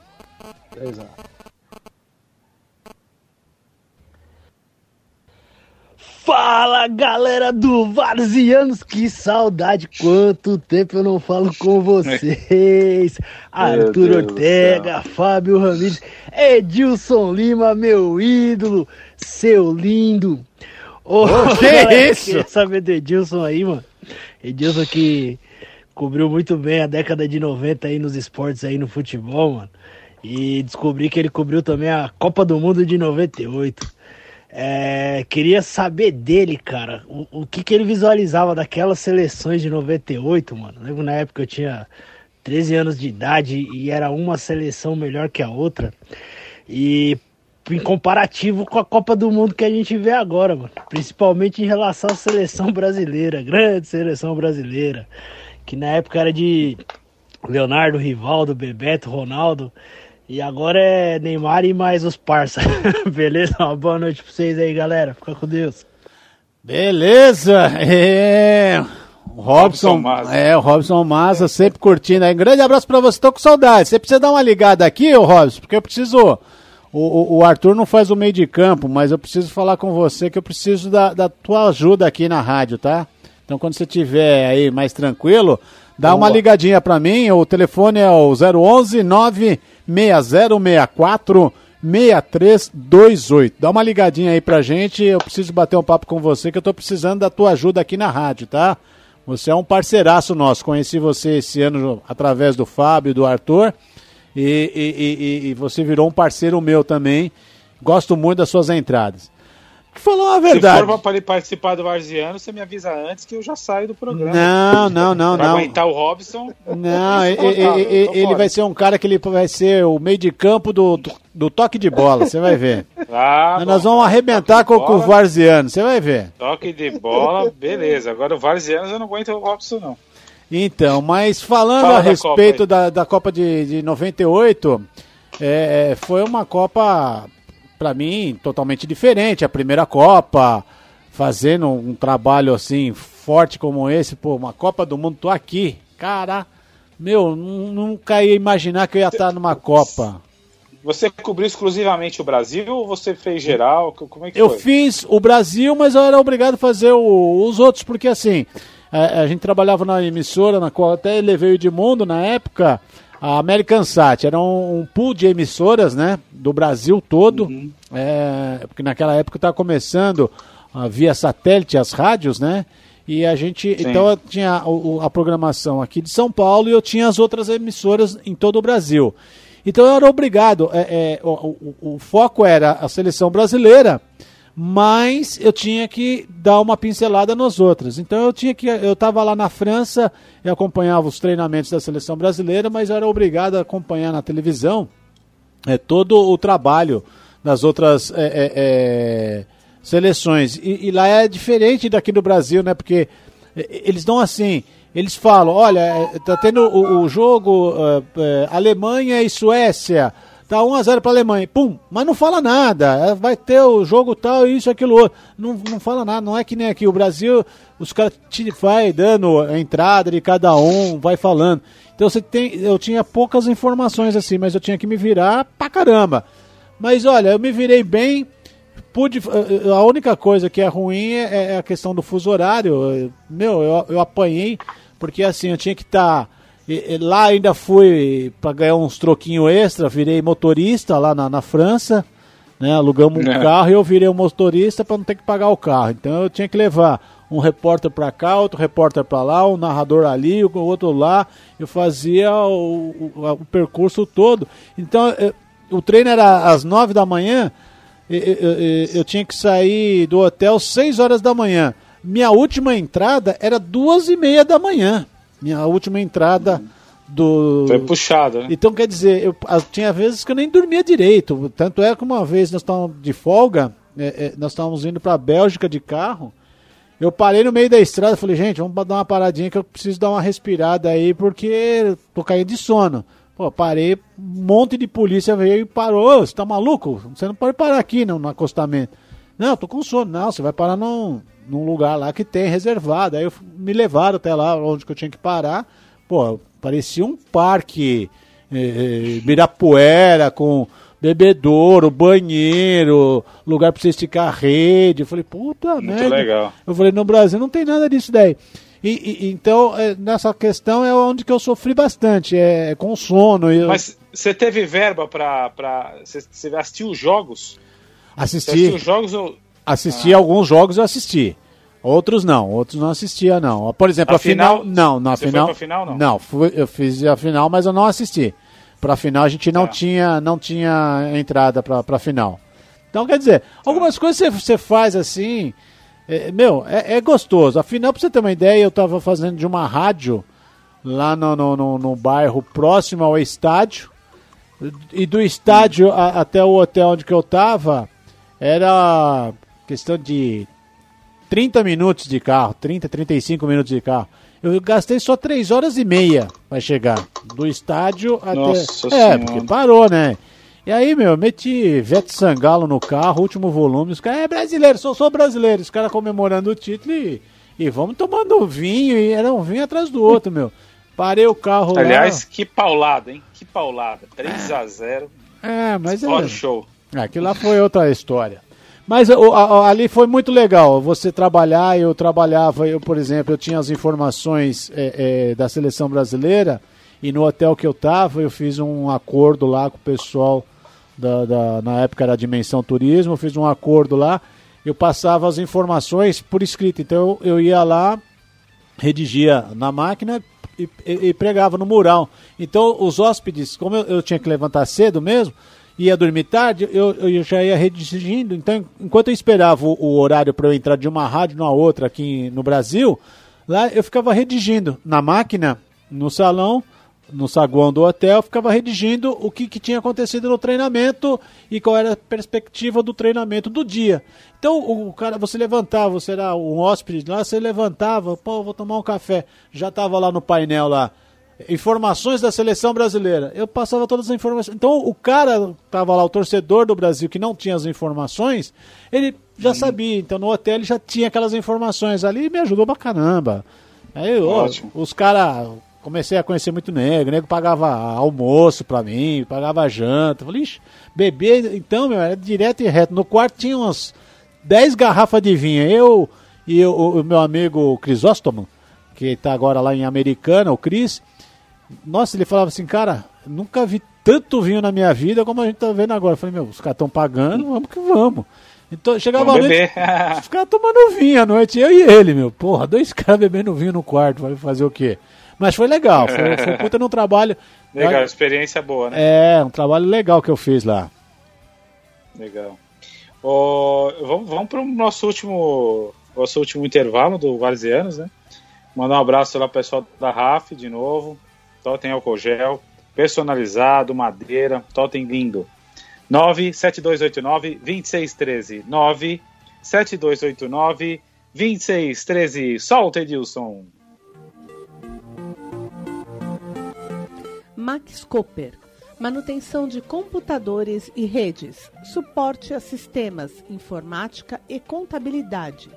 Fala! Fala galera do Varzianos, que saudade! Quanto tempo eu não falo com vocês! Arthur Ortega, Fábio Ramírez, Edilson Lima, meu ídolo, seu lindo! Oh, que galera, isso? Saber do Edilson aí, mano. Edilson que cobriu muito bem a década de 90 aí nos esportes aí no futebol, mano. E descobri que ele cobriu também a Copa do Mundo de 98. É, queria saber dele, cara, o, o que, que ele visualizava daquelas seleções de 98, mano. Lembro na época eu tinha 13 anos de idade e era uma seleção melhor que a outra. E em comparativo com a Copa do Mundo que a gente vê agora, mano. Principalmente em relação à seleção brasileira, grande seleção brasileira. Que na época era de Leonardo, Rivaldo, Bebeto, Ronaldo. E agora é Neymar e mais os parça. Beleza? Uma boa noite pra vocês aí, galera. Fica com Deus. Beleza! É. O Robson, Robson é, o Robson Massa, sempre curtindo aí. Um grande abraço pra você, tô com saudade. Você precisa dar uma ligada aqui, ô Robson, porque eu preciso. O, o, Arthur não faz o meio de campo, mas eu preciso falar com você que eu preciso da, da tua ajuda aqui na rádio, tá? Então quando você tiver aí mais tranquilo, dá Boa. uma ligadinha pra mim. O telefone é o 011 9 6064 6328. Dá uma ligadinha aí pra gente, eu preciso bater um papo com você que eu tô precisando da tua ajuda aqui na rádio, tá? Você é um parceiraço nosso, conheci você esse ano através do Fábio e do Arthur e, e, e, e você virou um parceiro meu também. Gosto muito das suas entradas. Falou a verdade. Se for para participar do Varziano, você me avisa antes que eu já saio do programa. Não, não, não, pra não. aguentar o Robson. Não, ele, ele, ele vai ser um cara que ele vai ser o meio de campo do, do, do toque de bola, você vai ver. Ah, Nós bom, vamos arrebentar com, com, o Varziano, você vai ver. Toque de bola, beleza. Agora o Varziano eu não aguento o Robson, não. Então, mas falando Fala a respeito Copa da, da Copa de, de 98, é, é, foi uma Copa para mim, totalmente diferente. A primeira Copa, fazendo um trabalho assim forte como esse, pô, uma Copa do Mundo, tô aqui. Cara, meu, nunca ia imaginar que eu ia estar numa Copa. Você cobriu exclusivamente o Brasil ou você fez geral? Como é que eu foi? fiz o Brasil, mas eu era obrigado a fazer o, os outros, porque assim, a, a, gente trabalhava na emissora, na qual até levei o Edmundo na época, a American Sat era um, um, pool de emissoras, né, do Brasil todo, uhum. é, porque naquela época estava começando uh, via satélite as rádios, né, e a gente, Sim. então eu tinha a, a, programação aqui de São Paulo e eu tinha as outras emissoras em todo o Brasil. Então eu era obrigado, é, é, o, o, o foco era a seleção brasileira, mas eu tinha que dar uma pincelada nas outras. Então eu tinha que eu estava lá na França e acompanhava os treinamentos da seleção brasileira, mas eu era obrigado a acompanhar na televisão é, todo o trabalho das outras é, é, seleções. E, e, lá é diferente daqui do Brasil, né? Porque eles dão assim, eles falam, olha, tá tendo o, o jogo Alemanha e Suécia. Tá 1x0 pra Alemanha. Pum, mas não fala nada. É, vai ter o jogo tal, isso, aquilo outro. Não, não fala nada. Não é que nem aqui. O Brasil, os caras vai dando a entrada de cada um, vai falando. Então você tem. Eu tinha poucas informações assim, mas eu tinha que me virar pra caramba. Mas olha, eu me virei bem. Pude, eh, eh, a única coisa que é ruim é, é a questão do fuso horário. Meu, eu, eu apanhei, porque assim, eu tinha que estar. Tá e, e lá ainda fui para ganhar uns troquinhos extra, virei motorista lá na, na França, né? Alugamos um é. carro e eu virei um motorista para não ter que pagar o carro. Então eu tinha que levar um repórter para cá, outro repórter para lá, um narrador ali, o outro lá. Eu fazia o, o, o percurso todo. Então eu, o treino era às nove da manhã. Eu, eu, eu, tinha que sair do hotel seis horas da manhã. Minha última entrada era duas e meia da manhã. Minha última entrada do. Foi puxado, né? Então, quer dizer, eu, tinha vezes que eu nem dormia direito. Tanto é que uma vez nós estávamos de folga, é, é, nós estávamos indo para a Bélgica de carro. Eu parei no meio da estrada falei, gente, vamos dar uma paradinha que eu preciso dar uma respirada aí, porque tô caindo de sono. Pô, parei, um monte de polícia veio e parou. Você tá maluco? Você não pode parar aqui no, no acostamento. Não, tô com sono. Não, você vai parar num, num lugar lá que tem reservado. Aí eu, me levaram até lá onde que eu tinha que parar. Pô, parecia um parque eh, Mirapuera com bebedouro, banheiro, lugar para você esticar a rede. Eu falei, puta Muito merda. legal. Eu falei, no Brasil não tem nada disso daí. E, e, então, é, nessa questão é onde que eu sofri bastante, é com sono. Eu... Mas você teve verba para. Você assistiu jogos? Assisti. Você assistiu jogos ou... Assisti ah. alguns jogos, eu assisti. Outros não, outros não assistia não. Por exemplo, a, a final, final, não, na Você final, foi final não. Não, fui, eu fiz a final, mas eu não assisti. Para final a gente não é. tinha, não tinha entrada para para final. Então quer dizer, algumas coisas você, faz assim, é, meu, é, é, gostoso. Afinal, para você ter uma ideia, eu estava fazendo de uma rádio lá no, no, no, no bairro próximo ao estádio e do estádio a, até o hotel onde que eu tava era questão de 30 minutos de carro, 30, 35 minutos de carro. Eu gastei só 3 horas e meia para chegar do estádio até. Nossa é, senhora. porque parou, né? E aí, meu, meti Vete Sangalo no carro, último volume. Os caras, é brasileiro, sou, sou brasileiro. Os caras comemorando o título e, e vamos tomando vinho. E era um vinho atrás do outro, meu. Parei o carro Aliás, lá. que paulada, hein? Que paulada. 3 a 0 É, mas é. show. Aquilo lá foi outra história. Mas o, a, ali foi muito legal você trabalhar. Eu trabalhava, eu, por exemplo, eu tinha as informações é, é, da seleção brasileira e no hotel que eu estava eu fiz um acordo lá com o pessoal da, da, na época era Dimensão Turismo, eu fiz um acordo lá. Eu passava as informações por escrito, então eu, eu ia lá, redigia na máquina e, e, e, pregava no mural. Então os hóspedes, como eu, eu tinha que levantar cedo mesmo ia dormir tarde, eu, eu já ia redigindo. Então, enquanto eu esperava o, o horário para eu entrar de uma rádio na outra aqui no Brasil, lá eu ficava redigindo na máquina, no salão, no saguão do hotel, ficava redigindo o que, que, tinha acontecido no treinamento e qual era a perspectiva do treinamento do dia. Então, o, o cara, você levantava, você era um hóspede lá, você levantava, pô, vou tomar um café. Já estava lá no painel lá informações da seleção brasileira. Eu passava todas as informações. Então o cara tava lá, o torcedor do Brasil que não tinha as informações, ele já uhum. sabia. Então no hotel ele já tinha aquelas informações ali e me ajudou pra caramba. Aí ó, os caras comecei a conhecer muito negro, nego pagava almoço pra mim, pagava janta. Falei, ixi, bebê, então, meu, era direto e reto. No quarto tinha umas 10 garrafas de vinho. Eu e eu, o meu amigo Crisóstomo, que tá agora lá em Americana, o Cris, nossa, ele falava assim, cara, nunca vi tanto vinho na minha vida como a gente tá vendo agora. Eu falei, meu, os caras estão pagando, vamos que vamos. Então chegava vamos a noite, os caras tomando vinho à noite, eu e ele, meu. Porra, dois caras bebendo vinho no quarto, vai fazer o quê? Mas foi legal, foi, foi puta no trabalho. Legal, experiência boa, né? É, um trabalho legal que eu fiz lá. Legal. Oh, vamos vamos para o nosso último, nosso último intervalo do Varzianos, né? Mandar um abraço lá pro pessoal da RAF de novo. Totem álcool gel, personalizado, madeira, totem lindo. 97289 2613. 97289 2613. Solta, Edilson. Max Cooper. Manutenção de computadores e redes. Suporte a sistemas, informática e contabilidade.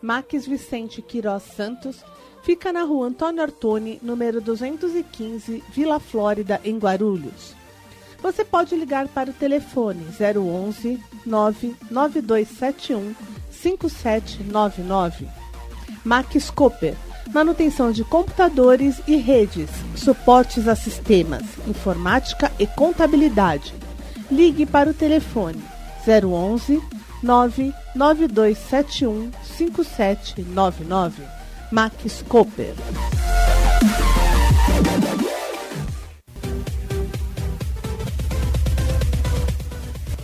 Max Vicente Quirós Santos Fica na rua Antônio Artoni, número 215, Vila Flórida, em Guarulhos. Você pode ligar para o telefone 011 99271 5799. Max Cooper. Manutenção de computadores e redes, suportes a sistemas, informática e contabilidade. Ligue para o telefone 011 99271 5799. Max Cooper.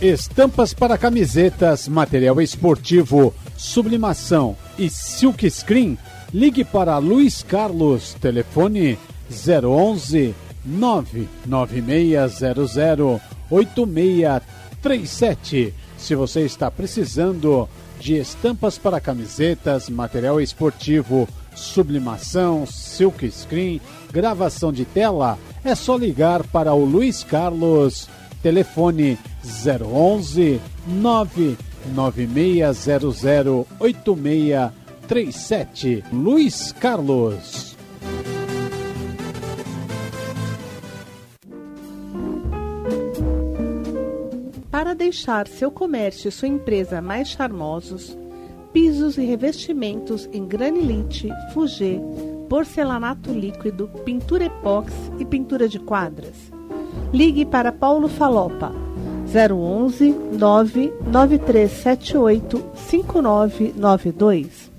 Estampas para camisetas, material esportivo, sublimação e silk screen. Ligue para Luiz Carlos, telefone 011 99600 8637. Se você está precisando de estampas para camisetas, material esportivo, sublimação, silk screen, gravação de tela, é só ligar para o Luiz Carlos, telefone 011 99600 8637. Luiz Carlos. Para deixar seu comércio e sua empresa mais charmosos, pisos e revestimentos em granilite, fugê, porcelanato líquido, pintura epóxi e pintura de quadras. Ligue para Paulo Falopa 011 99378 5992.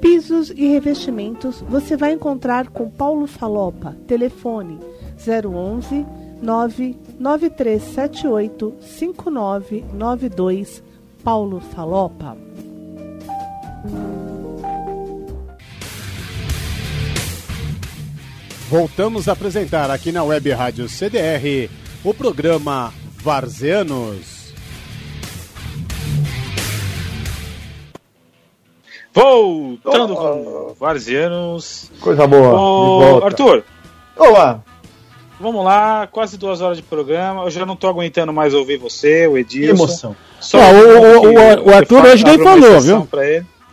Pisos e revestimentos você vai encontrar com Paulo Falopa. Telefone 011 99378 5992. Paulo Falopa. Voltamos a apresentar aqui na Web Rádio CDR o programa Varzeanos. Voltando oh, com Varzeanos. Coisa boa. Ô, Arthur. Olá. Vamos lá, quase duas horas de programa. Eu já não tô aguentando mais ouvir você, o Edilson. Que emoção. Só o, o, o, Arthur hoje nem falou, viu?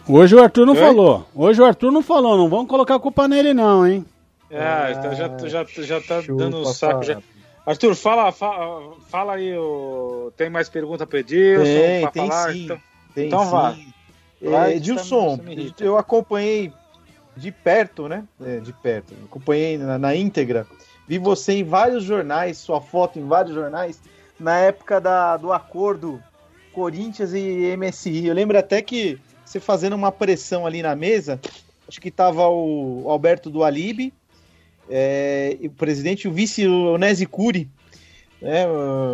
Hoje o Arthur não Oi? falou. Hoje o Arthur não falou. Não vamos colocar a culpa nele, não, hein? Ah, então já, já, já tá dando um saco. Já. Arthur, fala, fala, fala aí. O... Tem mais pergunta para Edilson? Tem, tem falar? sim. Então, tem então sim. vá. É, Edilson, eu acompanhei de perto, né? É, de perto. Acompanhei na, na, íntegra. Vi você em vários jornais, sua foto em vários jornais, na época da, do acordo Corinthians e MSI. Eu lembro até que você fazendo uma pressão ali na mesa, acho que tava o Alberto do Alibe, é, o presidente o vice Onesi Curi, né,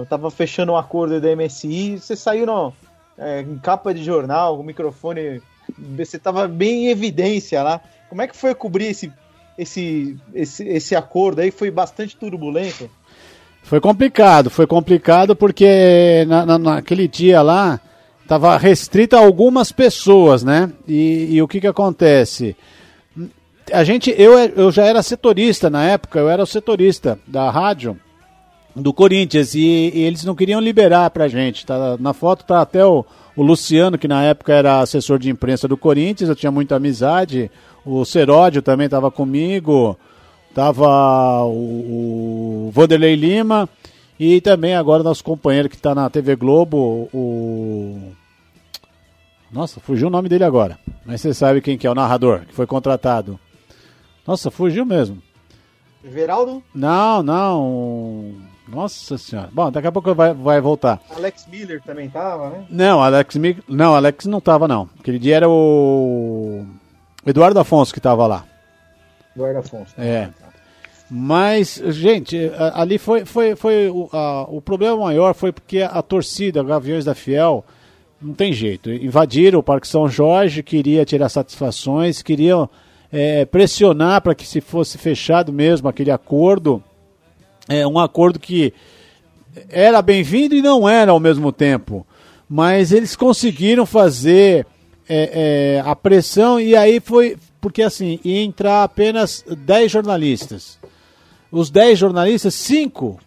tava fechando um acordo da MSI, você saiu no, é, em capa de jornal, o microfone, você tava bem em evidência lá. Como é que foi cobrir esse, esse, esse, esse acordo aí? Foi bastante turbulento? Foi complicado, foi complicado porque na, na, naquele dia lá estava restrito a algumas pessoas, né? E, e o que que acontece? a gente, eu, eu já era setorista na época, eu era o setorista da rádio do Corinthians e, e eles não queriam liberar pra gente. Tá, na foto tá até o, o Luciano, que na época era assessor de imprensa do Corinthians, eu tinha muita amizade. O Seródio também estava comigo, tava o, o Vanderlei Lima e também agora nosso companheiro que está na TV Globo, o nossa, fugiu o nome dele agora. Mas você sabe quem que é o narrador que foi contratado. Nossa, fugiu mesmo. Veraldo? Não, não. Nossa senhora. Bom, daqui a pouco vai, vai voltar. Alex Miller também tava, né? Não, Alex Miller. Não, Alex não tava, não. Aquele dia era o. Eduardo Afonso que tava lá. Eduardo Afonso. É. Mas, gente, ali foi, foi, foi o, a, o problema maior foi porque a torcida, Gaviões da Fiel, não tem jeito. Invadiram o Parque São Jorge, queria tirar satisfações, queriam é, pressionar para que se fosse fechado mesmo aquele acordo, é um acordo que era bem-vindo e não era ao mesmo tempo, mas eles conseguiram fazer é, é, a pressão e aí foi porque assim ia entrar apenas 10 jornalistas. Os 10 jornalistas, cinco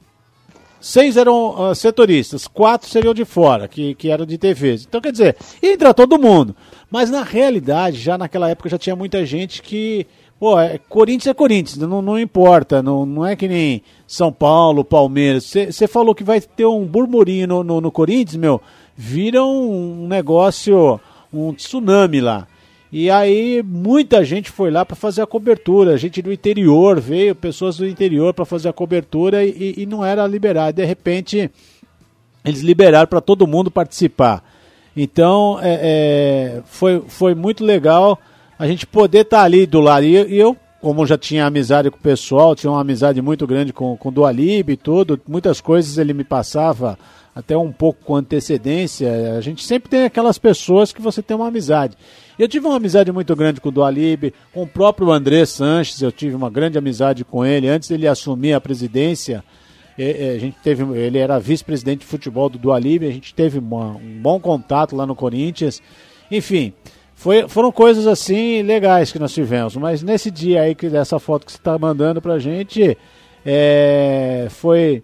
Seis eram uh, setoristas, quatro seriam de fora, que, que eram de TVs. Então, quer dizer, entra todo mundo. Mas na realidade, já naquela época já tinha muita gente que. Pô, é, Corinthians é Corinthians, não, não importa, não, não é que nem São Paulo, Palmeiras. Você falou que vai ter um burburinho no, no, no Corinthians, meu, vira um negócio, um tsunami lá. E aí muita gente foi lá para fazer a cobertura, gente do interior veio, pessoas do interior para fazer a cobertura e, e, não era liberado. De repente eles liberaram para todo mundo participar. Então é, é, foi, foi muito legal a gente poder estar tá ali do lado. E, e, eu, como já tinha amizade com o pessoal, tinha uma amizade muito grande com, com o Dualib e tudo, muitas coisas ele me passava até um pouco com antecedência. A gente sempre tem aquelas pessoas que você tem uma amizade. Eu tive uma amizade muito grande com o Dualib, com o próprio André Sanches, eu tive uma grande amizade com ele antes dele assumir a presidência. A gente teve, ele era vice-presidente de futebol do Dualib, a gente teve uma, um bom contato lá no Corinthians. Enfim, foi, foram coisas assim legais que nós tivemos. Mas nesse dia aí, que dessa foto que você está mandando pra gente, é, foi,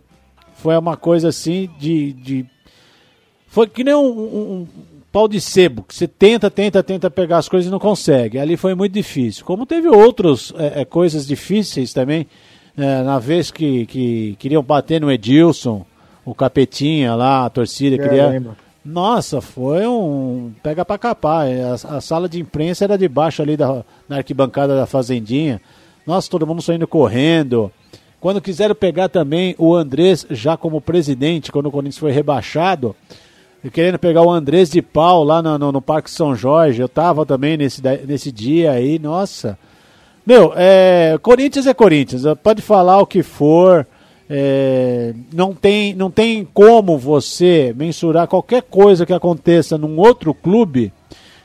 foi uma coisa assim de. de foi que nem um, um, um, pau de sebo, que você tenta, tenta, tenta pegar as coisas e não consegue. Ali foi muito difícil. Como teve outras é, é, coisas difíceis também, é, na vez que, que queriam bater no Edilson, o Capetinha lá, a torcida, é, queria. Nossa, foi um pega pra capar. A, a, sala de imprensa era debaixo ali da na arquibancada da Fazendinha. Nossa, todo mundo saindo correndo. Quando quiseram pegar também o Andrés já como presidente, quando o Corinthians foi rebaixado, querendo pegar o Andrés de pau lá no, no, no Parque São Jorge, eu tava também nesse, nesse dia aí, nossa. Meu, é, Corinthians é Corinthians, pode falar o que for, é, não, tem, não tem como você mensurar qualquer coisa que aconteça num outro clube,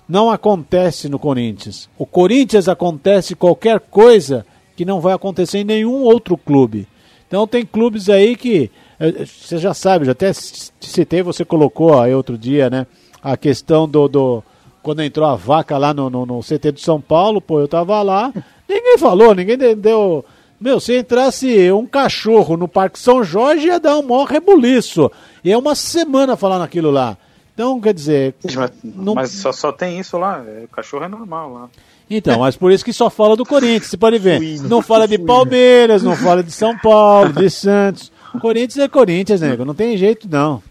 não acontece no Corinthians. O Corinthians acontece qualquer coisa que não vai acontecer em nenhum outro clube. Então tem clubes aí que eh, você já sabe, já até te citei, você colocou aí outro dia, né? A questão do, do quando entrou a vaca lá no, no, no, CT de São Paulo, pô, eu tava lá, ninguém falou, ninguém deu. Meu, se entrasse um cachorro no Parque São Jorge, ia dar um maior rebuliço. E é uma semana falando aquilo lá. Então, quer dizer. Mas, não... mas só, só tem isso lá. É, o cachorro é normal lá. Então, mas por isso que só fala do Corinthians, você pode ver. Suíno, não fala de Palmeiras, não fala de São Paulo, de Santos. Corinthians é Corinthians, nego, não tem jeito não.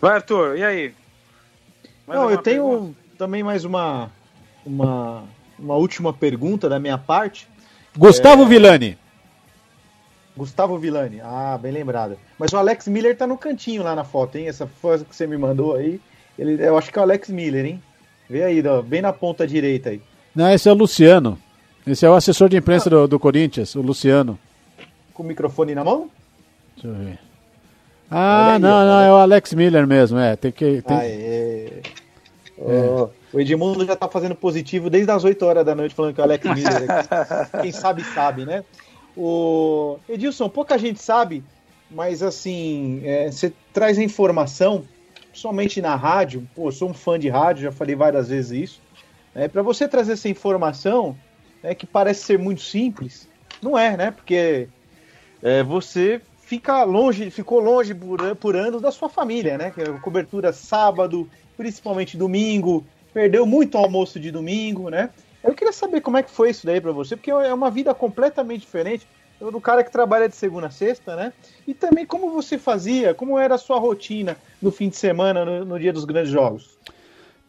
Vai, Arthur, e aí? Mais não, eu tenho pergunta? também mais uma, uma, uma última pergunta da minha parte. Gustavo é... Villani. Gustavo Villani, ah, bem lembrado. Mas o Alex Miller tá no cantinho lá na foto, hein? Essa foto que você me mandou aí, ele, eu acho que é o Alex Miller, hein? Vê aí, ó, bem na ponta direita aí. Não, esse é o Luciano. Esse é o assessor de imprensa ah. do, do Corinthians, o Luciano. Com o microfone na mão? Deixa eu ver. Ah, aí, não, não, é o Alex Miller mesmo, é. Tem que. Tem... é. Oh, o Edmundo já tá fazendo positivo desde as 8 horas da noite falando que é o Alex Miller. Quem sabe, sabe, né? O Edilson, pouca gente sabe, mas assim, é, você traz a informação, somente na rádio. Pô, sou um fã de rádio, já falei várias vezes isso. É, para você trazer essa informação, é, que parece ser muito simples, não é, né? Porque é, você fica longe, ficou longe por, por anos da sua família, né? É cobertura sábado, principalmente domingo, perdeu muito almoço de domingo, né? Eu queria saber como é que foi isso daí para você, porque é uma vida completamente diferente do cara que trabalha de segunda a sexta, né? E também como você fazia, como era a sua rotina no fim de semana, no, no dia dos grandes jogos.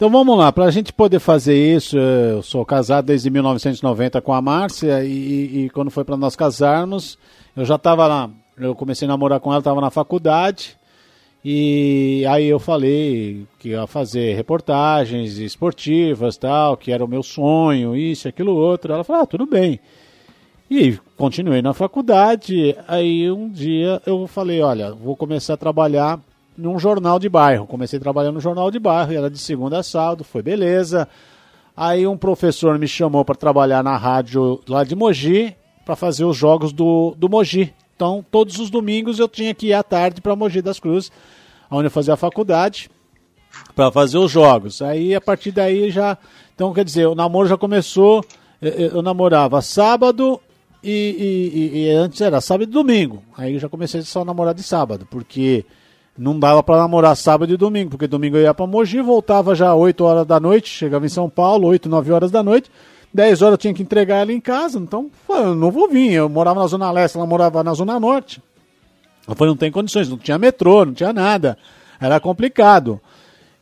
Então vamos lá, para a gente poder fazer isso, eu sou casado desde 1990 com a Márcia e, e quando foi para nós casarmos, eu já estava lá, eu comecei a namorar com ela, estava na faculdade e aí eu falei que ia fazer reportagens esportivas tal, que era o meu sonho, isso, aquilo, outro. Ela falou, ah, tudo bem. E continuei na faculdade, aí um dia eu falei, olha, vou começar a trabalhar num jornal de bairro. Comecei trabalhando no jornal de bairro, era de segunda a sábado, foi beleza. Aí um professor me chamou para trabalhar na rádio lá de Mogi, para fazer os jogos do, do Mogi. Então, todos os domingos eu tinha que ir à tarde para Mogi das Cruzes, onde eu fazia a faculdade, para fazer os jogos. Aí, a partir daí, já... Então, quer dizer, o namoro já começou... Eu namorava sábado e, e, e antes era sábado e domingo. Aí eu já comecei só a namorar de sábado, porque não dava para namorar sábado e domingo, porque domingo eu ia para Mogi, voltava já 8 horas da noite, chegava em São Paulo, 8, 9 horas da noite, 10 horas eu tinha que entregar ela em casa, então eu não vou vir. Eu morava na Zona Leste, ela morava na Zona Norte. Eu falei, não tem condições, não tinha metrô, não tinha nada, era complicado.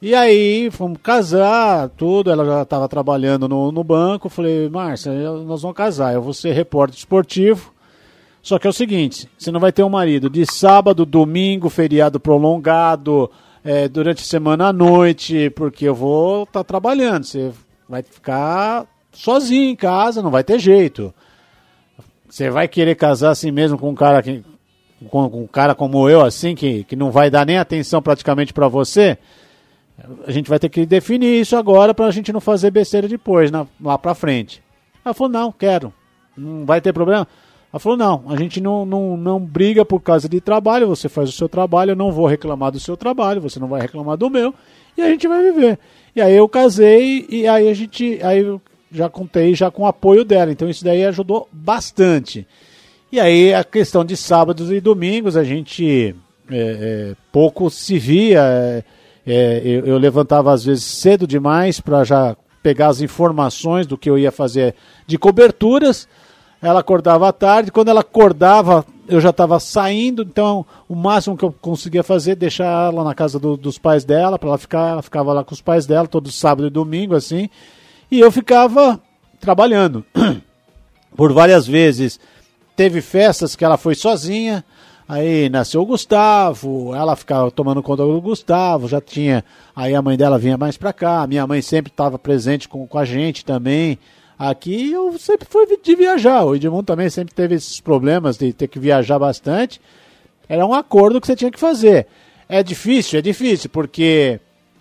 E aí fomos casar, tudo, ela já estava trabalhando no, no banco, falei, Márcia, nós vamos casar, eu vou ser repórter esportivo, só que é o seguinte: você não vai ter um marido de sábado, domingo, feriado prolongado, é, durante a semana à noite, porque eu vou estar tá trabalhando. Você vai ficar sozinho em casa, não vai ter jeito. Você vai querer casar assim mesmo com um cara que, com, um cara como eu, assim, que, que não vai dar nem atenção praticamente para você? A gente vai ter que definir isso agora para a gente não fazer besteira depois, na, lá para frente. Ela falou: não, quero. Não vai ter problema. Ela falou: não, a gente não, não, não briga por causa de trabalho, você faz o seu trabalho, eu não vou reclamar do seu trabalho, você não vai reclamar do meu, e a gente vai viver. E aí eu casei, e aí a gente. Aí já contei já com o apoio dela, então isso daí ajudou bastante. E aí a questão de sábados e domingos, a gente é, é, pouco se via. É, é eu, eu levantava às vezes cedo demais para já pegar as informações do que eu ia fazer de coberturas ela acordava à tarde, quando ela acordava, eu já estava saindo, então o máximo que eu conseguia fazer deixar ela na casa do, dos pais dela, para ela ficar, ela ficava lá com os pais dela todo sábado e domingo assim, e eu ficava trabalhando. Por várias vezes teve festas que ela foi sozinha, aí nasceu o Gustavo, ela ficava tomando conta do Gustavo, já tinha, aí a mãe dela vinha mais para cá, minha mãe sempre estava presente com, com a gente também. Aqui eu sempre fui de viajar. O Edmundo também sempre teve esses problemas de ter que viajar bastante. Era um acordo que você tinha que fazer. É difícil, é difícil, porque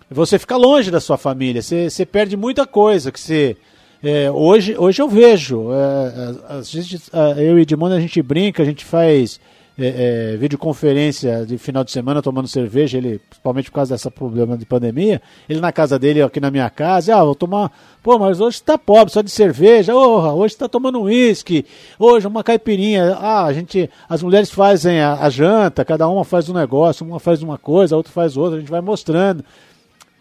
você fica longe da sua família, você, você perde muita coisa que você. É, hoje, hoje eu vejo, é, a, gente, a, eu e Edmundo a gente brinca, a gente faz é, é, videoconferência de final de semana tomando cerveja, ele, principalmente por causa dessa problema de pandemia, ele na casa dele, aqui na minha casa, ah, vou tomar, pô, mas hoje tá pobre, só de cerveja, oh, hoje tá tomando uísque, hoje uma caipirinha, ah, a gente, as mulheres fazem a, a janta, cada uma faz um negócio, uma faz uma coisa, a outra faz outra, a gente vai mostrando.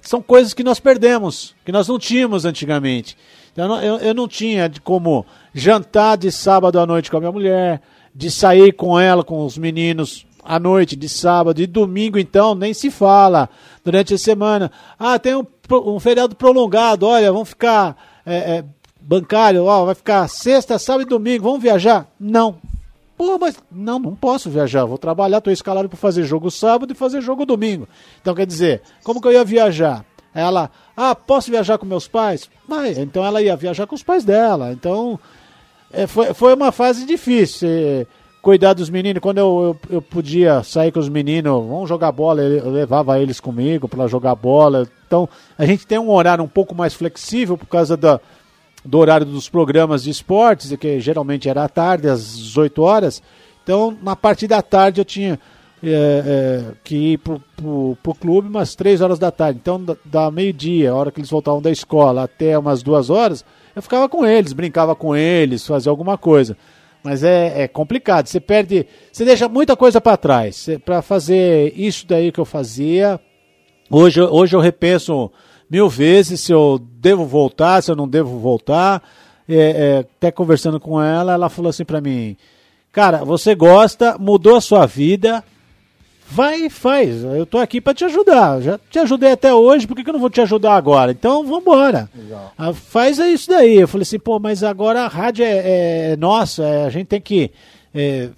São coisas que nós perdemos, que nós não tínhamos antigamente. Então, eu, eu não tinha como jantar de sábado à noite com a minha mulher, de sair com ela, com os meninos à noite, de sábado e domingo, então, nem se fala. Durante a semana. Ah, tem um, um feriado prolongado, olha, vamos ficar é, é, bancário, ó, vai ficar sexta, sábado e domingo, vamos viajar? Não. Pô, mas não, não posso viajar, vou trabalhar, estou escalado para fazer jogo sábado e fazer jogo domingo. Então, quer dizer, como que eu ia viajar? Ela, ah, posso viajar com meus pais? Vai, então ela ia viajar com os pais dela. Então, é, foi, foi uma fase difícil. É, cuidar dos meninos, quando eu, eu, eu, podia sair com os meninos, vamos jogar bola, eu levava eles comigo para jogar bola. Então, a gente tem um horário um pouco mais flexível por causa da, do horário dos programas de esportes, que geralmente era à tarde, às 18 horas. Então, na parte da tarde eu tinha é, é, que ir pro, pro, pro, clube umas 3 horas da tarde. Então, da, da meio-dia, a hora que eles voltavam da escola, até umas 2 horas, eu ficava com eles, brincava com eles, fazia alguma coisa. Mas é, é complicado, você perde, você deixa muita coisa para trás. Para fazer isso daí que eu fazia, hoje, hoje eu repenso mil vezes se eu devo voltar, se eu não devo voltar. É, é, até conversando com ela, ela falou assim para mim: Cara, você gosta, mudou a sua vida, vai e faz. Eu tô aqui para te ajudar. Já te ajudei até hoje, por que, que eu não vou te ajudar agora? Então vambora. Legal. Ah, faz isso daí. Eu falei assim, pô, mas agora a rádio é, é nossa, é, a gente tem que é,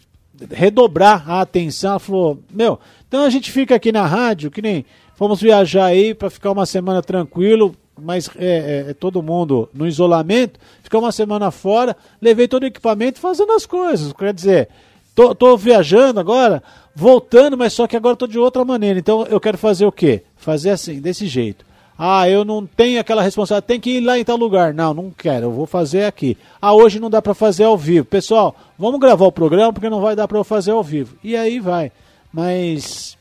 redobrar a atenção. Ela falou, meu, então a gente fica aqui na rádio, que nem fomos viajar aí para ficar uma semana tranquilo, mas é, é, é, todo mundo no isolamento, ficar uma semana fora, levei todo o equipamento fazendo as coisas. Quer dizer, tô, tô viajando agora, voltando, mas só que agora estou de outra maneira. Então eu quero fazer o quê? Fazer assim, desse jeito. Ah, eu não tenho aquela responsabilidade, tem que ir lá em tal lugar. Não, não quero, eu vou fazer aqui. Ah, hoje não dá para fazer ao vivo. Pessoal, vamos gravar o programa porque não vai dar para eu fazer ao vivo. E aí vai. Mas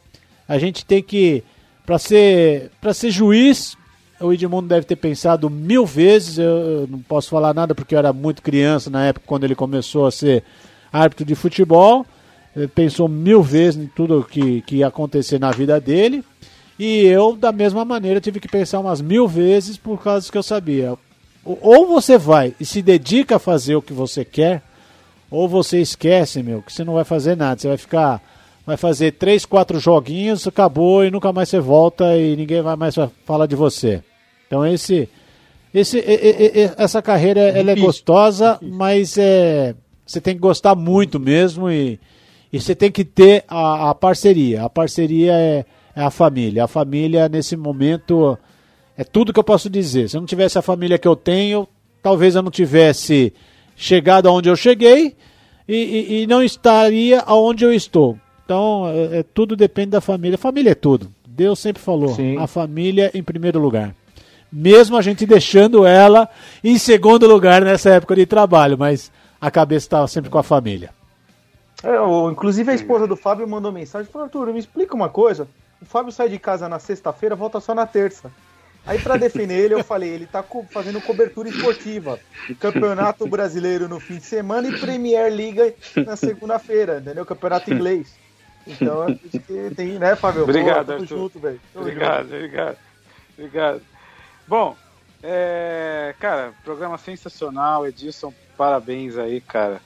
a gente tem que para ser para ser juiz, o Edmundo deve ter pensado mil vezes. Eu, eu não posso falar nada porque eu era muito criança na época quando ele começou a ser árbitro de futebol pensou mil vezes em tudo que, que ia acontecer na vida dele. E eu, da mesma maneira, tive que pensar umas mil vezes por causa que eu sabia. Ou você vai e se dedica a fazer o que você quer, ou você esquece, meu, que você não vai fazer nada. Você vai ficar. Vai fazer três, quatro joguinhos, acabou e nunca mais você volta e ninguém vai mais falar de você. Então esse. Esse, essa carreira ela é gostosa, mas é, você tem que gostar muito mesmo e, e você tem que ter a, a parceria. A parceria é, é, a família. A família, nesse momento, é tudo que eu posso dizer. Se eu não tivesse a família que eu tenho, talvez eu não tivesse chegado aonde eu cheguei e, e, e não estaria aonde eu estou. Então, é, é, tudo depende da família. Família é tudo. Deus sempre falou: Sim. a família em primeiro lugar. Mesmo a gente deixando ela em segundo lugar nessa época de trabalho, mas a cabeça estava sempre com a família. É, inclusive a esposa do Fábio mandou mensagem falou, Arthur, me explica uma coisa. O Fábio sai de casa na sexta-feira, volta só na terça. Aí para defender ele, eu falei, ele tá co fazendo cobertura esportiva. Campeonato Brasileiro no fim de semana e Premier League na segunda-feira, entendeu? Campeonato inglês. Então, acho que tem, né, Fábio? Obrigado, Pô, Arthur. Junto, obrigado, junto. obrigado, obrigado. Bom, é, cara, programa sensacional, Edilson, parabéns aí, cara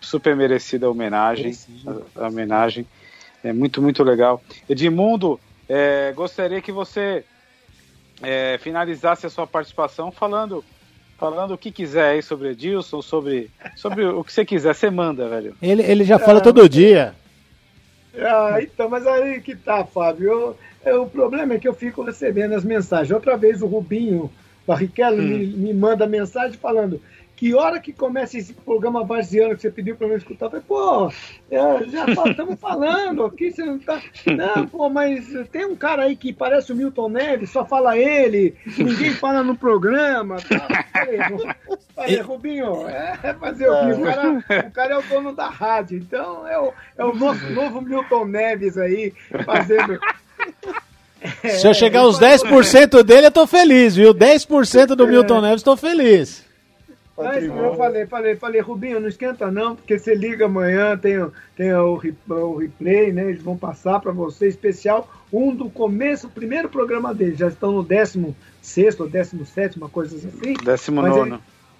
super merecida a homenagem. A, a, homenagem. É muito, muito legal. Edmundo, é, gostaria que você é, finalizasse a sua participação falando falando o que quiser aí sobre Edilson, sobre, sobre o que você quiser, você manda, velho. Ele, ele já fala todo dia. Ah, então, mas aí que tá, Fábio. Eu, eu, o problema é que eu fico recebendo as mensagens. Outra vez o Rubinho Barrichello hum. me, me manda mensagem falando: que hora que começa esse programa varziano que você pediu para eu escutar? Eu falei, pô, é, já estamos falando aqui, você não tá. Não, pô, mas tem um cara aí que parece o Milton Neves, só fala ele, ninguém fala no programa. Tá? Falei, Rubinho, é fazer o quê? O cara, o cara é o dono da rádio, então é o, é o nosso novo Milton Neves aí, fazendo. Se eu chegar aos 10% dele, eu tô feliz, viu? 10% do Milton Neves, tô feliz. Mas eu falei, falei, falei, Rubinho, não esquenta não, porque você liga amanhã, tem, tem o, o replay, né? Eles vão passar para você, especial, um do começo, o primeiro programa deles. Já estão no 16 ou 17, uma coisa assim. 19.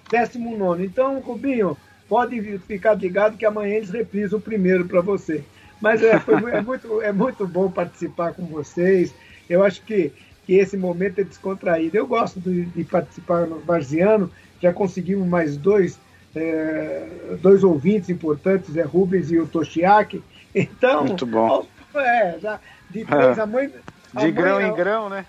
19. Então, Rubinho, pode ficar ligado que amanhã eles reprisam o primeiro para você. Mas é, foi, é, muito, é muito bom participar com vocês. Eu acho que, que esse momento é descontraído. Eu gosto de, de participar no Varziano já conseguimos mais dois, é, dois ouvintes importantes, é Rubens e o Toshiaki. Então, Muito bom. É, é. a mãe. A de grão mãe, em grão, né?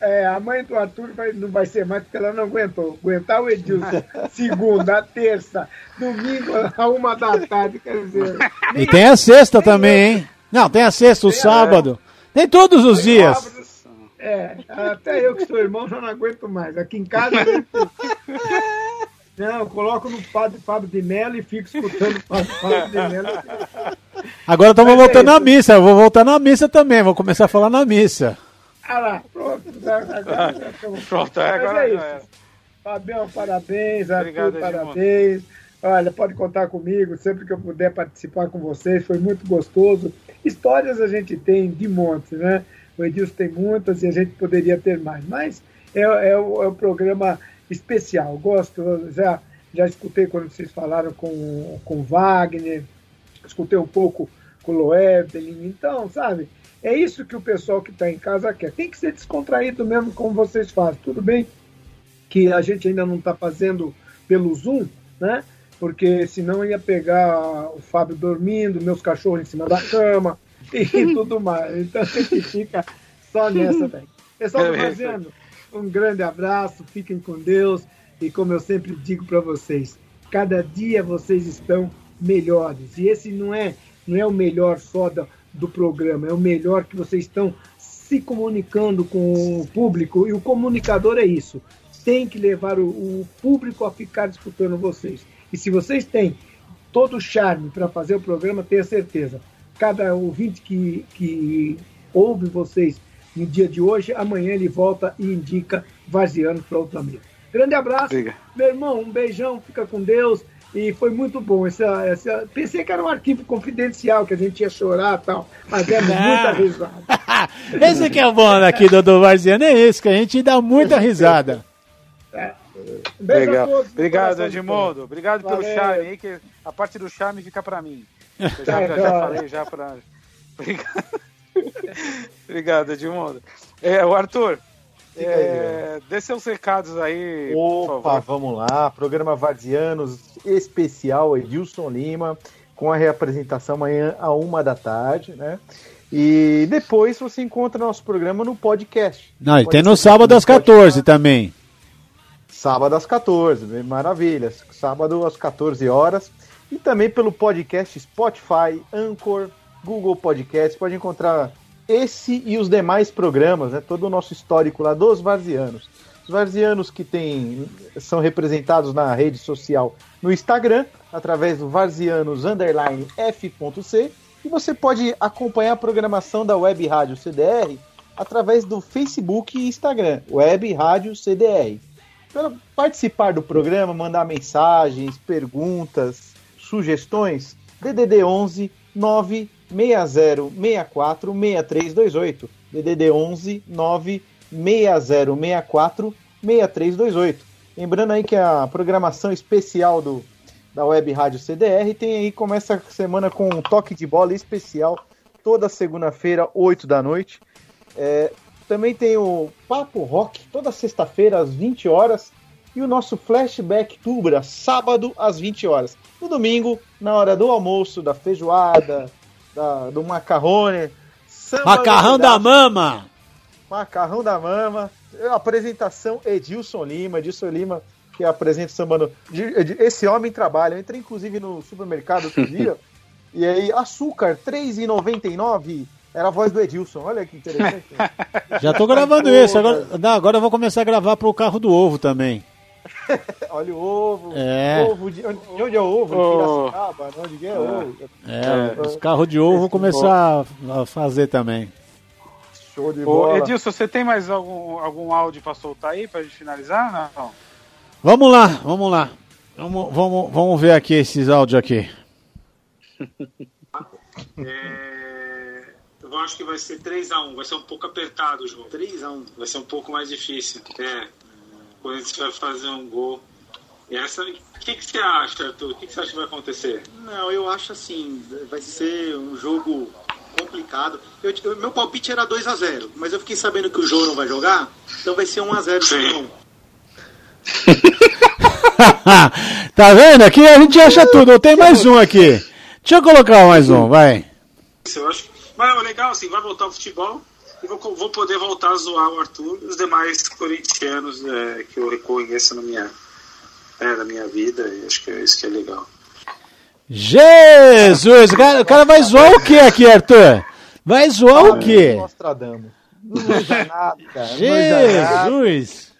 É, a mãe do Arthur vai, não vai ser mais porque ela não aguentou. Aguentar o Edilson segunda, terça, domingo, a uma da tarde, quer dizer. E tem a sexta tem também, hein? Não, tem a sexta, o sábado. Tem todos os dias. É, até eu que sou irmão já não aguento mais. Aqui em casa. Não, eu coloco no Padre Fábio de Mello e fico escutando o Padre Fábio de Mello. Agora estamos voltando é à missa. Eu vou voltar na missa também. Vou começar a falar na missa. Ah lá, pronto. Agora, pronto, é, agora é isso. É. Fabião, parabéns. Obrigado, Arthur, parabéns. Olha, pode contar comigo sempre que eu puder participar com vocês. Foi muito gostoso. Histórias a gente tem de monte, né? O Edilson tem muitas e a gente poderia ter mais. Mas é, é, o, é o programa especial. Gosto, já, já escutei quando vocês falaram com, com Wagner, escutei um pouco com o Loevelin. Então, sabe, é isso que o pessoal que está em casa quer. Tem que ser descontraído mesmo, como vocês fazem. Tudo bem que a gente ainda não está fazendo pelo Zoom, né? Porque senão ia pegar o Fábio dormindo, meus cachorros em cima da cama e tudo mais. Então a gente fica só nessa, velho. Pessoal do Fazendo, um grande abraço, fiquem com Deus e como eu sempre digo para vocês, cada dia vocês estão melhores. E esse não é, não é o melhor só do, do programa, é o melhor que vocês estão se comunicando com o público e o comunicador é isso. Tem que levar o, o público a ficar escutando vocês. E se vocês têm todo o charme para fazer o programa, tenha certeza cada ouvinte que, que ouve vocês no dia de hoje, amanhã ele volta e indica Vaziano para outro amigo. Grande abraço, Obrigado. meu irmão, um beijão, fica com Deus. E foi muito bom. Essa, essa, pensei que era um arquivo confidencial, que a gente ia chorar e tal, mas é muita risada. esse que é o bom daqui do, do Varziano, é esse, que a gente dá muita risada. É. Beijo Legal. Todos, Obrigado, Edmundo. Obrigado Valeu. pelo charme aí, que a parte do charme fica para mim. Eu já, já, já falei já para. Obrigado. Obrigado, Edmundo. É, o Arthur, é, dê seus recados aí. Opa, vamos lá. Programa Varzianos especial Edilson Lima, com a reapresentação amanhã a uma da tarde, né? E depois você encontra nosso programa no podcast. Não, e tem no sábado às 14 também. Sábado às 14, maravilha. Sábado às 14 horas. E também pelo podcast Spotify, Anchor, Google Podcast. Pode encontrar esse e os demais programas, né? todo o nosso histórico lá dos varzianos. Os varzianos que tem, são representados na rede social no Instagram, através do varzianos underline f.c. E você pode acompanhar a programação da Web Rádio CDR através do Facebook e Instagram, Web Rádio CDR. Para participar do programa, mandar mensagens, perguntas, sugestões, DDD 11 96064 6328. DDD 11 96064 6328. Lembrando aí que a programação especial do da Web Rádio CDR. Tem aí, começa a semana com um toque de bola especial, toda segunda-feira, 8 da noite. É, também tem o Papo Rock, toda sexta-feira, às 20 horas. E o nosso Flashback Tubra, sábado, às 20 horas. No domingo, na hora do almoço, da feijoada, da, do macarrone. Macarrão da mama! Macarrão da mama. Apresentação Edilson Lima. Edilson Lima que apresenta o samba no... Esse homem trabalha. Eu entrei inclusive no supermercado outro dia. e aí, açúcar, R$3,99. Era a voz do Edilson, olha que interessante. Já tô gravando isso, agora, não, agora eu vou começar a gravar pro carro do ovo também. olha o ovo. É. Ovo de, onde, de onde é o ovo? Oh. Piracicaba, onde é, é. ovo? É, os carros de ovo vou começar a fazer também. Show de bola. Ô, Edilson, você tem mais algum, algum áudio pra soltar aí pra gente finalizar? Não. Vamos lá, vamos lá. Vamos, vamos, vamos ver aqui esses áudios aqui. é, eu acho que vai ser 3x1, vai ser um pouco apertado o jogo. 3x1. Vai ser um pouco mais difícil. É. Quando a gente vai fazer um gol. E essa, o que, que você acha, Arthur? O que, que você acha que vai acontecer? Não, eu acho assim, vai ser um jogo complicado. Eu, eu, meu palpite era 2 x 0 mas eu fiquei sabendo que o João não vai jogar, então vai ser 1 x 0 Sim. tá vendo? Aqui a gente acha tudo. Tem mais um aqui. Deixa eu colocar mais um, vai. Eu acho Mas é legal, assim, vai voltar o futebol vou, vou poder voltar a zoar o Arthur e os demais corintianos é, que eu reconheço na minha, é, na minha vida. E acho que é isso que é legal. Jesus! O cara, o cara vai zoar o que aqui, Arthur? Vai zoar o que? Nostradamus. Não usa nada. Jesus!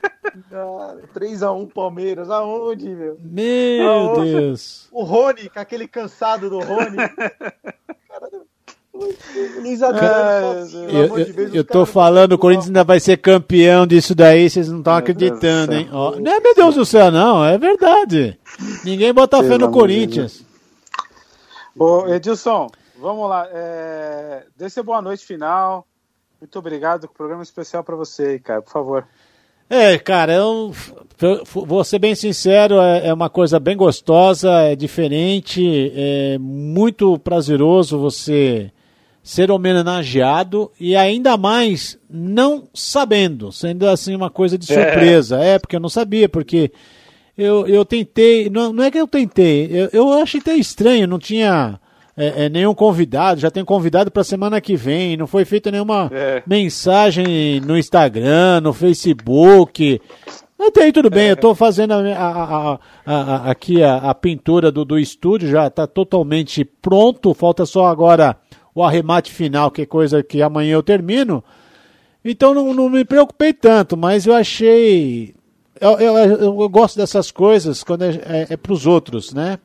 3x1 Palmeiras, aonde, meu? Meu aonde? Deus! O Rony, com aquele cansado do Rony. Cara, Luiz Adriano, eu, eu, eu tô falando, o Corinthians ainda vai ser campeão disso daí, vocês não estão acreditando, hein? Oh, não é meu Deus do céu, não, é verdade. Ninguém bota fé no Corinthians. Ô, Edilson, vamos lá. É... Deixa boa noite final. Muito obrigado. Programa especial para você, cara, por favor. É, cara, eu, vou ser bem sincero, é, é, uma coisa bem gostosa, é diferente, é muito prazeroso você ser homenageado e ainda mais não sabendo, sendo assim uma coisa de é. surpresa. É, é porque eu não sabia, porque eu, eu tentei, não, não é que eu tentei, eu, eu achei até estranho, não tinha é, é, nenhum convidado, já tem convidado para semana que vem, não foi feita nenhuma é. mensagem no Instagram, no Facebook. Até aí tudo bem, eu estou fazendo a, a, a, aqui a, pintura do, do estúdio, já está totalmente pronto, falta só agora o arremate final, que é coisa que amanhã eu termino. Então não, não me preocupei tanto, mas eu achei. Eu, eu, eu gosto dessas coisas quando é, é, é para os outros, né?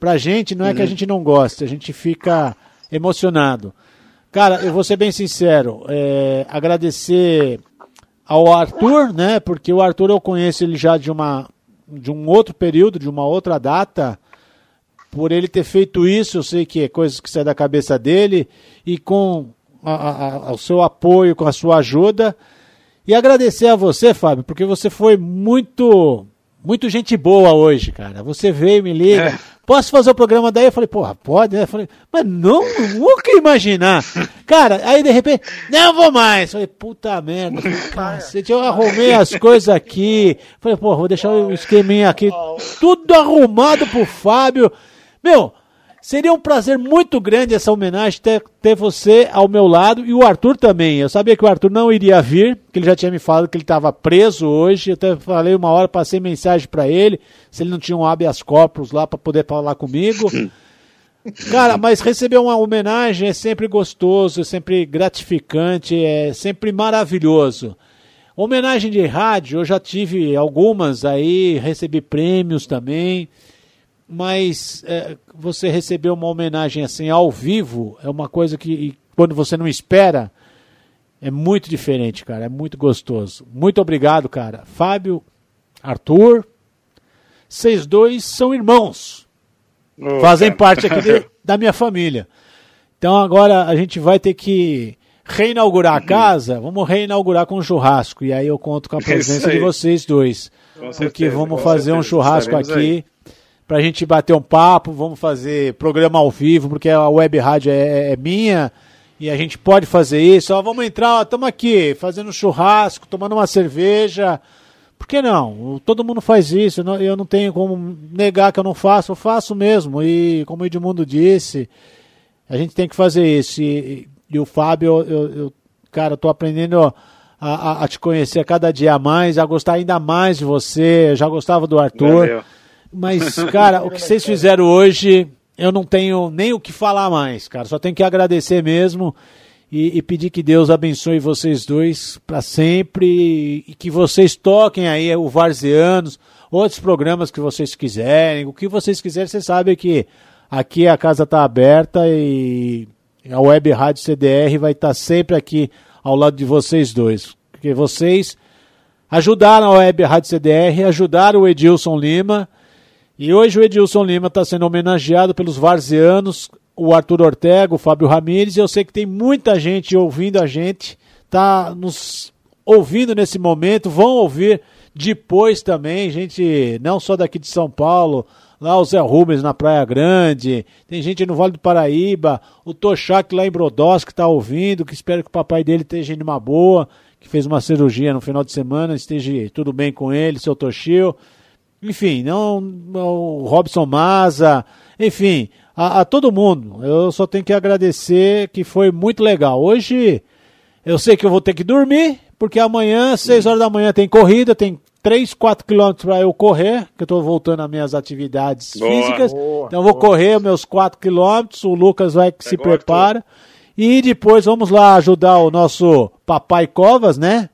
Pra gente, não é uhum. que a uhum. gente não gosta, a gente fica emocionado. Cara, eu vou ser bem sincero, é, agradecer ao Arthur, né? Porque o Arthur eu conheço ele já de uma de um outro período, de uma outra data. Por ele ter feito isso, eu sei que é coisas que sai da cabeça dele e com a, a, o seu apoio, com a sua ajuda. E agradecer a você, Fábio, porque você foi muito muito gente boa hoje, cara. Você veio, me liga. É. Posso fazer o programa daí? Eu falei, porra, pode? Eu falei, mas não, nunca imaginar. Cara, aí de repente, não vou mais. Eu falei, puta merda. Cacete, eu arrumei as coisas aqui. Eu falei, porra, vou deixar o esqueminha aqui. Tudo arrumado pro Fábio. Meu, Seria um prazer muito grande essa homenagem, ter, ter você ao meu lado e o Arthur também. Eu sabia que o Arthur não iria vir, que ele já tinha me falado que ele estava preso hoje. Eu até falei uma hora, passei mensagem para ele, se ele não tinha um habeas corpus lá para poder falar comigo. Cara, mas receber uma homenagem é sempre gostoso, é sempre gratificante, é sempre maravilhoso. Homenagem de rádio, eu já tive algumas aí, recebi prêmios também mas é, você receber uma homenagem assim ao vivo é uma coisa que quando você não espera é muito diferente, cara, é muito gostoso. Muito obrigado, cara. Fábio, Arthur, vocês dois são irmãos. Oh, fazem cara. parte aqui de, da minha família. Então agora a gente vai ter que reinaugurar a casa, vamos reinaugurar com um churrasco. E aí eu conto com a presença de vocês dois. Com porque certeza, vamos fazer certeza. um churrasco aqui. Aí pra gente bater um papo, vamos fazer programa ao vivo, porque a web rádio é, é minha e a gente pode fazer isso. Ó, vamos entrar, estamos aqui fazendo churrasco, tomando uma cerveja. Por que não? Todo mundo faz isso, eu não tenho como negar que eu não faço, eu faço mesmo. E como o Edmundo disse, a gente tem que fazer isso. E, e o Fábio, eu, eu, cara, eu tô aprendendo a, a, a, te conhecer cada dia mais, a gostar ainda mais de você. Eu já gostava do Arthur. Valeu. Mas, cara, o que vocês fizeram hoje, eu não tenho nem o que falar mais, cara. Só tenho que agradecer mesmo e, e pedir que Deus abençoe vocês dois para sempre e, que vocês toquem aí o Varzeanos, outros programas que vocês quiserem, o que vocês quiserem, vocês sabem que aqui a casa está aberta e a Web Rádio CDR vai estar tá sempre aqui ao lado de vocês dois. Porque vocês ajudaram a Web Rádio CDR, ajudaram o Edilson Lima. E hoje o Edilson Lima está sendo homenageado pelos varzianos o Arthur Ortega, o Fábio Ramires, e eu sei que tem muita gente ouvindo a gente, tá nos ouvindo nesse momento, vão ouvir depois também, gente não só daqui de São Paulo, lá o Zé Rubens na Praia Grande, tem gente no Vale do Paraíba, o Toshak lá em Brodós que está ouvindo, que espera que o papai dele esteja indo uma boa, que fez uma cirurgia no final de semana, esteja tudo bem com ele, seu Toshio. Enfim, não, o Robson Maza, enfim, a, a, todo mundo. Eu só tenho que agradecer que foi muito legal. Hoje eu sei que eu vou ter que dormir, porque amanhã, 6 horas da manhã, tem corrida, tem 3, 4 quilômetros para eu correr, que eu estou voltando às minhas atividades boa, físicas. Boa, então eu vou boa. correr meus 4 quilômetros, o Lucas vai que se prepara. E depois vamos lá ajudar o nosso papai Covas, né?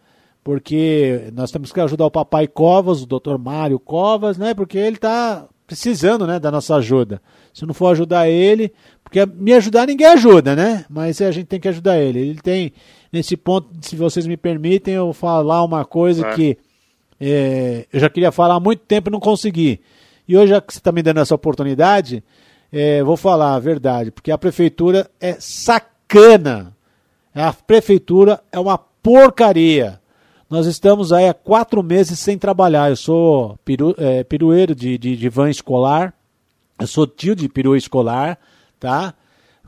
Porque nós temos que ajudar o papai Covas, o doutor Mário Covas, né? Porque ele está precisando, né, da nossa ajuda. Se não for ajudar ele, porque me ajudar ninguém ajuda, né? Mas a gente tem que ajudar ele. Ele tem, nesse ponto, se vocês me permitem, eu falar uma coisa é. que é, eu já queria falar há muito tempo e não consegui. E hoje, já que você está me dando essa oportunidade, é, vou falar a verdade, porque a prefeitura é sacana. A prefeitura é uma porcaria. Nós estamos aí há quatro meses sem trabalhar. Eu sou peru, é, de, de, de van escolar eu sou tio de perua escolar, tá?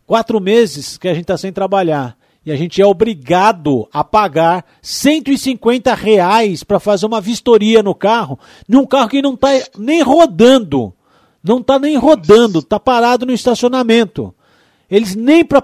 Quatro meses que a gente está sem trabalhar. E a gente é obrigado a pagar 150 reais para fazer uma vistoria no carro, num carro que não está nem rodando. Não está nem rodando, está parado no estacionamento. Eles nem para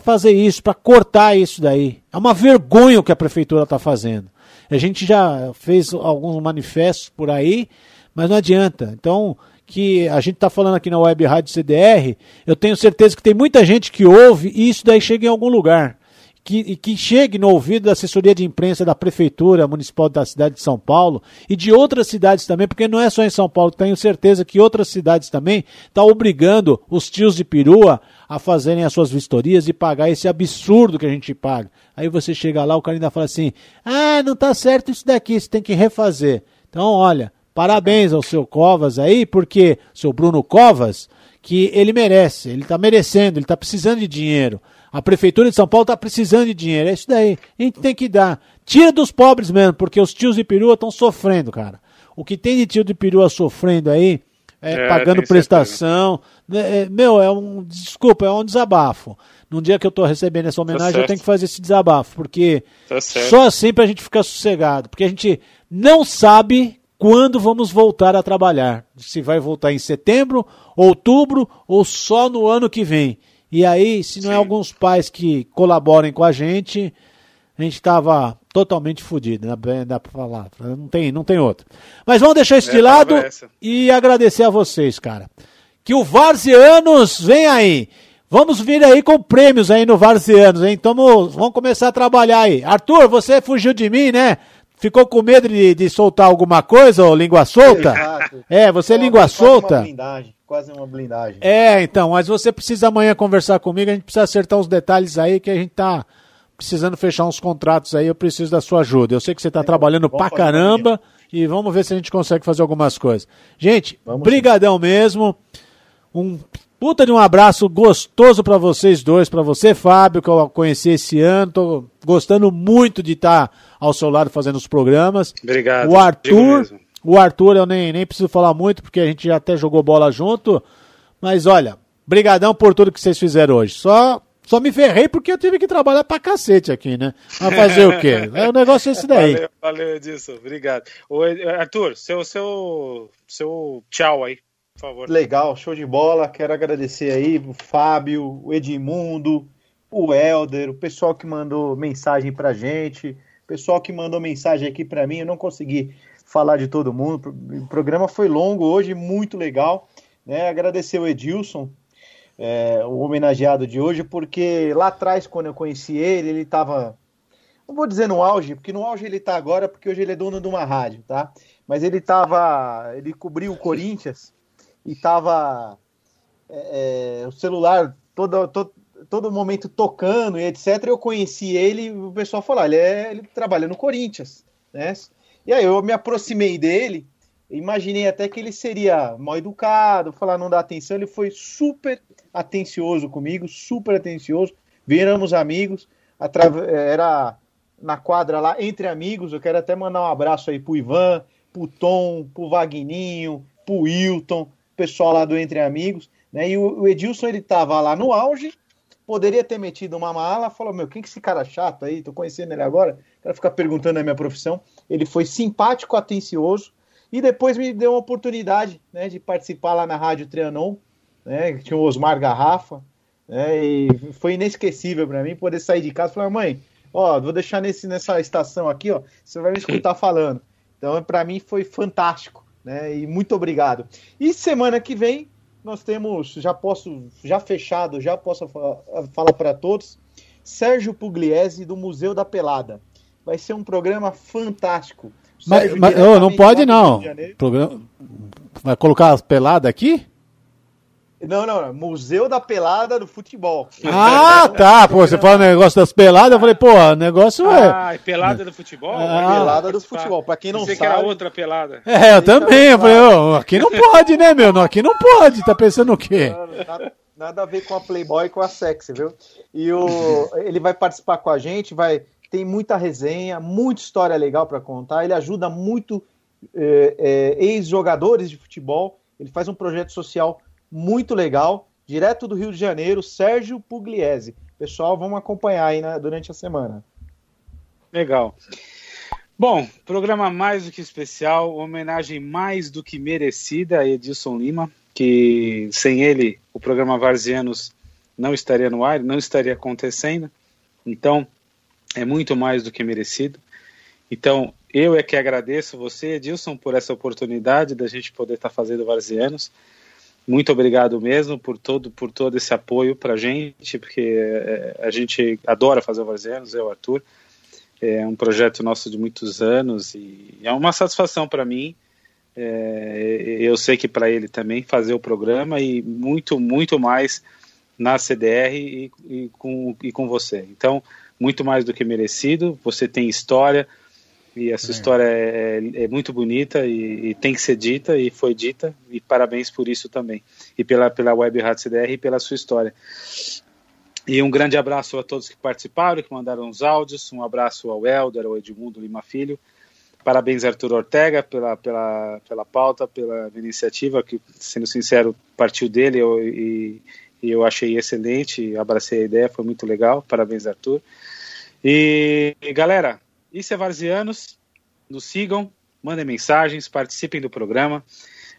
fazer isso, para cortar isso daí. É uma vergonha o que a prefeitura está fazendo. A gente já fez alguns manifestos por aí, mas não adianta. Então, que a gente está falando aqui na Web Rádio CDR, eu tenho certeza que tem muita gente que ouve e isso daí chega em algum lugar. Que, que chegue no ouvido da assessoria de imprensa da Prefeitura Municipal da cidade de São Paulo e de outras cidades também, porque não é só em São Paulo, tenho certeza que outras cidades também estão tá obrigando os tios de perua a fazerem as suas vistorias e pagar esse absurdo que a gente paga. Aí você chega lá, o cara ainda fala assim: ah, não está certo isso daqui, você tem que refazer. Então, olha, Parabéns ao seu Covas aí, porque seu Bruno Covas, que ele merece, ele está merecendo, ele está precisando de dinheiro. A prefeitura de São Paulo está precisando de dinheiro, é isso daí. A gente tem que dar. Tira dos pobres mesmo, porque os tios de perua estão sofrendo, cara. O que tem de tio de perua sofrendo aí, é, é, pagando prestação. É, é, meu, é um. Desculpa, é um desabafo. Num dia que eu estou recebendo essa homenagem, tá eu tenho que fazer esse desabafo, porque tá só assim para a gente ficar sossegado. Porque a gente não sabe quando vamos voltar a trabalhar. Se vai voltar em setembro, outubro ou só no ano que vem. E aí, se não é Sim. é alguns pais que colaborem com a gente, a gente estava totalmente fodido, né? dá pra falar. Não tem, não tem outro. Mas vamos deixar isso é, de lado e agradecer a vocês, cara. Que o Varzianos vem aí. Vamos vir aí com prêmios aí no Varzianos, hein? Então vamos começar a trabalhar aí. Arthur, você fugiu de mim, né? Ficou com medo de, de soltar alguma coisa, ou língua solta? Exato. É, você é língua solta? Uma blindagem, quase uma blindagem. É, então, mas você precisa amanhã conversar comigo, a gente precisa acertar os detalhes aí que a gente tá precisando fechar uns contratos aí, eu preciso da sua ajuda. Eu sei que você está trabalhando pra caramba e vamos ver se a gente consegue fazer algumas coisas. Gente, vamos brigadão sim. mesmo. Um Puta de um abraço gostoso para vocês dois, para você, Fábio, que eu conheci esse ano. Tô gostando muito de estar tá ao seu lado fazendo os programas. Obrigado. O Arthur, O Arthur eu nem, nem preciso falar muito, porque a gente já até jogou bola junto. Mas olha, brigadão por tudo que vocês fizeram hoje. Só só me ferrei porque eu tive que trabalhar pra cacete aqui, né? Mas fazer o quê? É o negócio esse daí. Valeu, valeu Edilson. Obrigado. Ô, Arthur, seu, seu, seu tchau aí, por favor. Legal, show de bola. Quero agradecer aí o Fábio, o Edmundo, o Helder, o pessoal que mandou mensagem pra gente, o pessoal que mandou mensagem aqui pra mim. Eu não consegui falar de todo mundo. O programa foi longo hoje, muito legal. Né? Agradecer o Edilson, é, o homenageado de hoje, porque lá atrás, quando eu conheci ele, ele estava. Não vou dizer no auge, porque no auge ele está agora, porque hoje ele é dono de uma rádio, tá? Mas ele estava. Ele cobriu o Corinthians e estava. É, é, o celular todo, todo, todo momento tocando e etc. Eu conheci ele o pessoal falou: ele, é, ele trabalha no Corinthians, né? E aí eu me aproximei dele Imaginei até que ele seria mal educado, falar não dá atenção. Ele foi super atencioso comigo, super atencioso. Viramos amigos. Era na quadra lá, entre amigos. Eu quero até mandar um abraço aí pro Ivan, pro Tom, pro Vagninho, pro Wilton, pessoal lá do Entre Amigos. Né? E o Edilson, ele tava lá no auge, poderia ter metido uma mala, falou, meu, quem que é esse cara chato aí? Tô conhecendo ele agora, quero ficar perguntando a minha profissão. Ele foi simpático, atencioso, e depois me deu uma oportunidade né, de participar lá na Rádio Trianon, né, que tinha o Osmar Garrafa, né, e foi inesquecível para mim poder sair de casa e falar, mãe, ó, vou deixar nesse, nessa estação aqui, ó, você vai me escutar falando. Então, para mim foi fantástico, né, e muito obrigado. E semana que vem nós temos, já posso, já fechado, já posso falar para todos, Sérgio Pugliese do Museu da Pelada. Vai ser um programa fantástico. Mas, mas oh, não pode não. Programa... Vai colocar as peladas aqui? Não, não, Museu da Pelada do Futebol. Ah, tá. Pô, você fala negócio das peladas, eu falei, pô, o negócio é. Ah, é pelada do futebol? Ah, pelada do futebol. Pra quem não sabe. que era outra pelada. É, eu também. Eu falei, oh, aqui não pode, né, meu? Aqui não pode. Tá pensando o quê? Nada, nada a ver com a Playboy e com a sexy, viu? E o, ele vai participar com a gente, vai tem muita resenha, muita história legal para contar. Ele ajuda muito é, é, ex-jogadores de futebol. Ele faz um projeto social muito legal, direto do Rio de Janeiro, Sérgio Pugliese. Pessoal, vamos acompanhar aí né, durante a semana. Legal. Bom, programa mais do que especial, homenagem mais do que merecida a Edilson Lima, que sem ele o programa Varzianos não estaria no ar, não estaria acontecendo. Então, é muito mais do que merecido. Então, eu é que agradeço você, Edilson, por essa oportunidade da gente poder estar tá fazendo Varzianos. Muito obrigado mesmo por todo, por todo esse apoio para a gente, porque é, a gente adora fazer Varzianos, eu, Arthur. É um projeto nosso de muitos anos e é uma satisfação para mim. É, eu sei que para ele também fazer o programa e muito, muito mais na CDR e, e, com, e com você. Então, muito mais do que merecido. Você tem história e essa é. história é, é, é, muito bonita e, e, tem que ser dita e foi dita e parabéns por isso também e pela pela Web Rádio CDR e pela sua história. E um grande abraço a todos que participaram, que mandaram os áudios. Um abraço ao Helder, ao Edmundo Lima Filho. Parabéns, Arthur Ortega, pela, pela, pela pauta, pela iniciativa, que, sendo sincero, partiu dele eu, e, e eu achei excelente, abracei a ideia, foi muito legal. Parabéns, Arthur. E galera, isso é Varzianos, nos sigam, mandem mensagens, participem do programa,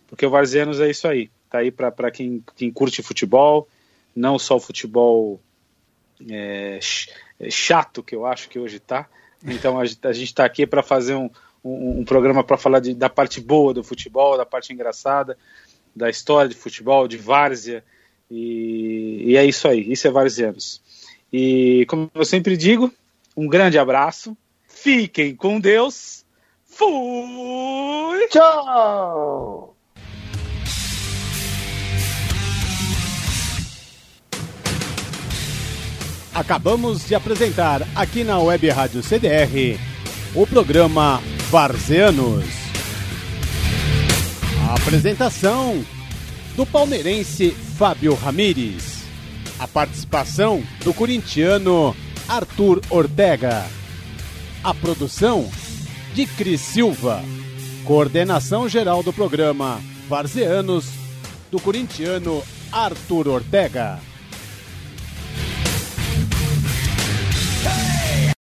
porque o Varzianos é isso aí. Tá aí para quem, quem curte futebol, não só o futebol é, é, chato que eu acho que hoje tá. Então a, a gente está aqui para fazer um, um, um programa para falar de, da parte boa do futebol, da parte engraçada, da história de futebol, de várzea. E, e é isso aí, isso é Varzianos. E como eu sempre digo, um grande abraço. Fiquem com Deus. Fui! Tchau! Acabamos de apresentar aqui na Web Rádio CDR o programa Varzeanos. A apresentação do palmeirense Fábio Ramires. A participação do corintiano Arthur Ortega. A produção de Cris Silva. Coordenação geral do programa Varzeanos, do corintiano Arthur Ortega.